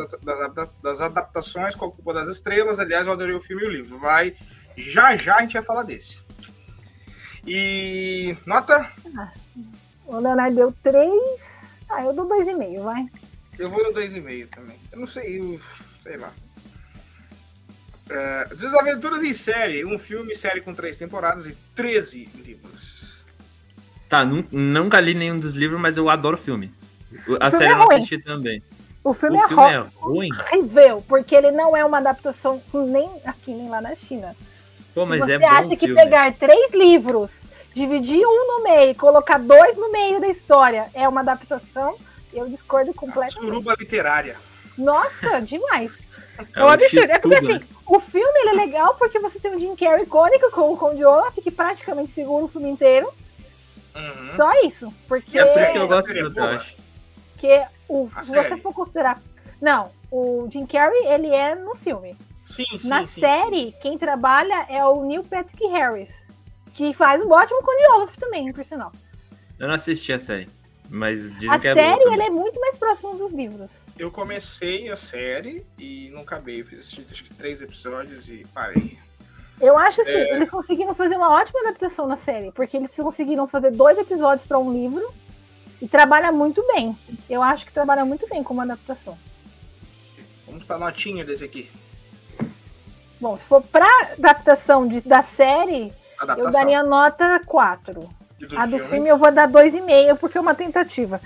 das, adaptações com a culpa das estrelas. Aliás, eu adorei o filme e o livro. Vai. Já já a gente vai falar desse. E. Nota? O Leonardo deu três. Ah, eu dou dois e meio, vai. Eu vou no 2,5 também. Eu não sei, eu, sei lá. É, Desaventuras em série. Um filme, série com três temporadas e 13 livros. Tá, nun- nunca li nenhum dos livros, mas eu adoro o filme. O- A filme série é eu não assisti também. O filme, O é, filme é ruim? horrível, porque ele não é uma adaptação nem aqui, nem lá na China. Pô, mas Se é você bom acha que filme. pegar três livros, dividir um no meio e colocar dois no meio da história é uma adaptação, eu discordo completamente. Suruba literária. Nossa, demais. É É um absurdo. É porque assim, o filme ele é legal porque você tem um Jim Carrey icônico com o Conde Olaf, que praticamente segura o filme inteiro. Uhum. Só isso. Porque, E Por isso que eu gosto é eu acho. porque o, se série? você for considerar. Não, o Jim Carrey ele é no filme. Sim, sim, Na sim. série, quem trabalha é o Neil Patrick Harris, que faz um ótimo Conde Olaf também, por sinal. Eu não assisti a série, mas dizem A que é série boa ele também. é muito mais próximo dos livros. Eu comecei a série e não acabei. Eu fiz assisti, acho que três episódios e parei. Eu acho assim, É. eles conseguiram fazer uma ótima adaptação na série, porque eles conseguiram fazer dois episódios para um livro e trabalha muito bem. Eu acho que trabalha muito bem como adaptação. Vamos pra notinha desse aqui. Bom, se for pra adaptação de- da série, Adaptação. Eu daria nota 4. A do filme? filme eu vou dar 2,5, porque é uma tentativa.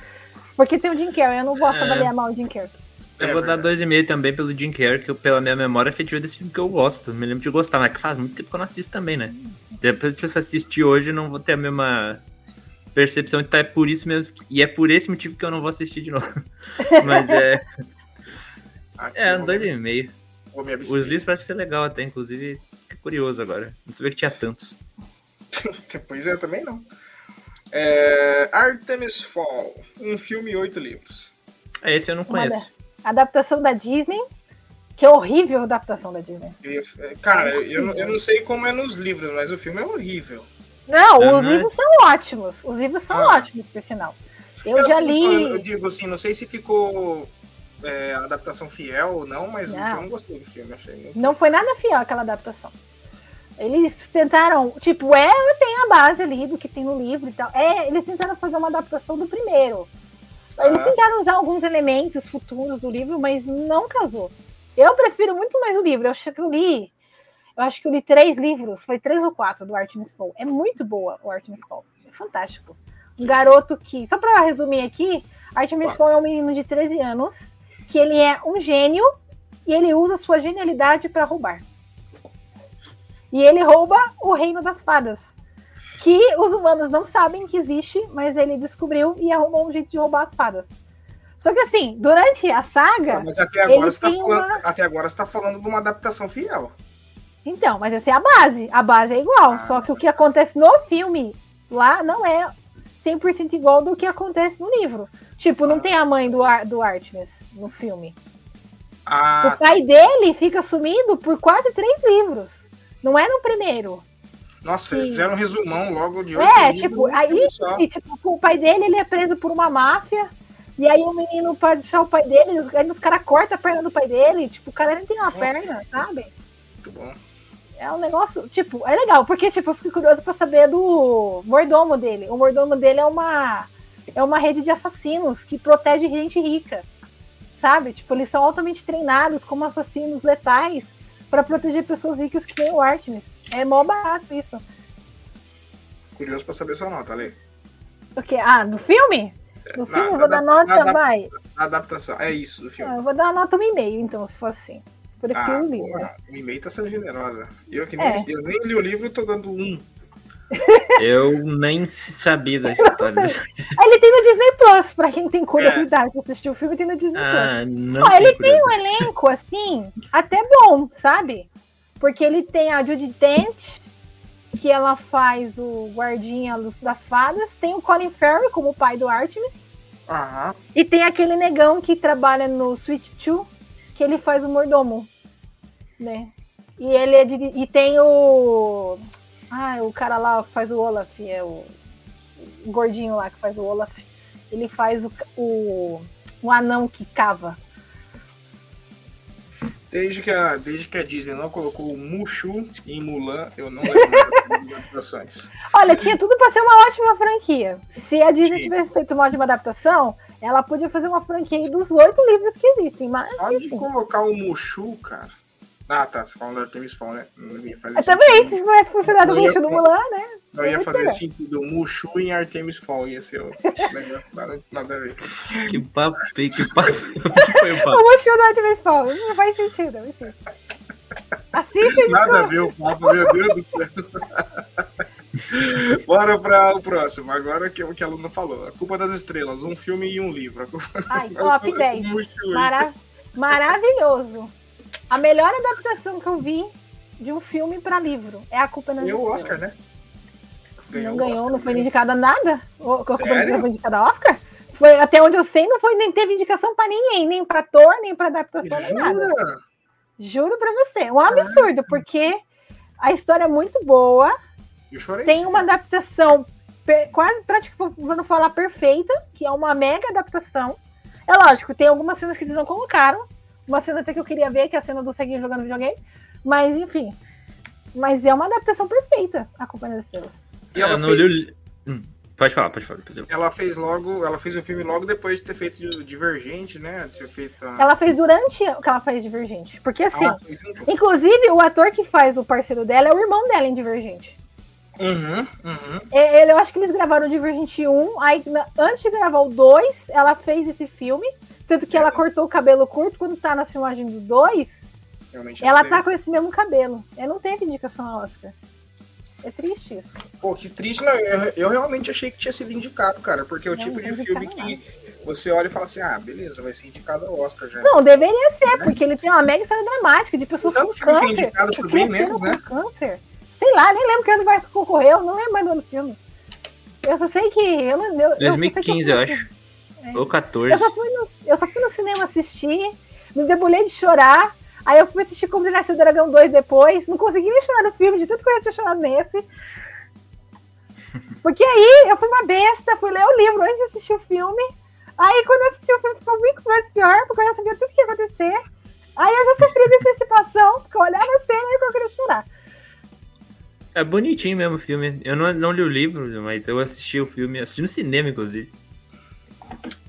Porque tem o Jim Carrey, eu não gosto é... de avaliar mal o Jim Carrey. Eu vou dar 2,5 também pelo Jim Carrey, que eu, pela minha memória afetiva desse filme que eu gosto. Me lembro de gostar, mas que faz muito tempo que eu não assisto também, né? Depois que eu assistir hoje, não vou ter a mesma percepção. Então é por isso mesmo. E é por esse motivo que eu não vou assistir de novo. *laughs* mas é. É, um 2,5. O livros parece ser legal até, inclusive, curioso agora. Não sabia que tinha tantos. *laughs* pois é, também não. É... Artemis Fall, um filme e oito livros. É, esse eu não conheço. Adaptação da Disney, que é horrível a adaptação da Disney. Cara, eu, eu não sei como é nos livros, mas o filme é horrível. Não, uhum. os livros são ótimos. Os livros são ah. ótimos, por sinal. Eu, eu já li. Eu digo assim, não sei se ficou é, adaptação fiel ou não, mas Não. eu não gostei do filme, achei. muito- Não foi nada fiel aquela adaptação. Eles tentaram, tipo, é, tem a base ali do que tem no livro e tal. É, eles tentaram fazer uma adaptação do primeiro. Eles Ah. tentaram usar alguns elementos futuros do livro, mas não casou. Eu prefiro muito mais o livro. Eu acho que eu li. Eu acho que eu li três livros, foi três ou quatro do Artemis Fowl. É muito boa o Artemis Fowl. É fantástico. Um garoto que. Só pra resumir aqui, Artemis. Fowl é um menino de 13 anos, que ele é um gênio e ele usa sua genialidade para roubar. E ele rouba o reino das fadas. Que os humanos não sabem que existe, mas ele descobriu e arrumou um jeito de roubar as fadas. Só que assim, durante a saga. Ah, mas até agora, você tá falando, uma- até agora você tá falando de uma adaptação fiel. Então, mas essa é a base. A base é igual. Ah. Só que o que acontece no filme lá não é 100% igual do que acontece no livro. Tipo, não Ah. tem a mãe do, Ar do Artemis no filme. Ah, O pai dele fica sumido por quase três livros. Não é no primeiro. nossa, sim. fizeram um resumão logo de oito É, tipo, aí e, tipo, o pai dele ele é preso por uma máfia. E aí o menino pode deixar o pai dele, os- aí os caras cortam a perna do pai dele. Tipo, o cara nem tem uma perna, sabe? Muito bom. É um negócio, tipo, é legal, porque tipo, eu fico curioso pra saber do mordomo dele. O mordomo dele é uma é uma rede de assassinos que protege gente rica. Sabe? Tipo, eles são altamente treinados como assassinos letais pra proteger pessoas ricas que nem o Artemis. É mó barato isso. Curioso pra saber sua nota, Ale. O quê? Ah, do filme? No na- filme eu na vou dar nota, na vai. A adaptação, é isso do filme. Ah, eu vou dar uma nota 1,5, então, se for assim. Prefiro Ah, o livro. porra, o e-mail tá sendo generosa. Eu que nem, É. eu nem li o livro, eu tô dando um. Eu nem sabia da história. *laughs* Ele tem no Disney Plus, pra quem tem curiosidade de assistir o filme, tem no Disney Plus. Ah, não. Ó, tenho ele tem um elenco, assim, até bom, sabe? Porque ele tem a Judy Dent, que ela faz o guardinha das fadas. Tem o Colin Farrell como o pai do Artemis. Aham. E tem aquele negão que trabalha no Switch 2, que ele faz o mordomo, né? E ele é de, e tem o ah, o cara lá que faz o Olaf, é o, o gordinho lá que faz o Olaf. Ele faz o, o, o anão que cava. Desde que, a, desde que a Disney não colocou o Mushu em Mulan, eu não lembro das adaptações. *laughs* Olha, tinha tudo pra ser uma ótima franquia. Se a Disney tivesse feito uma ótima adaptação, ela podia fazer uma franquia dos oito livros que existem. Mas, Só de colocar o Mushu, cara. Ah, tá. Você falando do Artemis Fall, né? Não ia fazer Mas também, sentido. se tivesse funcionado o Eu bicho do Mulan, né? Não ia fazer esperar. sentido o Mushu em Artemis Fall. Ia ser o negócio, *laughs* nada, nada a ver. Que papo, que papo. que foi o *laughs* O papo? Mushu do Artemis Fall. Não faz sentido, enfim. Assiste Nada a ver o papo, meu Deus do céu. *laughs* Bora para o próximo. Agora que o que a Luna falou. A Culpa das Estrelas, um filme e um livro. Ai, top 10. Mushu aí. Mara... Maravilhoso. A melhor adaptação que eu vi de um filme pra livro é A Culpa nas Ganhou o. Oscar, né? não o ganhou, Oscar, não foi né? indicada nada. O, a Culpa nas? Estrelas foi indicada a Oscar? Foi, até onde eu sei, não foi nem teve indicação pra ninguém, nem pra ator, nem pra adaptação, nem nada. Jura? Juro pra você. Um absurdo, porque a história é muito boa, Eu chorei. tem uma adaptação quase praticamente, vou não falar perfeita, que é uma mega adaptação. É lógico, tem algumas cenas que eles não colocaram. Uma cena até que eu queria ver, que é a cena do Ceguinho jogando videogame. Mas, enfim. Mas é uma adaptação perfeita, a Companhia das Estrelas. E ela não fez- li Hum, Pode falar, pode falar. Depois. Ela fez logo, ela fez o filme logo depois de ter feito Divergente, né? De ter feito a... Ela fez durante o que ela fez Divergente. Porque, assim, um- inclusive, o ator que faz o parceiro dela é o irmão dela em Divergente. Uhum, uhum. É, Ele, eu acho que eles gravaram Divergente 1, aí antes de gravar o 2, ela fez esse filme. Tanto que ela cortou o cabelo curto quando tá na filmagem do 2, Realmente ela tá com esse mesmo cabelo. Ela não teve indicação a Oscar. É triste isso. Pô, que triste. Não, eu, eu realmente achei que tinha sido indicado, cara, porque é o Não, tipo de filme que você olha e fala assim, ah, beleza, vai ser indicado ao Oscar já. Não, deveria ser, porque ele tem uma mega história dramática de pessoas Tanto com filme que é câncer. indicado por que bem menos, né? câncer. Sei lá, nem lembro que ano vai concorreu, não lembro mais do ano do filme. Eu só sei que. Eu, eu, eu só sei que 2015, eu fui- acho. É. Ou 14. Eu só, fui no, eu só fui no cinema assistir, me debulhei de chorar. Aí eu fui assistir Como Nasceu o Dragão 2 depois. Não consegui nem chorar no filme, de tudo que eu já tinha chorado nesse. *laughs* Porque aí eu fui uma besta, fui ler o livro antes de assistir o filme. Aí quando eu assisti o filme ficou muito mais pior, porque eu já sabia tudo que ia acontecer. Aí eu já sofri de antecipação, porque eu olhava a cena e eu queria chorar. É bonitinho mesmo o filme. Eu não, não li o livro, mas eu assisti o filme, assisti no cinema, inclusive.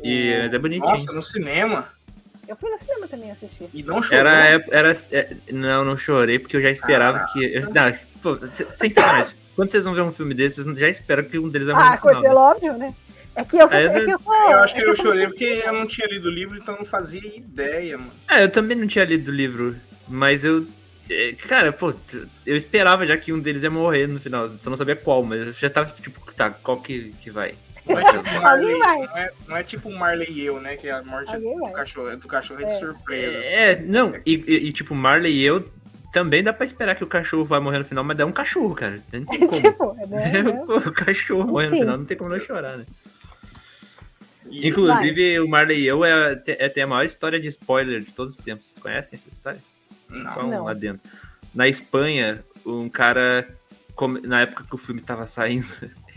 E, mas é bonitinho. Nossa, no cinema. Eu fui no cinema também assistir. E não chorou. Era, era, é, não, não chorei, porque eu já esperava Ah. que. Eu, não, pô, se- sem sacanagem. Quando vocês vão ver um filme desses, vocês já esperam que um deles vai morrer Ah, coisa né? óbvio, né? É que eu sou. É, É, que eu, sou Eu acho que é eu sou- chorei porque eu não tinha lido o livro, então eu não fazia ideia, mano. É, eu também não tinha lido o livro, mas eu. é, Cara, pô, eu esperava já que um deles ia morrer no final. Só não sabia qual, mas eu já tava tipo, tá, qual que, que vai? Não é tipo *laughs* Marley, vai. não é, não é tipo Marley e eu, né? Que a morte Alguém do vai. cachorro, do cachorro é de É. surpresa. assim. É, não, e, e- e, tipo, Marley e eu também dá pra esperar que o cachorro vai morrer no final, mas é um cachorro, cara. Não tem *laughs* como. tipo, é, né? *laughs* É, pô, o cachorro morrer no Enfim. final, não tem como não chorar, né? E- Inclusive, o Marley e eu é, é, tem a maior história de spoiler de todos os tempos. Vocês conhecem essa história? Não. Só um Não. lá dentro. Na Espanha, um cara, na época que o filme tava saindo,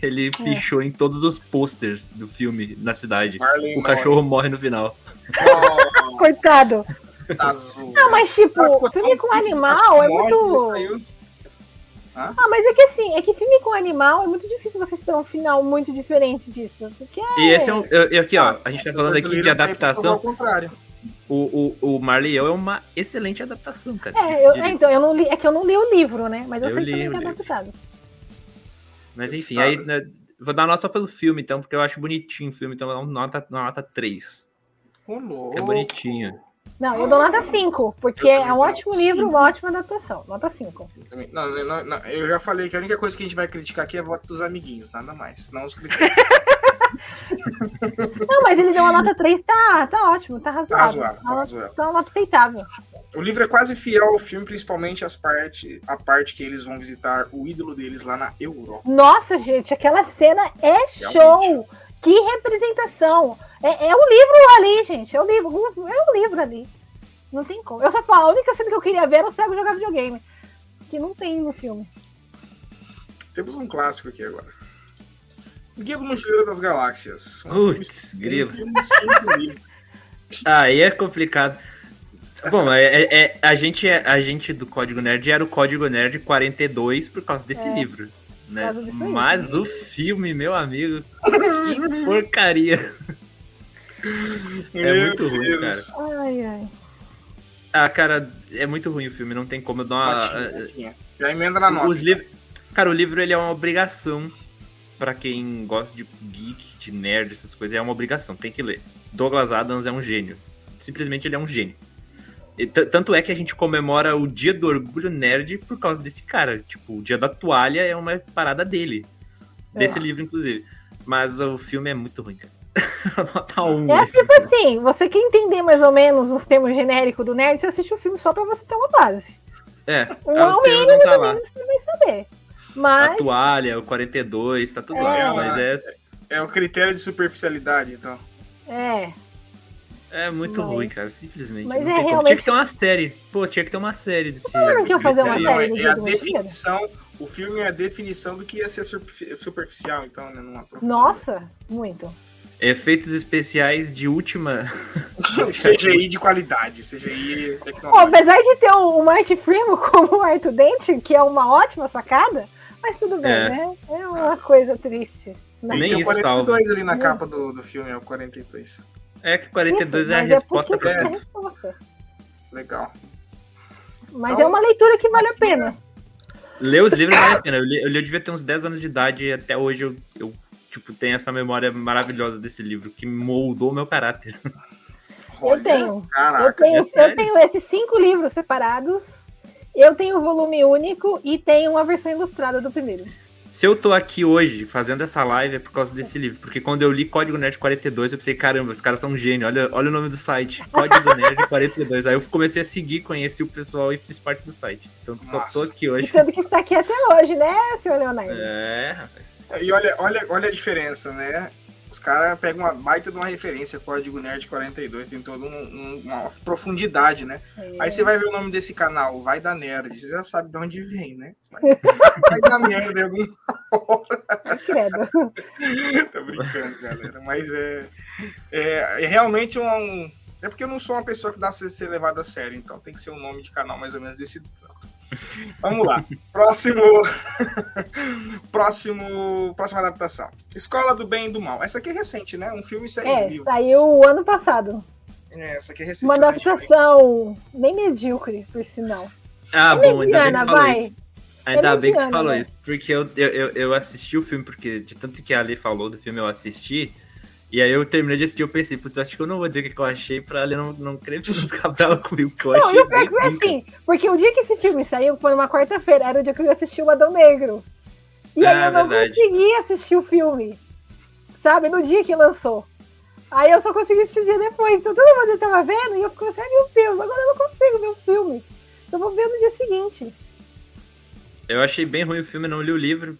ele É. pichou em todos os posters do filme na cidade. Marley O cachorro morre no final. morre. Coitado. Oh, tá azul. Não, mas tipo, ficou filme com animal é muito. saiu. Ah, mas é que assim, é que filme com animal é muito difícil você esperar um final muito diferente disso. Porque E esse é um. eu aqui, ó, Ah, a gente tá o falando aqui de que adaptação. contrário. O, o, o Marley e é uma excelente adaptação, cara. É, eu, é, então, eu não li, é que eu não li o livro, né? Mas eu, Eu sei li que é livro. Mas enfim, aí né, vou dar nota só pelo filme, então, porque eu acho bonitinho o filme, então eu nota, nota 3. Ô, louco. É bonitinho. Não, eu dou nota 5, porque é um ótimo nota livro, cinco. uma ótima adaptação. Nota 5. Não, não, não, eu já falei que a única coisa que a gente vai criticar aqui é voto dos amiguinhos, nada mais. Não os critérios. *laughs* Não, mas ele deu uma nota 3, tá, tá ótimo, tá razoável. razoável, tá Tá uma- razoável. tá uma nota aceitável. O livro é quase fiel ao filme, principalmente as parte, a parte que eles vão visitar o ídolo deles lá na Europa. Nossa, gente, aquela cena é show! Realmente. Que representação! É, é um livro ali, gente. É um livro, é um livro ali. Não tem como. Eu só falo, a única cena que eu queria ver era o cego jogar videogame. Que não tem no filme. Temos um clássico aqui agora. Guia do Mochileiro das Galáxias. Um Putz, grilo. um aí é complicado. Bom, é, é- é- a, gente, é- a gente do Código Nerd era o Código Nerd 42 por causa desse É, livro. Né? causa aí. Mas o filme, meu amigo, que *laughs* porcaria. É muito ruim, Deus. Ai, ai. Ah, cara, é muito ruim o filme, não tem como eu dar uma. Notinha, notinha. Já emenda na nota. Os livros. Cara, o livro ele é uma obrigação pra quem gosta de geek, de nerd, essas coisas. É uma obrigação, tem que ler. Douglas Adams é um gênio. Simplesmente ele é um gênio. Tanto é que a gente comemora o dia do orgulho nerd por causa desse cara. Tipo, o dia da toalha é uma parada dele. Desse Nossa. livro, inclusive. Mas o filme é muito ruim, cara. *laughs* Nota 1. É tipo assim, você quer entender mais ou menos os termos genéricos do nerd, você assiste o filme só pra você ter uma base. É, O ah, os termos não tá O lá. mínimo você vai saber. A Mas, toalha, o 42, tá tudo É. lá. Mas é, É o critério de superficialidade, então. é, É muito Mas- ruim, cara, simplesmente. mas não é como. realmente- Tinha que ter uma série. Pô, tinha que ter uma série desse. falaram que iam fazer uma série é, do é a definição. O filme é a definição do que ia ser superfi- superficial, então, né? Não nossa, muito. Efeitos especiais de última. *laughs* CGI de qualidade, CGI tecnológico. apesar de ter o, Marty Primo *laughs* como o Arthur Dente, que é uma ótima sacada, mas tudo bem, É. né? É uma coisa triste. Né? Nem Tem o isso 42 ali na capa do, do filme, é o 42. É que 42 Isso, é a mas resposta porque pra é resposta. Legal. Mas Então, é uma leitura que vale a pena. Ler os livros vale a pena. Eu, li, eu, li- eu devia ter uns 10 anos de idade e até hoje eu, eu tipo, tenho essa memória maravilhosa desse livro que moldou meu caráter. Eu tenho. Eu Caraca. tenho, é eu tenho esses cinco livros separados Eu tenho o volume único e tenho uma versão ilustrada do primeiro. Se eu tô aqui hoje fazendo essa live é por causa desse livro, porque quando eu li Código Nerd 42, eu pensei, caramba, os caras são um gênio, olha, olha o nome do site, Código Nerd 42. Aí eu comecei a seguir, conheci o pessoal e fiz parte do site. Então tô, tô aqui hoje. E tanto que está aqui até hoje, né, senhor Leonardo? É, rapaz. E olha, olha, olha a diferença, né? Os caras pegam uma baita de uma referência, Código Nerd 42, tem toda um, um, uma profundidade, né? É. Aí você vai ver o nome desse canal, Vai da Nerd, você já sabe de onde vem, né? Vai, vai dar merda em alguma hora. *laughs* Tô brincando, galera, mas é, é, é realmente um. É porque eu não sou uma pessoa que dá pra ser levada a sério, então tem que ser um nome de canal mais ou menos desse *laughs* Vamos lá. Próximo. *laughs* Próximo. Próxima adaptação. Escola do Bem e do Mal. Essa aqui é recente, né? Um filme e seis é, livros. Saiu ano passado. É, essa aqui é recente. Uma adaptação bem medíocre, por sinal. Ah, é bom, mediana, ainda bem que falou isso. Ainda é bem que falou né? isso. Porque eu, eu, eu assisti o filme, porque de tanto que a Ali falou do filme, eu assisti. E aí eu terminei de assistir, eu pensei, putz, acho que eu não vou dizer o que eu achei pra ela não, não querer *laughs* ficar brava comigo, que eu não, achei. Não, foi assim, porque o dia que esse filme saiu foi uma quarta-feira, era o dia que eu assisti o Adão Negro. E ah, aí eu não verdade. consegui assistir o filme. Sabe, no dia que lançou. Aí eu só consegui assistir o dia depois. Então todo mundo tava vendo e eu fiquei assim, meu Deus, agora eu não consigo ver o filme. Só vou ver no dia seguinte. Eu achei bem ruim o filme, não li o livro.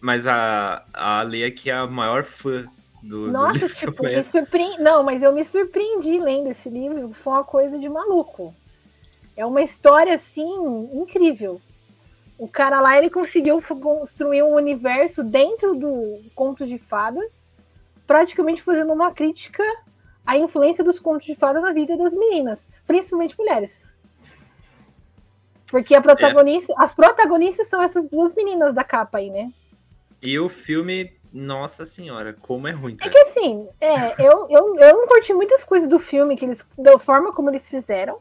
Mas a, a é que é a maior fã do, Nossa, do tipo, *laughs* me surpreende. Não, mas eu me surpreendi lendo esse livro. Foi uma coisa de maluco. É uma história assim incrível. O cara lá ele conseguiu construir um universo dentro do conto de fadas, praticamente fazendo uma crítica à influência dos contos de fadas na vida das meninas, principalmente mulheres. Porque a protagonista, é. as protagonistas são essas duas meninas da capa aí, né? E o filme nossa senhora, como é ruim. É cara. É que assim, é, eu, eu, eu não curti muitas coisas do filme, que eles, da forma como eles fizeram.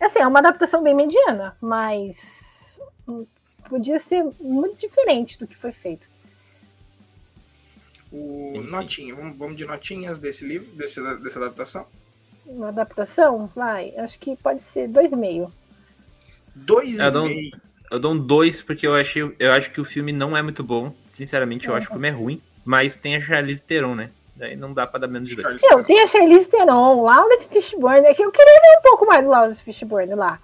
Assim, é uma adaptação bem mediana, mas podia ser muito diferente do que foi feito. O notinha, vamos, vamos de notinhas desse livro, desse, dessa adaptação? Uma adaptação? Vai, acho que pode ser dois e meio. Dois e meio. Eu dou um 2 porque eu, achei, eu acho que o filme não é muito bom. Sinceramente, eu acho que o filme é ruim. Mas tem a Charlize Theron, né? Daí não dá pra dar menos de 2. Não, tem a Charlize Theron, Lawrence Fishburne. É que eu queria ver um pouco mais do Lawrence Fishburne lá.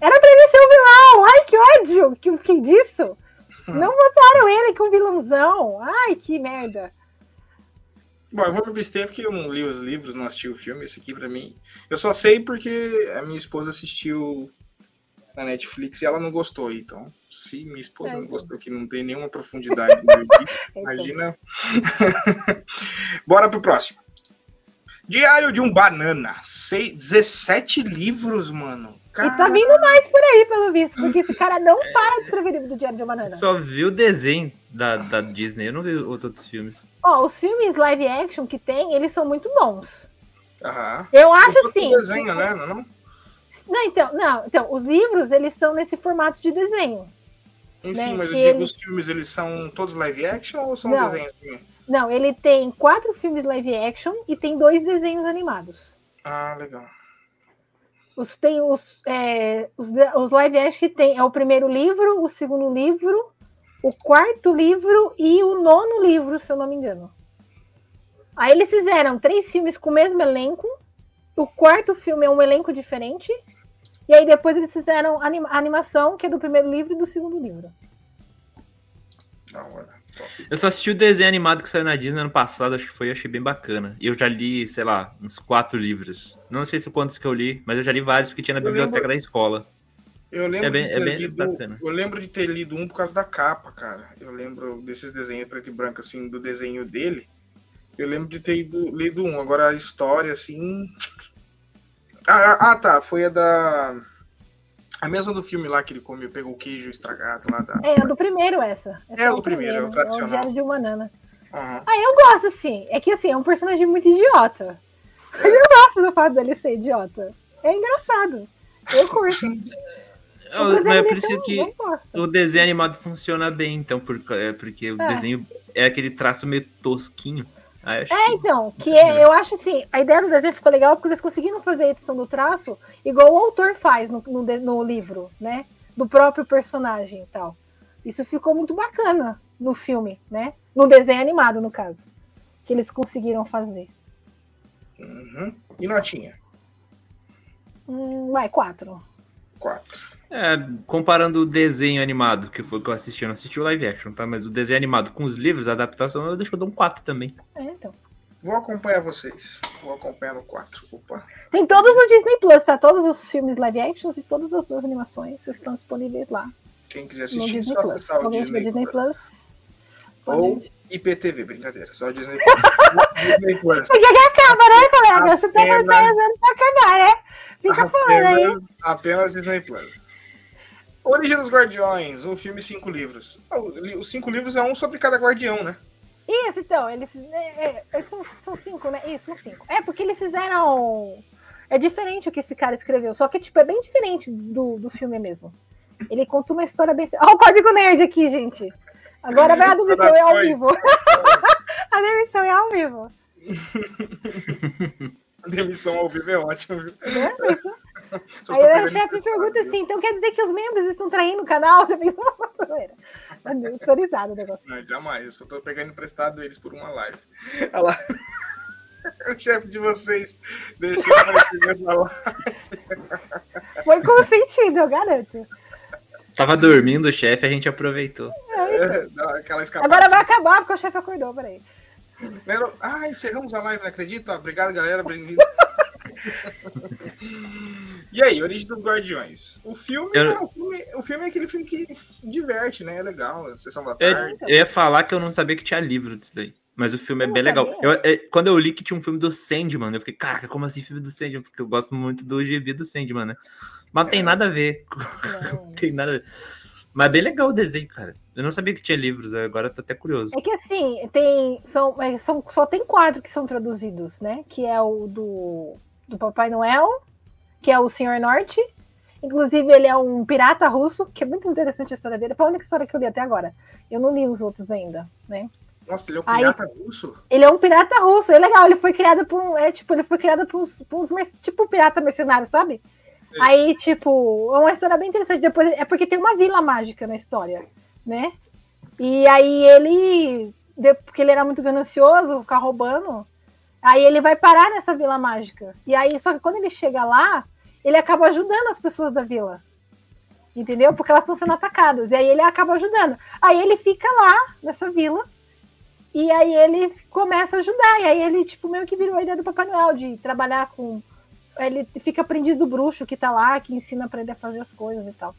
Era pra ele ser o vilão. Ai, que ódio que eu fiquei disso. Não botaram ele com vilãozão. Ai, que merda. Bom, eu vou pro besteira porque eu não li os livros, não assisti o filme. Esse aqui, pra mim. Eu só sei porque a minha esposa assistiu na Netflix e ela não gostou. Então, se minha esposa é, não gostou, que não tem nenhuma profundidade no vídeo, *laughs* é, imagina. *laughs* Bora pro próximo. Diário de um Banana. Seis, 17 livros, mano. E tá vindo mais por aí, pelo visto, porque esse cara não para de escrever livro do Diário de uma Banana. Só vi o desenho da, da Disney, eu não vi os outros filmes. Ó, os filmes live action que tem, eles são muito bons. Aham. Eu acho assim. desenho, né? Não, não? Então, não, então, os livros, eles são nesse formato de desenho. Sim, né? mas eu digo, os filmes, eles são todos live action ou são não, desenhos também? Não, ele tem quatro filmes live action e tem dois desenhos animados. Ah, legal. Os, tem os, é, os, os live action tem é o primeiro livro, o segundo livro, o quarto livro e o nono livro, se eu não me engano. Aí eles fizeram três filmes com o mesmo elenco. O quarto filme é um elenco diferente. E aí depois eles fizeram a animação, que é do primeiro livro e do segundo livro. Eu só assisti o desenho animado que saiu na Disney ano passado, acho que foi, achei bem bacana. E eu já li, sei lá, uns quatro livros. Não sei se quantos que eu li, mas eu já li vários porque tinha na eu biblioteca lembro... da escola. Eu lembro, é bem, de ter é bem lido, bacana. eu lembro de ter lido um por causa da capa, cara. Eu lembro desses desenhos preto e branco, assim, do desenho dele. Eu lembro de ter ido, lido um. Agora a história, assim, ah, ah, ah, tá. Foi a da. A mesma do filme lá que ele comeu, pegou o queijo estragado lá da. É, a do primeiro essa. essa é, a do primeiro, primeiro, é o tradicional. É o de uma nana. Uhum. Ah, eu gosto, assim. É que assim, é um personagem muito idiota. É. Eu gosto do fato dele ser idiota. É engraçado. Eu curto. *laughs* mas é por isso que o desenho animado funciona bem, então, porque, é porque o é. desenho é aquele traço meio tosquinho. Ah, é, então, que é, eu acho assim, a ideia do desenho ficou legal porque eles conseguiram fazer a edição do traço igual o autor faz no, no, no livro, né? do próprio personagem e tal. Isso ficou muito bacana no filme, né? No desenho animado, no caso. Que eles conseguiram fazer. Uhum. E notinha? Hum, vai, quatro. Quatro. É, comparando o desenho animado, que foi o que eu assisti, eu não assisti o live action, tá? Mas o desenho animado com os livros, a adaptação, eu deixo eu dar um 4 também. É, então. Vou acompanhar vocês. Vou acompanhar no 4. Opa. Tem todos no Disney Plus, tá? Todos os filmes live actions e todas as duas animações estão disponíveis lá. Quem quiser assistir, só Plus. acessar o Disney, Disney Plus. Ou IPTV, brincadeira. Só o Disney Plus. *laughs* Disney Plus. Você quer que acaba, né, colega? Você tá Apenas- fazendo pra acabar, né? Fica fora aí. Apenas, apenas Disney Plus. Origem dos Guardiões, um filme e cinco livros. Ah, o Os cinco livros é um sobre cada guardião, né? Isso, então, eles. É, é, são, são cinco, né? Isso, são cinco. É, porque eles fizeram. É diferente o que esse cara escreveu, só que, tipo, é bem diferente do, do filme mesmo. Ele conta uma história bem. Olha o código nerd aqui, gente. Agora vai a demissão é ao vivo. *laughs* a demissão é ao vivo. *laughs* A demissão ao vivo é ótimo, viu? Só *laughs* Aí estou o chefe pergunta assim: então quer dizer que os membros estão traindo o canal? *laughs* Demissão é autorizado o negócio. Não, jamais. Eu só tô pegando emprestado eles por uma live. Olha lá. *laughs* O chefe de vocês deixou aparecer na live. Foi consentido, eu garanto. Tava dormindo o chefe, a gente aproveitou. É, escapada. Agora vai acabar porque o chefe acordou, peraí. Ah, encerramos a live, não acredita? Obrigado, galera. Bem-vindo. E aí, Origem dos Guardiões. O filme, Eu- é, o filme, o filme é aquele filme que diverte, né? É legal. Sessão da Eu, tarde. eu ia falar que eu não sabia que tinha livro disso daí. Mas o filme é Eu bem legal. Eu- é, quando eu li que tinha um filme do Sandman, eu fiquei, caraca, como assim filme do Sandman? Porque eu gosto muito do GB do Sandman, né? Mas não tem É. nada a ver. *laughs* Tem nada a ver. Mas é bem legal o desenho, cara. Eu não sabia que tinha livros, agora eu tô até curioso. É que assim, tem. São, é, são, só tem quatro que são traduzidos, né? Que é o do, do Papai Noel, que é o Senhor Norte. Inclusive, ele é um pirata russo, que é muito interessante a história dele. Foi a única história que eu li até agora. Eu não li os outros ainda, né? Nossa, ele é um Aí- pirata russo? Ele é um pirata russo, é legal. Ele foi criado por um. É, tipo, ele foi criado por uns, por uns tipo pirata mercenário, sabe? Sim. Aí, tipo, é uma história bem interessante. Depois, é porque tem uma vila mágica na história, né? E aí ele. Porque ele era muito ganancioso, ficar roubando. Aí ele vai parar nessa vila mágica. E aí, só que quando ele chega lá, ele acaba ajudando as pessoas da vila. Entendeu? Porque elas estão sendo atacadas. E aí ele acaba ajudando. Aí ele fica lá, nessa vila. E aí ele começa a ajudar. E aí ele, tipo, meio que virou a ideia do Papai Noel, de trabalhar com. Ele fica aprendiz do bruxo que tá lá, que ensina pra ele a fazer as coisas e tal.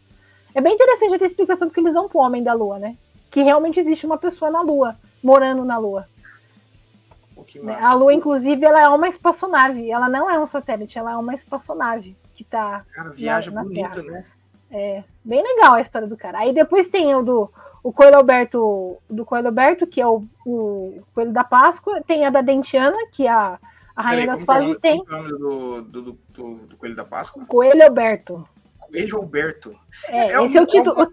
É bem interessante a explicação porque eles dão pro Homem da Lua, né? Que realmente existe uma pessoa na Lua, morando na Lua. Que né? massa. A Lua, inclusive, ela é uma espaçonave. Ela não é um satélite, ela é uma espaçonave que tá Cara, viagem na bonita, Terra. né? é, bem legal a história do cara. Aí depois tem o do o Coelho Alberto, do Coelho Alberto, que é o, o Coelho da Páscoa, tem a da Dentiana, que é a, a Rainha Peraí, das é Fases, tem como é o nome do, do, do, do- Coelho da Páscoa? Coelho Alberto. Coelho Alberto. É, É esse é um- o título.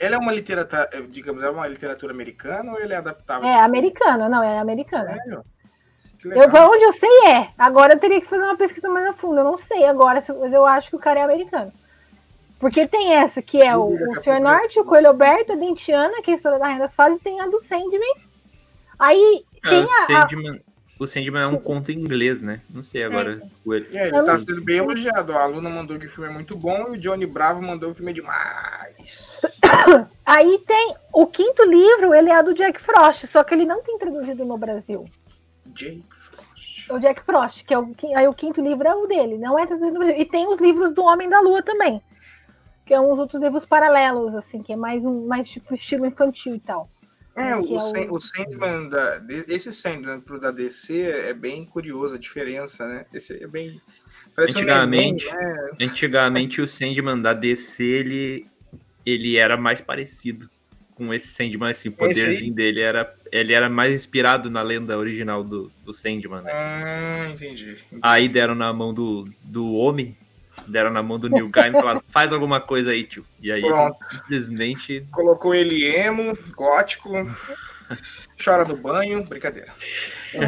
Ele é uma literatura, digamos, é uma literatura americana ou ele é adaptável? É americana, não, é americana. Sério? Eu, onde eu sei é. Agora eu teria que fazer uma pesquisa mais a fundo. Eu não sei agora, mas eu acho que o cara é americano. Porque tem essa, que é o, o Sr. eu- Norte, o Coelho Alberto, a Dentiana, que é a história da Rainha das Fases, e tem a do Sandman. Aí Ah, tem o, a, Sandman, o Sandman é um conto em inglês, né? Não sei agora. o- É, ele está sendo bem elogiado. A Luna mandou que o filme é muito bom e o Johnny Bravo mandou que o filme é demais. *coughs* Aí tem o quinto livro, ele é do Jack Frost, só que ele não tem traduzido no Brasil. Jake Frost. O Jack Frost, que é o, qui- aí o quinto livro é o dele, não é traduzido no Brasil. E tem os livros do Homem da Lua também, que é uns outros livros paralelos, assim, que é mais um mais tipo estilo infantil e tal. É, Que o, é o- Sand- o Sandman, da, esse Sandman pro da DC é bem curioso a diferença, né? Esse é bem... Parece um Antigamente- neném, né? Antigamente o Sandman da DC, ele, ele era mais parecido com esse Sandman, assim, o Esse poderzinho dele era, ele era mais inspirado na lenda original do, do Sandman, né? Ah, entendi. Aí deram na mão do, do homem, deram na mão do Neil Gaiman e falaram, *laughs* faz alguma coisa aí, tio. E aí ele Pronto. simplesmente Colocou ele emo, gótico, chora no banho, brincadeira. É.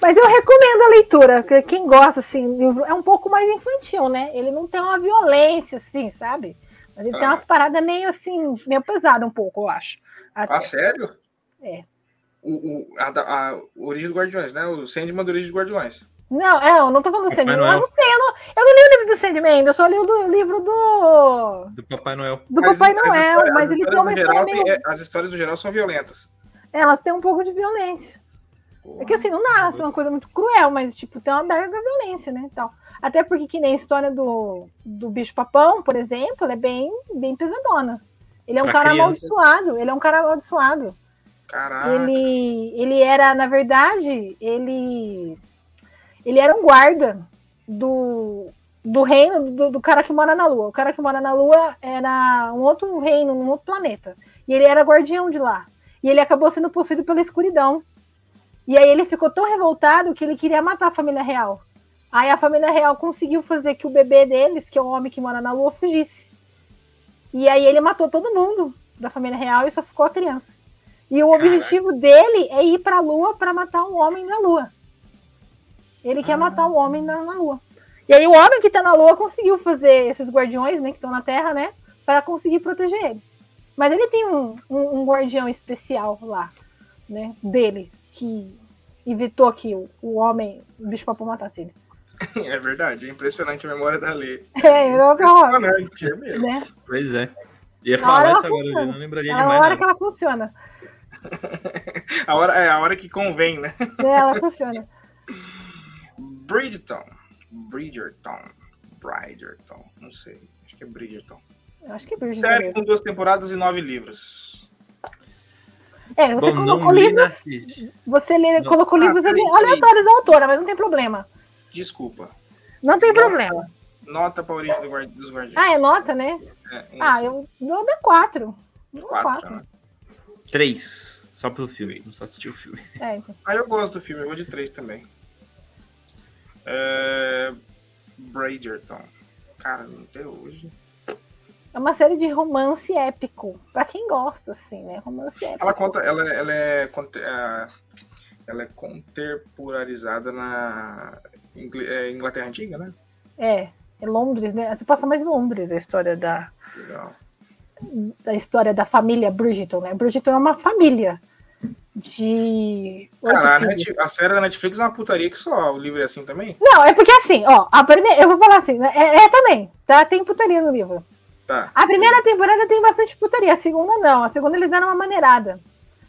Mas eu recomendo a leitura, porque quem gosta, assim, livro é um pouco mais infantil, né? Ele não tem uma violência, assim, sabe? Mas ele ah. tem umas paradas meio assim, meio pesada um pouco, eu acho. Até. Ah, sério? É. O, o, a, a, Origem do Guardiões, né? O Sandman do Origem do Guardiões. Não, é, eu não tô falando do Sandman. Eu não sei, eu não, eu não li o livro do Sandman eu só li o livro do. Do Papai Noel. Do Papai Noel, mas ele tem uma história. Meio... É, as histórias do geral são violentas. Elas têm um pouco de violência. Porra, é que assim, não nasce uma coisa muito cruel, mas tipo, tem uma mega violência, né? Tal. Até porque que nem a história do, do bicho papão, por exemplo, é bem, bem pesadona. Ele é um pra cara criança. amaldiçoado, ele é um cara amaldiçoado. Caraca. Ele, ele era, na verdade, ele ele era um guarda do, do reino do, do, cara que mora na Lua. O cara que mora na Lua era um outro reino, um outro planeta. E ele era guardião de lá. E ele acabou sendo possuído pela escuridão. E aí ele ficou tão revoltado que ele queria matar a família real. Aí a família real conseguiu fazer que o bebê deles, que é o homem que mora na Lua, fugisse. E aí ele matou todo mundo da família real e só ficou a criança. E o Caraca. objetivo dele é ir para a Lua para matar um homem na Lua. Ele ah. quer matar um homem na, na, Lua. E aí o homem que tá na Lua conseguiu fazer esses guardiões, né, que estão na Terra, né, para conseguir proteger ele. Mas ele tem um, um, um, guardião especial lá, né, dele, que evitou que o, o homem, o bicho papão matasse ele. *laughs* É verdade, é impressionante a memória da lei. É, eu impressionante, é mesmo. Né? Pois é. Ia falar isso agora, eu não lembraria demais. É a hora que ela funciona. *laughs* a hora, é a hora que convém, né? É, ela funciona. *laughs* Bridgerton. Bridgerton. Bridgerton. Não sei. Acho que é Bridgerton. Eu acho que é Bridgerton. Série com duas temporadas e nove livros. É, você Bom, colocou livros. Você lê, colocou ah, livros aleatórios da autora, mas não tem problema. Desculpa. Não tem nota, problema. Nota para a origem do dos Guardiões. Ah, é nota, né? É, ah, eu dou da quatro. Quatro, quatro. Né? Três. Só pelo filme, não só assistir o filme. É, então. Ah, eu gosto do filme, eu vou de três também. É... Bridgerton. Cara, até hoje. É uma série de romance épico. Pra quem gosta, assim, né? Romance épico. Ela conta. Ela, ela, é, é ela é contemporarizada na é, Inglaterra Antiga, né? É, é Londres, né? Você passa mais em Londres a história da. Legal. Da história da família Bridgerton, né? Bridgerton é uma família de. Cara, a, a, série da Netflix é uma putaria que só. O livro é assim também? Não, é porque assim, ó, a primeira. Eu vou falar assim, né, é, é, também, tá? Tem putaria no livro. Tá. A primeira temporada tem bastante putaria, a segunda não. A segunda eles deram uma maneirada.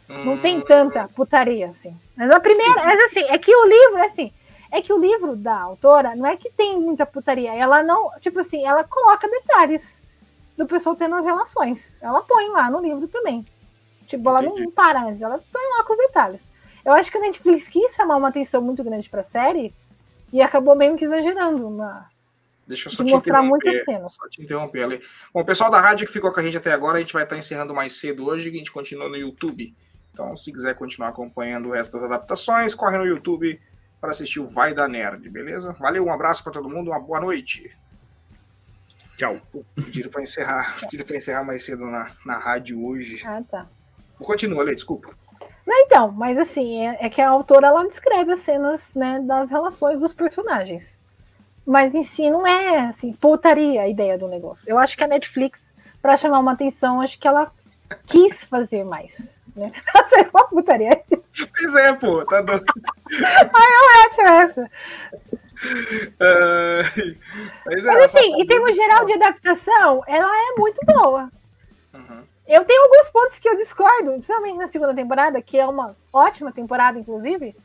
Hum... Não tem hum. tanta putaria, assim. Mas a primeira, mas assim, é que o livro, é assim, é que o livro da autora não é que tem muita putaria. Ela não, tipo assim, ela coloca detalhes do pessoal tendo as relações. Ela põe lá no livro também. Tipo, ela Entendi. não para antes, ela põe lá com os detalhes. Eu acho que a Netflix quis chamar uma atenção muito grande pra série e acabou meio que exagerando na. Deixa eu só de te mostrar muitas cenas. Só te interromper ali. Bom, o pessoal da rádio que ficou com a gente até agora, a gente vai estar encerrando mais cedo hoje, a gente continua no YouTube. Então, se quiser continuar acompanhando o resto das adaptações, corre no YouTube para assistir o Vai da Nerd, beleza? Valeu, um abraço para todo mundo, uma boa noite. Tchau. Pediram para encerrar, pediram para encerrar mais cedo na, na rádio hoje. Ah, tá. Continua, Lê, desculpa. Não, então, mas assim, é, é, que a autora ela descreve as cenas né, das relações dos personagens. Mas em si não é assim, putaria a ideia do negócio. Eu acho que a Netflix, para chamar uma atenção, acho que ela quis fazer mais. Né? *laughs* uma putaria. Pois é, pô, tá doido. Ai, eu acho essa. Uh, mas, é, mas assim, em termos geral de adaptação, ela é muito boa. Uhum. Eu tenho alguns pontos que eu discordo, principalmente na segunda temporada, que é uma ótima temporada, inclusive.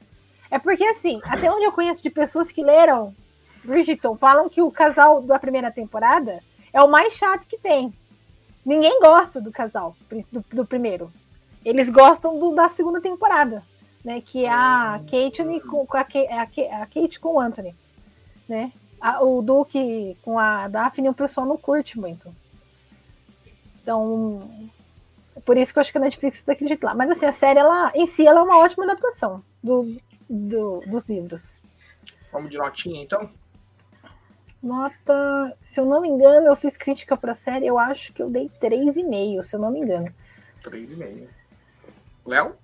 É porque, assim, até onde eu conheço de pessoas que leram Bridgerton, falam que o casal da primeira temporada é o mais chato que tem. Ninguém gosta do casal do, do primeiro. Eles gostam do, da segunda temporada, né? Que é a Kate com, com a, a, a, Kate com o Anthony, né? A, o Duke com a Daphne o pessoal não curte muito. Então, é por isso que eu acho que a Netflix está jeito lá. Mas assim, a série, ela, em si, ela é uma ótima adaptação do, do, dos livros. Vamos de notinha, então? Nota, se eu não me engano, eu fiz crítica para a série, eu acho que eu dei 3,5, se eu não me engano. 3,5. Léo?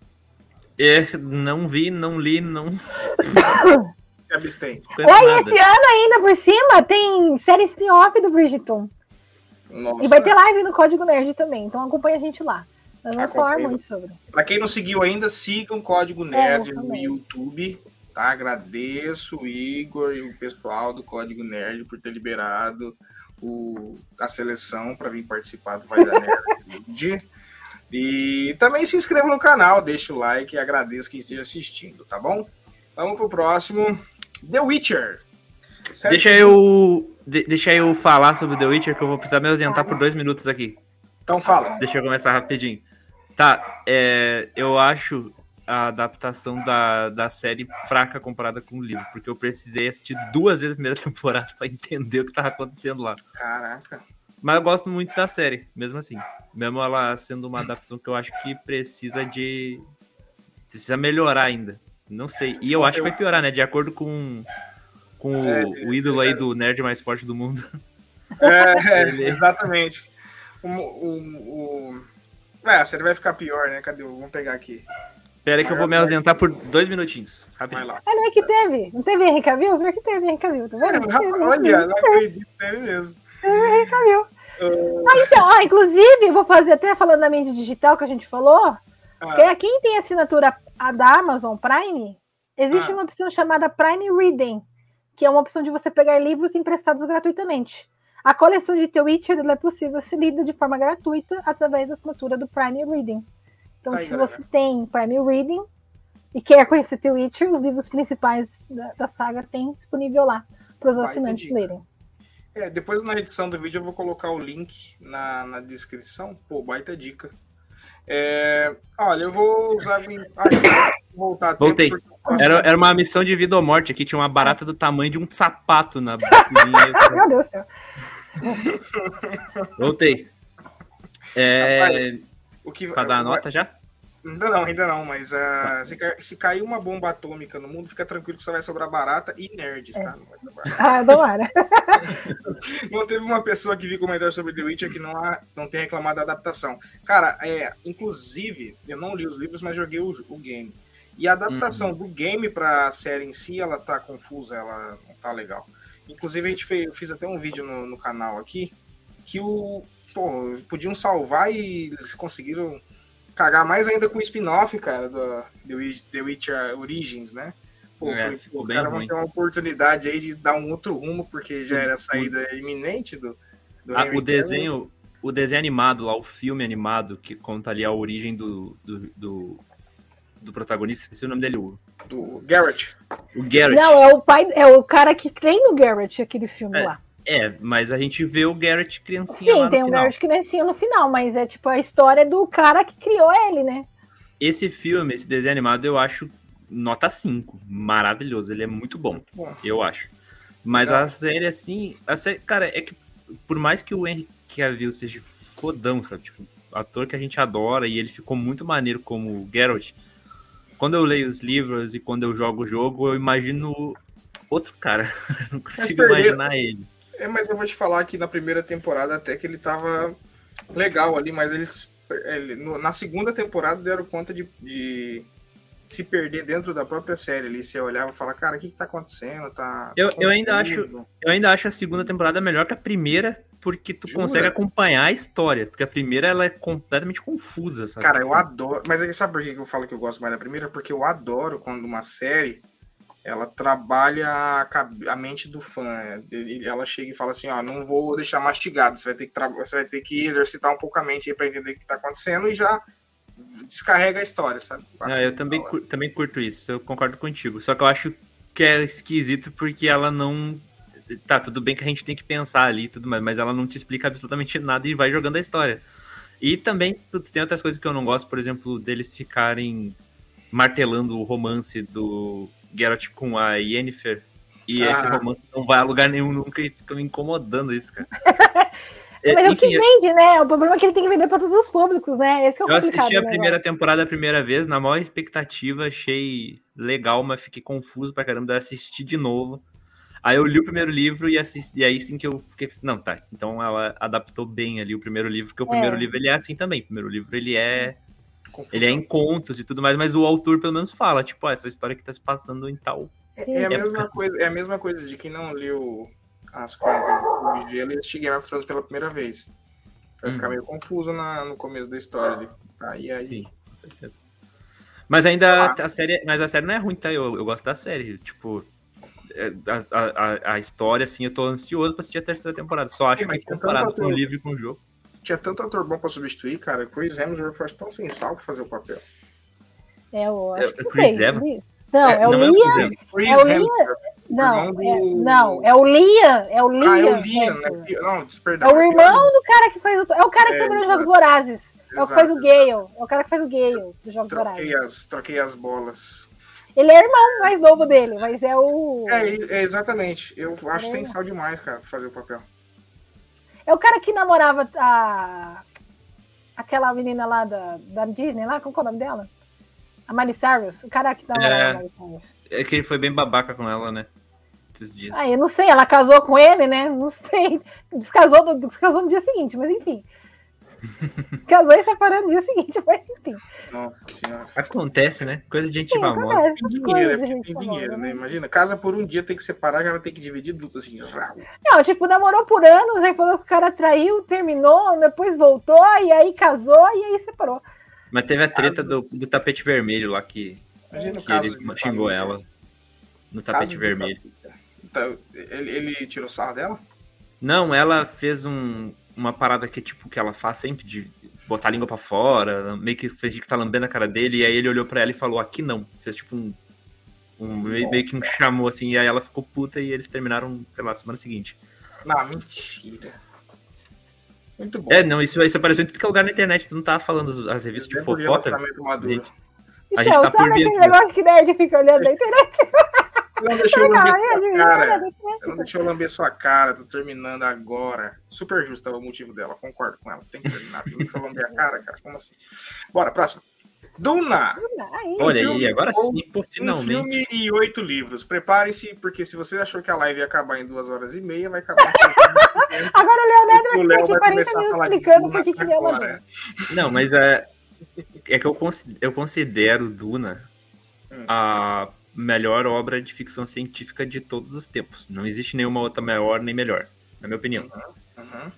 É, não vi, não li, não. *coughs* Se abstém. Olha, esse ano ainda por cima tem série spin-off do Bridgeton. Nossa. E vai ter live no Código Nerd também, então acompanha a gente lá. Nós vamos falar muito sobre. Para quem não seguiu ainda, sigam o Código é, Nerd é, no YouTube. Tá? Agradeço o Igor e o pessoal do Código Nerd por ter liberado o, a seleção para vir participar do Vai da Nerd. *laughs* e também se inscreva no canal, deixa o like e agradeço quem esteja assistindo, tá bom? Vamos pro próximo. The Witcher. Certo? Deixa eu, deixa eu falar sobre The Witcher, que eu vou precisar me ausentar por dois minutos aqui. Então fala. Deixa eu começar rapidinho. Tá, é, eu acho a adaptação da, da série fraca comparada com o livro, porque eu precisei assistir duas vezes a primeira *laughs* temporada para entender o que tava acontecendo lá. Caraca. Mas eu gosto muito da série, mesmo assim. Mesmo ela sendo uma adaptação que eu acho que precisa de. Precisa melhorar ainda. Não sei. E eu acho que vai piorar, né? De acordo com, com é, o, o, ídolo aí do nerd mais forte do mundo. É, *laughs* é exatamente. O, o, o... É, a série vai ficar pior, né? Cadê? Vamos pegar aqui. Pera aí que eu vou me ausentar por dois minutinhos. Rapidinho. Ah, não é que teve? Não teve Henry Cavill? Não é que teve Henry Cavill, tá vendo? É, olha, não acredito, teve mesmo. Teve Henry Cavill. Uh... Ah, então, ó, inclusive, vou fazer até falando da mídia digital que a gente falou. Ah. Que quem tem assinatura da Amazon Prime, existe ah. uma opção chamada Prime Reading, que é uma opção de você pegar livros emprestados gratuitamente. A coleção de The Witcher é possível ser lida de forma gratuita através da assinatura do Prime Reading. Então, Aí, se galera. você tem Prime Reading e quer conhecer The Witcher, os livros principais da, da saga tem disponível lá para os assinantes lerem. É, depois na edição do vídeo eu vou colocar o link na, na descrição. Pô, baita dica. É, olha, eu vou usar. Ah, voltar Voltei. Era, era uma missão de vida ou morte aqui. Tinha uma barata do tamanho de um sapato na *laughs* Meu Deus do céu. Voltei. É, o que, pra dar a nota já? Ainda não, ainda não, mas uh, se, se cair uma bomba atômica no mundo, fica tranquilo que só vai sobrar barata e nerds, tá? Não vai *laughs* ah, era. *laughs* não teve uma pessoa que vi comentar sobre The Witcher que não, há, não tem reclamado da adaptação. Cara, é, inclusive, eu não li os livros, mas joguei o, o game. E a adaptação uhum. do game pra série em si, ela tá confusa, ela não tá legal. Inclusive, a gente fez, eu fiz até um vídeo no, no canal aqui que o, pô, podiam salvar e eles conseguiram cagar mais ainda com o spin-off, cara, do The Witcher Origins, né? Pô, é, pô, caras vão ter uma oportunidade aí de dar um outro rumo, porque já era a saída iminente do, do ah, o desenho o desenho animado lá, o filme animado que conta ali a origem do, do, do, do protagonista, esqueci o nome dele, o... Do Garrett. O Garrett. Não, é o pai, é o cara que treina o Garrett, aquele filme é, lá. É, mas a gente vê o Garrett criancinha Sim, lá no tem o Garrett criancinha no final, mas é tipo a história do cara que criou ele, né? Esse filme, esse desenho animado, eu acho nota 5. Maravilhoso, ele é muito bom, bom. eu acho. Mas a série, assim, a série, cara, é que por mais que o Henry Cavill seja fodão, sabe? Tipo, ator que a gente adora e ele ficou muito maneiro como o Geralt. Quando eu leio os livros e quando eu jogo o jogo, eu imagino outro cara. *laughs* Não consigo imaginar ele. É, mas eu vou te falar que na primeira temporada até que ele tava legal ali, mas eles ele, no, na segunda temporada deram conta de, de, se perder dentro da própria série ali. Você olhava e falava, cara, o que, que tá acontecendo? Tá, eu, tá eu, ainda acho, eu ainda acho a segunda temporada melhor que a primeira, porque tu Jura? consegue acompanhar a história. Porque a primeira ela é completamente confusa, sabe? Cara, eu adoro. Mas sabe por que eu falo que eu gosto mais da primeira? Porque eu adoro quando uma série ela trabalha a, mente do fã. Ela chega e fala assim, ó, não vou deixar mastigado, você vai ter que, você vai ter que exercitar um pouco a mente para entender o que está acontecendo e já descarrega a história, sabe? Ah, eu também, também curto isso, eu concordo contigo. Só que eu acho que é esquisito porque ela não. Tá, tudo bem que a gente tem que pensar ali tudo mais, mas ela não te explica absolutamente nada e vai jogando a história. E também tem outras coisas que eu não gosto, por exemplo, deles ficarem martelando o romance do Geralt com a Yennefer e ah. esse romance não vai a lugar nenhum nunca e fica me incomodando isso, cara. *laughs* Mas é o que vende, né? O problema é que ele tem que vender para todos os públicos, né? Esse é o eu assisti a né, primeira temporada a primeira vez, na maior expectativa, achei legal, mas fiquei confuso pra caramba, eu assisti de novo. Aí eu li o primeiro livro e, assisti, e aí sim que eu fiquei pensando, não, tá, então ela adaptou bem ali o primeiro livro, porque o primeiro é. livro ele é assim também. O primeiro livro ele é Confusão. Ele é em contos e tudo mais, mas o autor pelo menos fala, tipo, ó, essa história que tá se passando em tal. É, é a mesma coisa, é a mesma coisa de quem não leu as crônicas do Gelo e assistir Game of Thrones pela primeira vez. Vai ficar meio confuso na, no começo da história. ali. Aí, aí. Sim, com certeza. Mas ainda Ah. a série, mas a série não é ruim, tá? Eu, eu gosto da série. Tipo, é, a, a, a- história, assim, eu tô ansioso pra assistir a terceira temporada. Só acho que comparado com o livro e com o jogo. Tinha tanto ator bom pra substituir, cara. Chris Hemsworth foi tão sem sal pra fazer o papel. É o. É- Acho que é não Chris sei. Evans? Não, é, o não é o Liam. É o Liam? Não, é, não, é o Liam. É o Liam. Ah, é o Liam, né? Não, perdão. É o irmão do cara que faz o. É o cara que É, nos exato. Jogos Vorazes. É o que faz o. Gale. É o cara que faz o Gale dos Jogos Vorazes. Troquei as, troquei as bolas. Ele é irmão mais novo dele, mas é o. É, é, exatamente. Eu acho É. sem sal demais, cara, pra fazer o papel. É o cara que namorava a. Aquela menina lá da, da Disney, lá, como é o nome dela? A Miley Cyrus. O cara que namorava É. a Miley Cyrus. É que ele foi bem babaca com ela, né? Esses dias. Ah, eu não sei, ela casou com ele, né? Não sei. Descasou no, descasou no dia seguinte, mas enfim. Casou e separou no dia seguinte, mas enfim. Nossa senhora. Acontece, né? Coisa de gente Sim, famosa. acontece Tem dinheiro, é porque tem famosa, dinheiro, né? né? Imagina, casa por um dia tem que separar, já vai ter que dividir tudo assim. Não, tipo, namorou por anos, aí falou que o cara traiu, terminou, depois voltou, e aí casou, e aí separou. Mas teve a treta do, do tapete vermelho lá que, Imagina que ele xingou família. ela. No tapete vermelho. Tá, Ele, ele tirou sarro dela? Não, ela fez um, uma parada que, tipo, que ela faz sempre de botar a língua pra fora, meio que fez de que tá lambendo a cara dele, e aí ele olhou pra ela e falou, aqui não. Fez tipo um. um meio, meio que um chamou assim, e aí ela ficou puta e eles terminaram, sei lá, semana seguinte. Não, mentira. Muito bom. É, não, isso, isso apareceu em tudo que é lugar na internet, tu não tava falando as revistas de fofoca. maduro. Gente, A gente tá sabe por aquele dentro. negócio que nerd fica olhando na internet? Não deixou eu lamber sua cara. Você não deixou eu lamber sua cara, tô terminando agora. Super justo é o motivo dela, concordo com ela. Tem que terminar. Não deixou eu lamber a cara, cara. Como assim? Bora, próximo. Duna! Aí, Olha Um aí, agora sim, pô, Um finalmente. filme e oito livros. Prepare-se, porque se você achou que a live ia acabar em duas horas e meia, vai acabar em *laughs* Agora o Leonardo vai ficar vai aqui 40 começar a minutos falar explicando por que que ele agora. Duna. Não, mas é, é que eu, consi- eu considero Duna Hum. a melhor obra de ficção científica de todos os tempos. Não existe nenhuma outra maior nem melhor, na minha opinião. Uhum.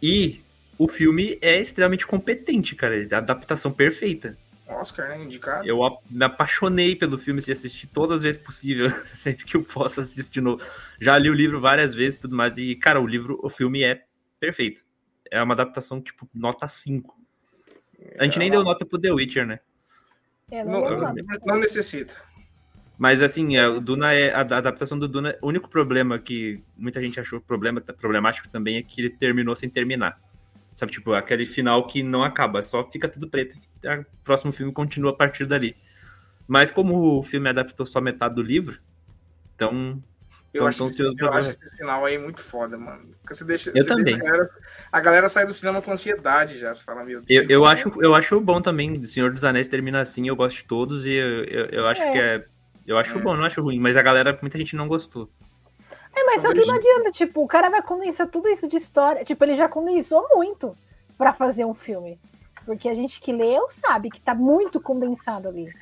E o filme é extremamente competente, cara. É a adaptação perfeita. Oscar, né? Indicado. Eu me apaixonei pelo filme e assisti todas as vezes possível, *laughs* sempre que eu posso assistir de novo. Já li o livro várias vezes e tudo mais. E, cara, o livro, o filme é perfeito. É uma adaptação, tipo, nota 5. A gente nem deu nota pro The Witcher, né? É, não, não, não. não necessita. Mas assim, é, o Duna é a, a adaptação do Duna. O único problema que muita gente achou problema, problemático também é que ele terminou sem terminar. Sabe, tipo, aquele final que não acaba, só fica tudo preto. O próximo filme continua a partir dali. Mas como o filme adaptou só metade do livro, então. Eu, Então, acho, esse, se eu- eu acho esse final aí muito foda, mano. Porque você deixa, Eu você também. deixa a, galera, a galera sai do cinema com ansiedade já. Você fala, meu Eu, Deus. eu, do acho, eu acho bom também. O Senhor dos Anéis termina assim, eu gosto de todos e eu, eu, eu acho É. que é. Eu acho É. bom, não acho ruim, mas a galera, muita gente não gostou. É, mas só que Talvez- não adianta, tipo, o cara vai condensar tudo isso de história. Tipo, ele já condensou muito pra fazer um filme. Porque a gente que leu sabe que tá muito condensado ali.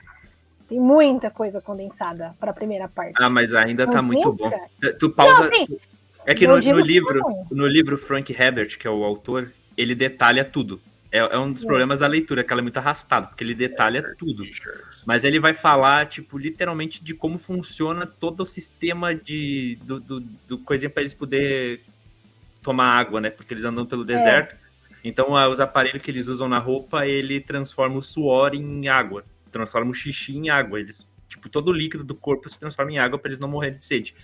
Tem muita coisa condensada pra primeira parte. Ah, mas ainda tá Não muito viu, bom. Tu- Tu pausa. Não, assim, É que no, no que livro, não. no livro Frank Herbert, que é o autor, ele detalha tudo. É, é um dos problemas da leitura, que ela é muito arrastada, porque ele detalha tudo. Mas ele vai falar, tipo, literalmente de como funciona todo o sistema de do, do, do coisinha para eles poder tomar água, né? Porque eles andam pelo deserto. Então, ah, os aparelhos que eles usam na roupa, ele transforma o suor em água, transforma o xixi em água. Eles, tipo, todo o líquido do corpo se transforma em água para eles não morrerem de sede.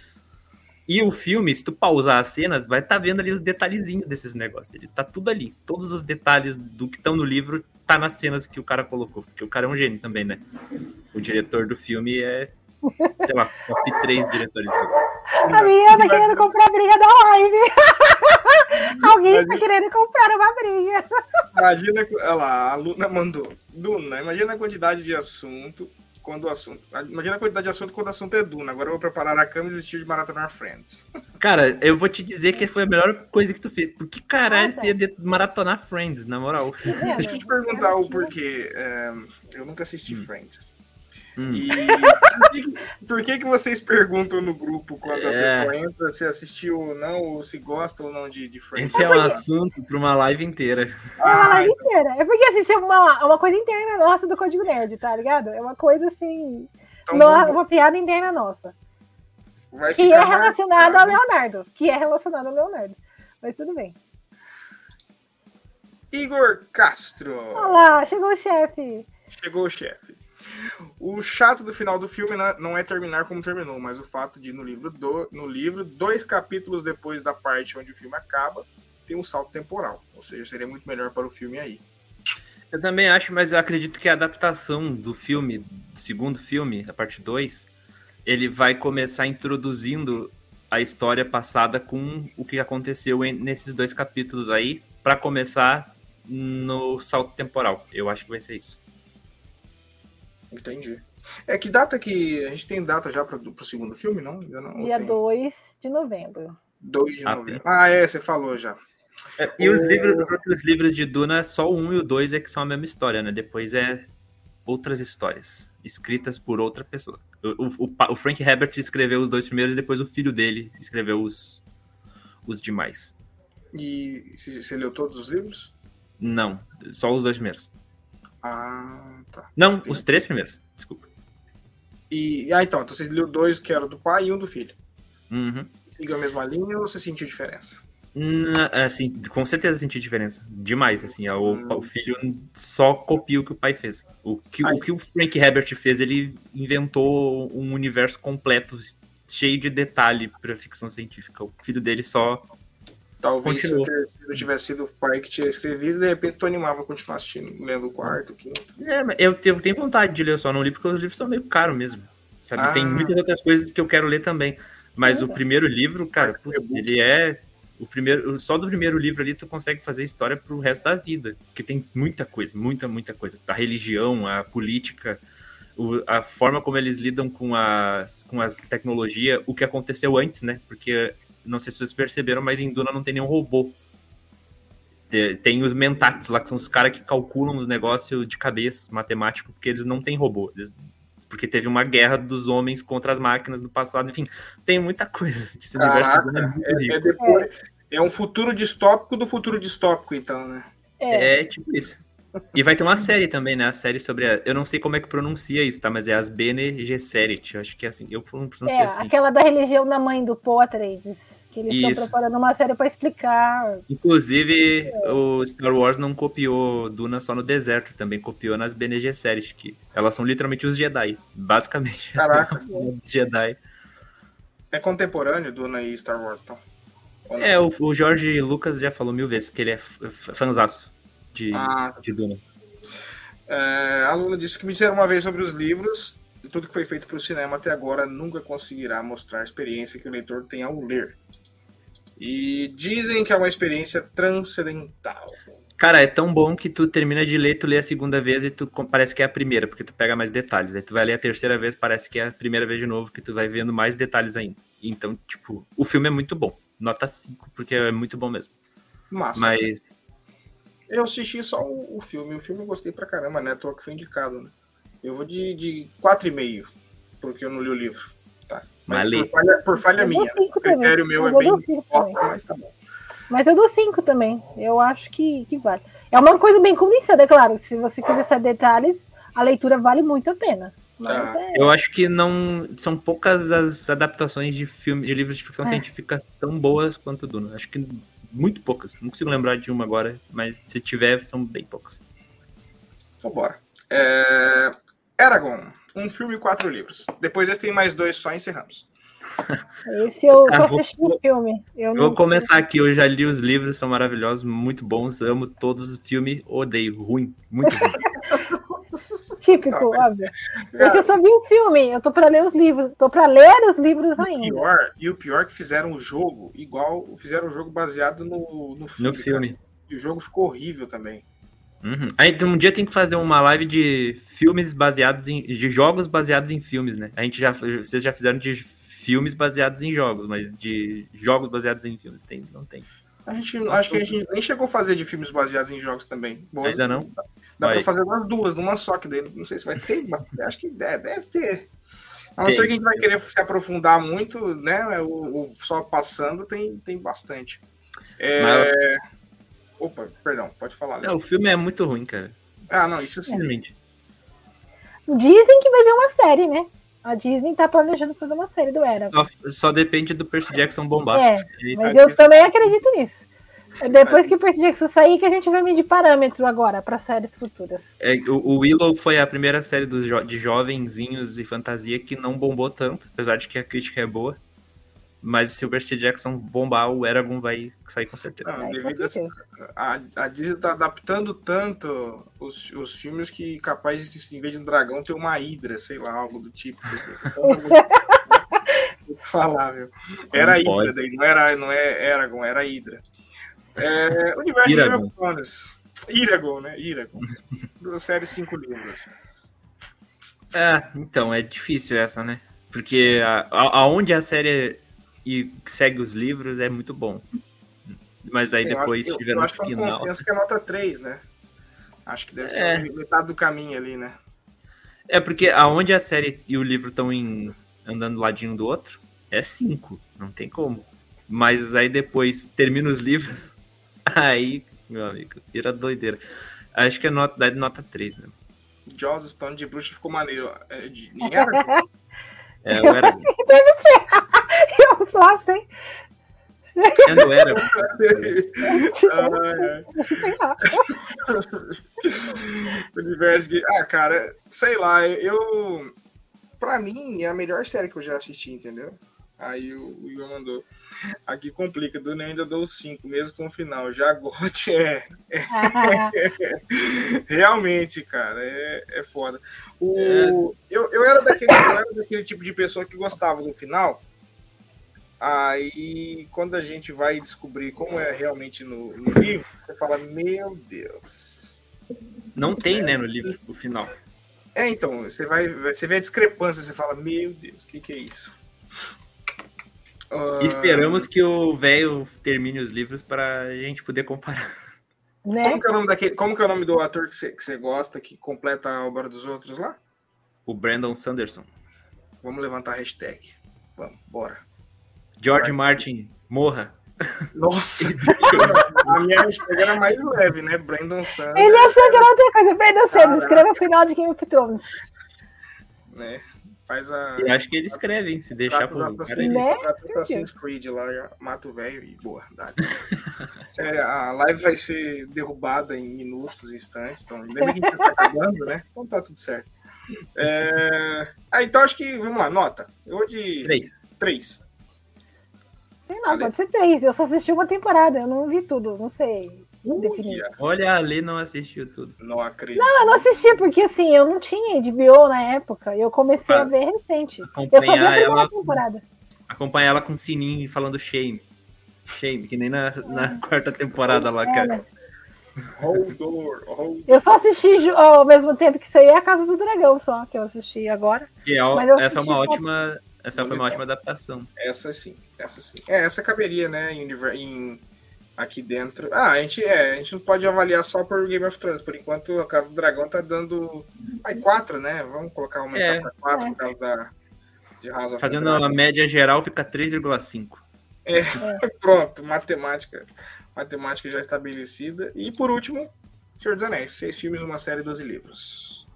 E o filme, se tu pausar as cenas, vai estar vendo ali os detalhezinhos desses negócios. Ele tá tudo ali. Todos os detalhes do que estão no livro tá nas cenas que o cara colocou. Porque o cara é um gênio também, né? O diretor do filme é, sei lá, top 3 diretores. A menina tá querendo comprar a briga da live. *laughs* Alguém está querendo comprar uma briga. Imagina, olha lá, a Luna mandou. Duna, imagina a quantidade de assunto quando o assunto. Imagina a quantidade de assunto quando o assunto é Duna. Agora eu vou preparar a cama e desistir de maratonar Friends. *laughs* Cara, eu vou te dizer que foi a melhor coisa que tu fez. Por que caralho você ia de- maratonar Friends, na moral? Deixa eu te perguntar o porquê. É, eu nunca assisti Hum. Friends. Hum. E por que, por que, que vocês perguntam no grupo quando é. a pessoa entra se assistiu ou não, ou se gosta ou não de, de Friends? Esse é um assunto para uma live inteira. É uma live inteira. É porque assim, isso é uma, uma coisa interna nossa do Código Nerd, tá ligado? É uma coisa assim. Então, uma, vamos... uma piada interna nossa. Vai que é relacionada ao Leonardo. Que é relacionada ao Leonardo. Mas tudo bem. Igor Castro. Olá, chegou o chefe. Chegou o chefe. O chato do final do filme não é terminar como terminou, mas o fato de no livro, do, no livro, dois capítulos depois da parte onde o filme acaba, tem um salto temporal. Ou seja, seria muito melhor para o filme aí. Eu também acho, mas eu acredito que a adaptação do filme, do segundo filme, da parte 2, ele vai começar introduzindo a história passada com o que aconteceu nesses dois capítulos aí, para começar no salto temporal. Eu acho que vai ser isso. Entendi. É que data que. A gente tem data já para o segundo filme, não? não Dia 2 de novembro. 2 de ah, novembro. Ah, é, você falou já. É, e o... os livros, os outros livros de Duna, só o 1 um e o 2 é que são a mesma história, né? Depois é outras histórias, escritas por outra pessoa. O, o, o Frank Herbert escreveu os dois primeiros e depois o filho dele escreveu os, os demais. E você leu todos os livros? Não, só os dois primeiros. Ah, tá. Não, os três primeiros, desculpa. E, ah, então, então você leu dois que eram do pai e um do filho. Uhum. Seguiu a mesma linha ou você sentiu diferença? assim, com certeza senti diferença. Demais, assim. O, hum. o, filho só copia o que o pai fez. O que, o que o Frank Herbert fez, ele inventou um universo completo, cheio de detalhe para ficção científica. O filho dele só Talvez Continuou. se eu tivesse sido o pai que tinha escrevido, de repente tu animava a continuar assistindo, lendo o quarto, quinto. É, eu, eu tenho vontade de ler, eu só não li porque os livros são meio caros mesmo. Sabe? Ah. Tem muitas outras coisas que eu quero ler também. Mas Sim, o primeiro livro, cara, putz, ele é. O primeiro, só do primeiro livro ali tu consegue fazer história pro resto da vida. Porque tem muita coisa, muita, muita coisa. A religião, a política, o, a forma como eles lidam com as, com as tecnologias, o que aconteceu antes, né? Porque não sei se vocês perceberam, mas em Duna não tem nenhum robô. Tem os mentats lá, que são os caras que calculam os negócios de cabeça, matemático, porque eles não têm robô. Eles, porque teve uma guerra dos homens contra as máquinas no passado. Enfim, tem muita coisa. Esse Caraca, é, é, depois, é um futuro distópico do futuro distópico, então, né? É, é tipo isso. E vai ter uma série também, né? A série sobre. A... Eu não sei como é que pronuncia isso, tá? Mas é as Bene Gesserit. Eu acho que é assim. Eu pronuncio é, assim. aquela da religião da mãe do Poitras. Que eles estão preparando uma série para explicar. Inclusive, é. o Star Wars não copiou Duna só no deserto, também copiou nas Bene Gesserit, que elas são literalmente os Jedi. Basicamente. Caraca. *laughs* os Jedi. É contemporâneo Duna e Star Wars, então? É, o, o Jorge Lucas já falou mil vezes que ele é fãzaço de, ah. de Duna. É, a Luna disse que me disseram uma vez sobre os livros, tudo que foi feito para o cinema até agora nunca conseguirá mostrar a experiência que o leitor tem ao ler. E dizem que é uma experiência transcendental. Cara, é tão bom que tu termina de ler, tu lê a segunda vez e tu parece que é a primeira, porque tu pega mais detalhes. Aí tu vai ler a terceira vez, parece que é a primeira vez de novo, que tu vai vendo mais detalhes ainda. Então, tipo, o filme é muito bom. Nota 5, porque é muito bom mesmo. Massa. Mas eu assisti só o, o, filme. O filme eu gostei pra caramba, né? Tô que foi indicado, né? Eu vou de, de 4,5, porque eu não li o livro. Tá. Mas por falha, por falha minha. O critério meu eu é bem bosta, mas tá bom. Mas eu dou 5 também. Eu acho que, que vale. É uma coisa bem condensada, é claro. Se você quiser saber detalhes, a leitura vale muito a pena. Ah. É... Eu acho que não são poucas as adaptações de filme, de livros de ficção é. científica tão boas quanto Duna. Acho que muito poucas. Não consigo lembrar de uma agora, mas se tiver, são bem poucas. Então, bora. É... Eragon, um filme e quatro livros. Depois desse tem mais dois, só encerramos. *laughs* Esse eu ah, só assisti o filme. Eu, eu vou começar aqui, eu já li os livros, são maravilhosos, muito bons, amo todos os filmes, odeio, ruim, muito ruim. *laughs* Típico, não, mas, óbvio. *laughs* Cara, eu só vi o filme, eu tô pra ler os livros, tô pra ler os livros ainda. Pior, e o pior é que fizeram o jogo igual, fizeram o jogo baseado no, no filme. No filme. E o jogo ficou horrível também. Uhum. Aí um dia tem que fazer uma live de filmes baseados em. de jogos baseados em filmes, né? A gente já. Vocês já fizeram de filmes baseados em jogos, mas de jogos baseados em filmes. Tem, não tem. A gente, acho que a gente nem chegou a fazer de filmes baseados em jogos também. Boas, Ainda não? Dá vai. pra fazer umas duas, numa só, que daí não sei se vai ter, mas acho que deve, deve ter. A não ser que a gente vai querer se aprofundar muito, né? O, o só passando tem, tem bastante. É... Mas... Opa, perdão, pode falar. Né? o filme é muito ruim, cara. Ah, não, isso sim. Dizem que vai ter uma série, né? A Disney tá planejando fazer uma série do Era. Só, só depende do Percy Jackson bombar. É, mas eu também acredito nisso. É depois que o Percy Jackson sair, que a gente vai medir parâmetro agora para séries futuras. É, o, o, Willow foi a primeira série dos jo de jovenzinhos e fantasia que não bombou tanto, apesar de que a crítica é boa. Mas se o Percy Jackson bombar, o Eragon vai sair com certeza. Não, devido a, a Disney tá adaptando tanto os, os filmes que capaz de, em vez de um dragão, ter uma hidra, sei lá, algo do tipo. *laughs* falar, meu. Era a Hidra daí, não era, não é Eragon, era Hidra. É, universo Iragon. de Game of Thrones. Iragon, né? Iragon. *laughs* série cinco livros. É, então, é difícil essa, né? Porque a, a, aonde a série e segue os livros é muito bom. Mas aí depois tiver no final. Eu acho que é um que é nota 3, né? Acho que deve ser é. metade do caminho ali, né? É porque aonde a série e o livro estão andando ladinho um do outro, é 5. Não tem como. Mas aí depois termina os livros, aí, meu amigo, vira doideira. Acho que é nota, dá nota 3 mesmo. Jaws Stone de bruxa ficou maneiro. É, de, *laughs* nem era? É, eu era. Deve ser. *laughs* Eu lá sei. Eu não era. *laughs* Universo de... Ah, cara, sei lá, eu. Pra mim, é a melhor série que eu já assisti, entendeu? Aí o Igor mandou. Aqui complica, do ainda dou 5, mesmo com o final. Já gote *laughs* é. é *laughs* realmente, cara, é, é foda. O, é. Eu, eu, era daquele, eu era daquele tipo de pessoa que gostava do final. Aí, quando a gente vai descobrir como é realmente no, no livro, você fala: Meu Deus. Não tem, né, no livro, o final. É, então, você vai, você vê a discrepância, você fala: Meu Deus, o que, que é isso? Uh... Esperamos que o velho termine os livros para a gente poder comparar. Né? Como, que é o nome daquele, como que é o nome do ator que você, gosta, que completa a obra dos outros lá? O Brandon Sanderson. Vamos levantar a hashtag. Vamos, bora. George Vai. Martin, morra. Nossa! *laughs* a minha hashtag era mais leve, né? Brandon Sanderson. Ele achou que era outra coisa. Brandon Sanderson, escreva o final de Game of Thrones. Né? Faz a. Eu acho que ele escreve, hein? Se deixar pro Assassin's, né? Assassin's Creed lá, mata o velho e boa. *laughs* Sério, a live vai ser derrubada em minutos, instantes. Então, lembra que a gente tá acabando, né? Então tá tudo certo. É... Ah, então acho que, vamos lá, nota. Eu vou de. Três. Três. Sei lá, pode ser três. Eu só assisti uma temporada, eu não vi tudo, não sei. Olha, a Lê não assistiu tudo. Não acredito. Não, eu não assisti, porque assim, eu não tinha HBO na época. E eu comecei a ver recente. Eu só vi a ela, temporada. Acompanhar ela com sininho falando shame. Shame, que nem na, na quarta temporada lá, cara. Hold door, hold eu só assisti ao mesmo tempo que saiu a Casa do Dragão, só que eu assisti agora. É, essa é uma ótima. Essa foi uma ótima adaptação. Essa sim, essa sim. É, essa caberia, né, em, em aqui dentro. Ah, a gente, é, a gente não pode avaliar só por Game of Thrones. Por enquanto, a Casa do Dragão tá dando. Aí, 4, né? Vamos colocar uma é. para 4 por causa da. De House Fazendo a média geral, fica 3,5. É, *laughs* pronto, matemática. Matemática já estabelecida. E por último, Senhor dos Anéis: seis filmes, uma série, 12 livros.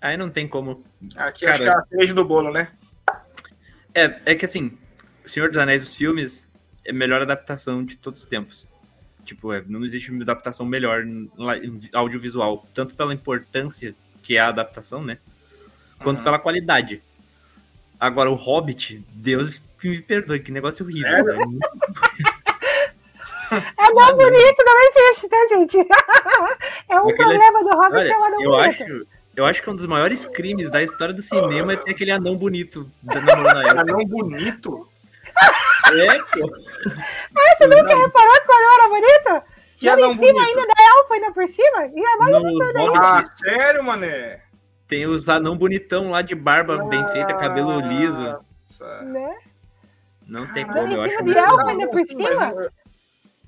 Aí não tem como. Aqui Cara, acho que é a cereja do bolo, né? É, é que assim, Senhor dos Anéis, os filmes, é a melhor adaptação de todos os tempos. Tipo, é, não existe uma adaptação melhor em audiovisual, tanto pela importância que é a adaptação, né? Quanto uhum. pela qualidade. Agora, o Hobbit, Deus me perdoe, que negócio horrível. É, né? *laughs* é bom bonito, não existe, tá, gente? *laughs* É um aquele... problema do Hobbit, Olha, é um anão eu bonito. Acho, eu acho que um dos maiores crimes da história do cinema é ter aquele anão bonito. Anão bonito? É, pô. Ah, você nunca reparou que o anão era bonito? Que anão em cima bonito? ainda da elfa ainda por cima? E a mais no Ah, sério, mané? Tem os anão bonitão lá de barba Nossa. bem feita, cabelo liso. Né? Não tem como, eu acho. De elfa ainda por cima? *laughs*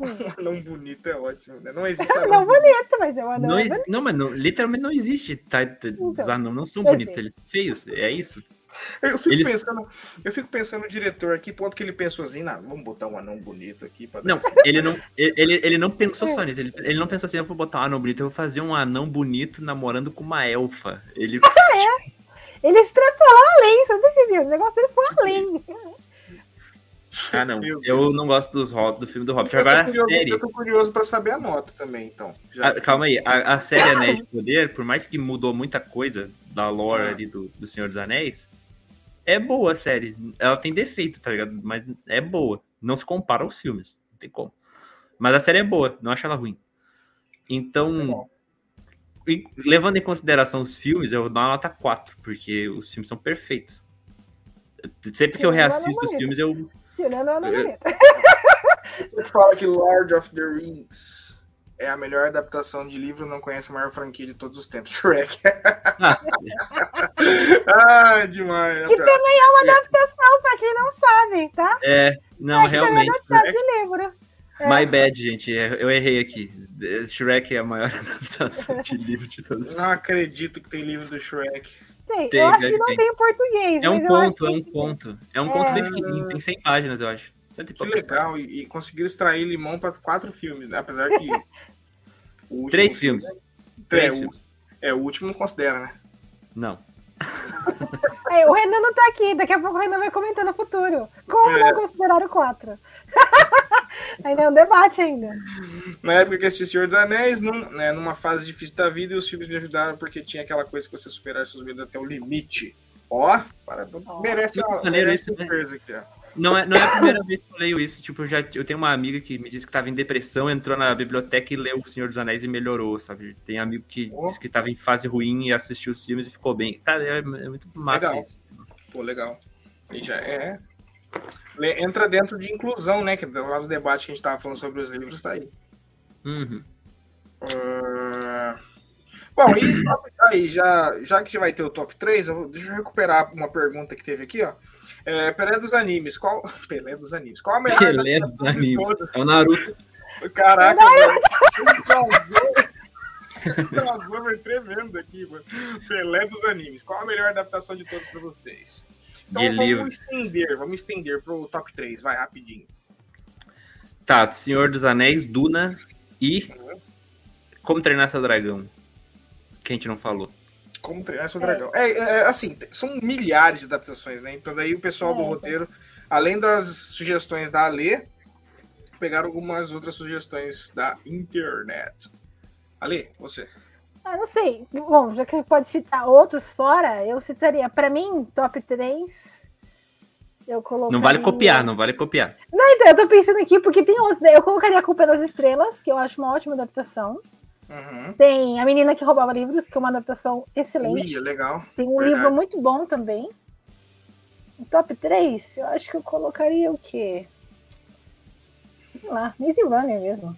Um anão bonito é ótimo, né? Não existe *laughs* anão, anão bonito, mas é um anão. Não, é não mas não, literalmente não existe. Tá, tá, então, os anãos não são bonitos, eles são feios. É isso. Eu fico, Eles... pensando, eu fico pensando no diretor aqui, ponto que ele pensou assim, vamos botar um anão bonito aqui. Pra não, ele não, ele, ele não pensou só nisso, ele, ele não pensou assim, eu vou botar um anão bonito, eu vou fazer um anão bonito namorando com uma elfa. Ele... é, ele extrapolou além, você não entendeu? O negócio dele foi além. Ah, não. Eu não gosto dos do filme do Hobbit. Agora curioso, a série. Eu tô curioso pra saber a nota também, então. Já... Ah, calma aí. A, a série Anéis *laughs* de Poder, por mais que mudou muita coisa da lore ah. ali do, do Senhor dos Anéis, é boa a série. Ela tem defeito, tá ligado? Mas é boa. Não se compara aos filmes. Não tem como. Mas a série é boa, não acho ela ruim. Então, é levando em consideração os filmes, eu vou dar uma nota 4, porque os filmes são perfeitos. Sempre que eu reassisto os filmes, eu. Tirando a *laughs* Você fala que Lord of the Rings é a melhor adaptação de livro, não conhece a maior franquia de todos os tempos, *laughs* Shrek. *laughs* ah, demais. Que também é uma adaptação, pra quem não sabe, tá? É, não, Mas realmente. É de livro. É. My bad, gente. Eu errei aqui. Shrek é a maior *laughs* adaptação de livro de todos. Não acredito que tem livro do Shrek. Tem. tem eu acho que não tem. tem em português. É um conto, é um conto. É um conto bem pequenininho, tem 100 páginas, eu acho. Que legal, e, e conseguiram extrair limão para quatro filmes, né? apesar que. Três filmes. Três é, filmes. É, o último não considera, né? Não. *laughs* É, o Renan não tá aqui, daqui a pouco o Renan vai comentar no futuro. Como é. não considerar o quatro? *laughs* ainda é um debate ainda. Na época que assisti Senhor dos Anéis, num, né, numa fase difícil da vida, e os filmes me ajudaram porque tinha aquela coisa que você superar seus medos até o limite. Ó, para, oh. merece uma, merece uma coisa aqui, ó. Não é, não é a primeira vez que eu leio isso. Tipo, eu, já, eu tenho uma amiga que me disse que estava em depressão, entrou na biblioteca e leu O Senhor dos Anéis e melhorou, sabe? Tem amigo que oh. disse que estava em fase ruim e assistiu os filmes e ficou bem. Cara, é, é muito massa legal. isso. Pô, legal. E já é. Entra dentro de inclusão, né? Que lá do debate que a gente estava falando sobre os livros, tá aí. Uhum. Uh... Bom, e aí, já, já que vai ter o top 3, eu vou, deixa eu recuperar uma pergunta que teve aqui, ó. É, Pelé dos animes, qual. *laughs* Pelé dos animes. Qual a melhor. Pelé dos animes. É o Naruto. Caraca, mano. Crossover tremendo aqui, mano. Pelé dos animes. Qual a melhor adaptação de todos pra vocês? Então de vamos livro. estender, vamos estender pro top 3, vai rapidinho. Tá, Senhor dos Anéis, Duna e uhum. Como Treinar Seu Dragão. Que a gente não falou. Como treinar seu dragão. É, é, é, assim, são milhares de adaptações, né? Então daí o pessoal do é, roteiro, além das sugestões da Alê, pegaram algumas outras sugestões da internet. Alê, você. Ah, não sei. Bom, já que pode citar outros fora, eu citaria, para mim, top 3. Eu colocaria... Não vale copiar, não vale copiar. Não, então, eu tô pensando aqui, porque tem outros, né? Eu colocaria a Culpa das Estrelas, que eu acho uma ótima adaptação. Uhum. Tem A Menina que Roubava Livros, que é uma adaptação excelente. Ui, legal. Tem um Verdade. livro muito bom também. O top 3, eu acho que eu colocaria o quê? Sei lá, Runner mesmo.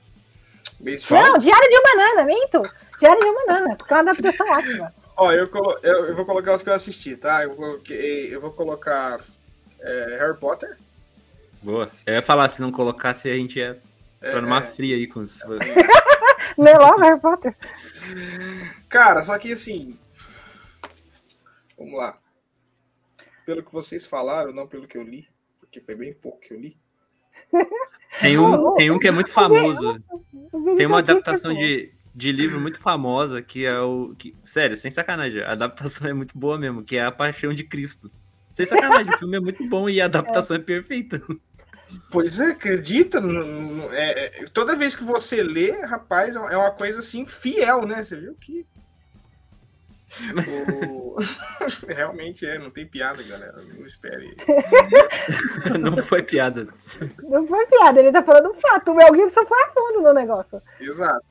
Não, Diário de uma Banana, minto. Diário de uma Banana, porque é uma adaptação *laughs* ótima. Ó, eu, eu, eu, vou colocar os que eu assisti, tá? Eu, coloquei, eu vou colocar é, Harry Potter. Boa. Eu ia falar, se não colocasse, a gente ia é, numa é. fria aí com os. *laughs* Melhor Harry Potter. Cara, só que assim. Vamos lá. Pelo que vocês falaram, não pelo que eu li, porque foi bem pouco que eu li. Tem um, tem um que é muito famoso. Tem uma adaptação de, de livro muito famosa que é o. Que, sério, sem sacanagem, a adaptação *laughs* é muito boa mesmo, que é A Paixão de Cristo. Sem sacanagem, o filme é muito bom e a adaptação é, é perfeita. Pois é, acredita? É, é, toda vez que você lê, rapaz, é uma coisa assim fiel, né? Você viu que. *laughs* O... *laughs* Realmente é, não tem piada, galera. Não espere. *laughs* não foi piada. Não foi piada, ele tá falando um fato. O Mel Gibson foi a fundo no negócio. Exato.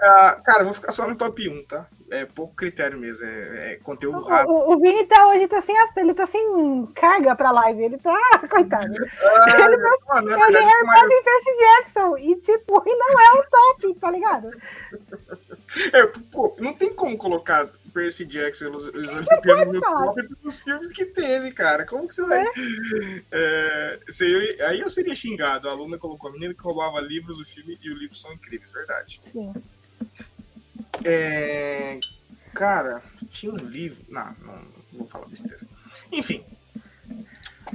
Uh, cara, vou ficar só no top 1, tá? É pouco critério mesmo, é, é conteúdo rápido. O, o, Vini tá hoje tá sem, ele tá sem carga pra live, ele tá, *laughs* coitado. Ah, ele tá, mano, eu li Harry Potter e Percy Jackson, e tipo, e não é o top, tá ligado? *laughs* É, pô, não tem como colocar Percy Jackson e os Olimpianos no top dos filmes que teve, cara. Como que você vai. É? É, aí eu seria xingado. A aluna colocou a menina que roubava livros do filme e os livros são incríveis, verdade. Sim. É, cara, tinha um livro. Não, não, não vou falar besteira. Enfim.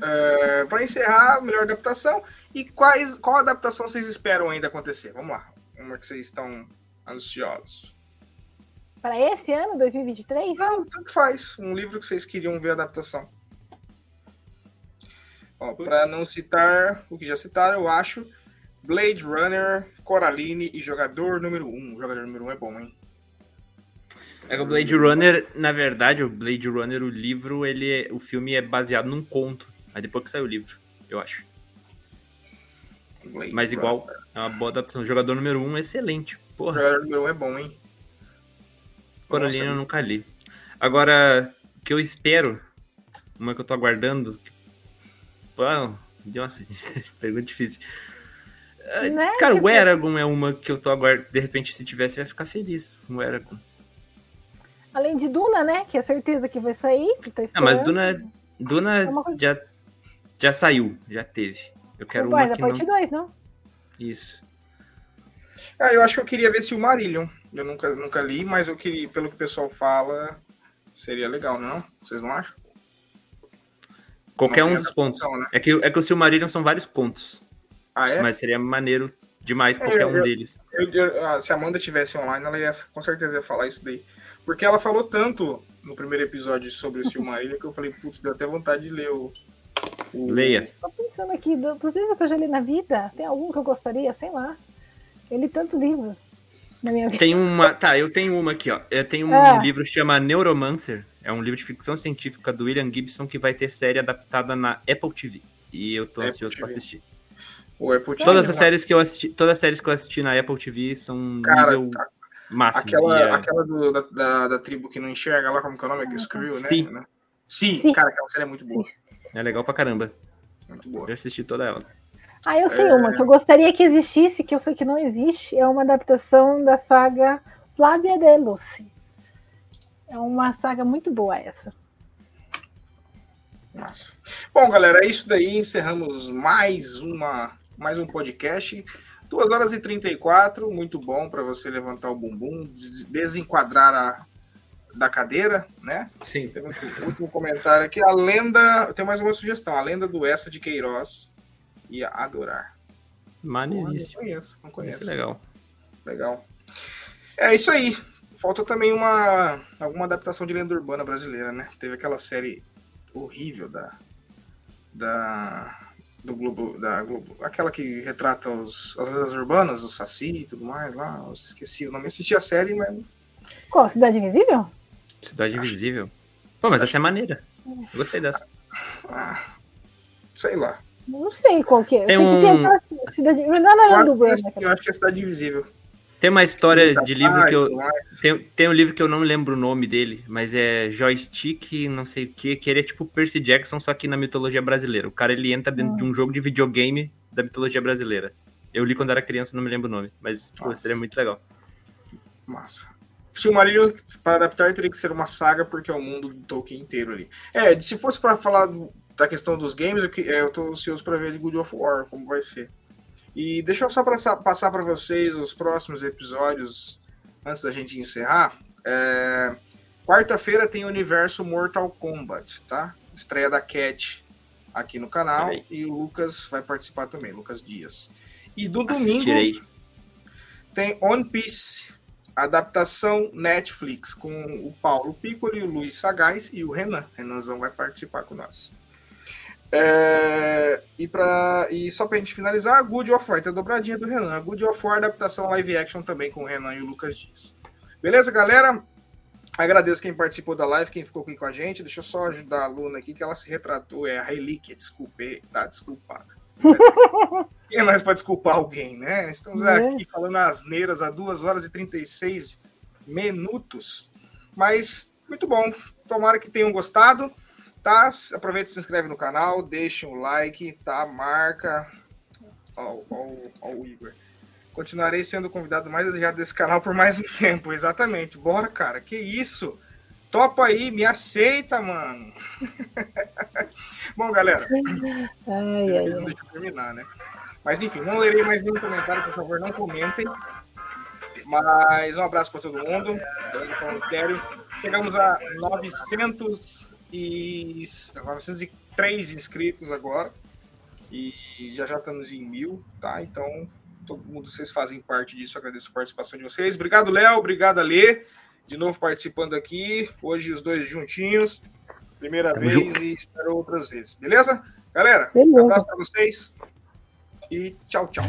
É, para encerrar, melhor adaptação. E quais, qual adaptação vocês esperam ainda acontecer? Vamos lá. Uma que vocês estão ansiosos. Para esse ano, 2023? Não, tanto faz. Um livro que vocês queriam ver a adaptação. Para não citar o que já citaram, eu acho Blade Runner, Coraline e Jogador número 1. O jogador número 1 é bom, hein? É que o Blade Runner, na verdade, o Blade Runner, o livro, ele é, o filme é baseado num conto. Aí depois que saiu o livro, eu acho. Blade Mas igual, Runner. é uma boa adaptação. Jogador número 1 um é excelente. Porra. Jogador número 1 um é bom, hein? Coraline eu nunca li. Agora, o que eu espero, uma que eu tô aguardando. Pô, nossa, *laughs* pergunta difícil. Né? Cara, tipo... o Eragon é uma que eu tô aguardando. De repente, se tivesse, eu ia ficar feliz. O Eragon. Além de Duna, né? Que é certeza que vai sair. Que tá ah, mas Duna, Duna é já, já saiu, já teve. Eu quero uma que parte 2, não... não? Isso. Ah, eu acho que eu queria ver se o Marillion. Eu nunca, nunca li, mas eu queria, pelo que o pessoal fala, seria legal, não? Vocês não acham? Qualquer um dos pontos. Né? É, que, é que o Silmarillion são vários pontos. Ah, é? Mas seria maneiro demais é, qualquer eu, um deles. Eu, eu, ah, se a Amanda tivesse online, ela ia com certeza ia falar isso daí. Porque ela falou tanto no primeiro episódio sobre o Silmarillion *laughs* que eu falei, putz, deu até vontade de ler o. o... Leia. Tô pensando aqui, dos livros que eu já li na vida, tem algum que eu gostaria, sei lá. Eu li tanto livro na minha vida. Tem uma. Tá, eu tenho uma aqui, ó. Eu tenho um ah. livro que chama Neuromancer. É um livro de ficção científica do William Gibson que vai ter série adaptada na Apple TV. E eu tô Apple ansioso para assistir. O Apple TV, todas as séries que eu assisti, todas as séries que eu assisti na Apple TV são Cara, nível tá. máximo. Aquela, é... aquela do, da, da, da, tribo que não enxerga lá, como que é o nome? Que escreveu, né? Sim. Né? Sim, Sim, cara, aquela série é muito boa. É legal pra caramba. Muito boa. Eu assisti toda ela. Ah, eu sei é... uma que eu gostaria que existisse, que eu sei que não existe, é uma adaptação da saga Flávia de Lucy. É uma saga muito boa essa. Nossa. Bom, galera, é isso daí. Encerramos mais uma mais um podcast. 2 horas e 34, muito bom para você levantar o bumbum, desenquadrar a, da cadeira, né? Sim. Tem um último comentário aqui. A lenda. Tem mais uma sugestão. A lenda do Essa de Queiroz ia adorar. Maneiríssimo. Não conheço, não conheço. Isso é legal. Legal. É isso aí. Falta também uma alguma adaptação de lenda urbana brasileira, né? Teve aquela série horrível da da do Globo, da Globo, aquela que retrata os, as lendas urbanas, o Saci e tudo mais lá, eu esqueci o nome, eu assisti a série, mas... Qual, Cidade Invisível? Cidade Acho... Invisível? Pô, mas essa é maneira, eu gostei dessa. Ah, sei lá. Não sei qual que é. Tem um... Que cidade... Mas não é lenda urbana. Eu acho que é Cidade Invisível. Tem uma história de livro que eu. Tem, tem um livro que eu não lembro o nome dele, mas é Joystick, não sei o que, que ele é tipo Percy Jackson, só que na mitologia brasileira. O cara ele entra dentro de um jogo de videogame da mitologia brasileira. Eu li quando era criança, não me lembro o nome, mas tipo, seria muito legal. Massa. Se o Marinho, para adaptar, teria que ser uma saga, porque é o mundo do Tolkien inteiro ali. É, se fosse para falar da questão dos games, eu, eu tô ansioso para ver de Good of War, como vai ser. E deixa eu só passar para vocês os próximos episódios antes da gente encerrar. É... Quarta-feira tem o Universo Mortal Kombat, tá? Estreia da Cat aqui no canal e o Lucas vai participar também, Lucas Dias. E do domingo tem One Piece, adaptação Netflix, com o Paulo Piccoli, o Luiz Sagaz e o Renan. Renanzão vai participar com nós. É, e, pra, e só pra gente finalizar, Good of War, tem a dobradinha do Renan. Good of War, adaptação live action também com o Renan e o Lucas Dias. Beleza, galera? Agradeço quem participou da live, quem ficou aqui com a gente. Deixa eu só ajudar a Luna aqui, que ela se retratou. É a Relíquia, desculpe, tá desculpada. *laughs* quem é mais pode desculpar alguém, né? Estamos é. aqui falando asneiras há 2 horas e 36 minutos. Mas, muito bom. Tomara que tenham gostado. Tá? Aproveita e se inscreve no canal, deixa um like, tá? Marca. Ó, ó, ó o Igor. Continuarei sendo convidado mais desejado desse canal por mais um tempo, exatamente. Bora, cara. Que isso? topa aí, me aceita, mano. *laughs* Bom, galera. Ai, ai, não deixa eu terminar, né? Mas enfim, não lerei mais nenhum comentário, por favor, não comentem. Mas um abraço para todo mundo. Sério. Chegamos a 900 e 903 inscritos agora. E já já estamos em mil, tá? Então, todo mundo, vocês fazem parte disso. Agradeço a participação de vocês. Obrigado, Léo. Obrigado, Alê. De novo participando aqui. Hoje os dois juntinhos. Primeira vez e espero outras vezes. Beleza? Galera, Beleza. um abraço para vocês. E tchau, tchau.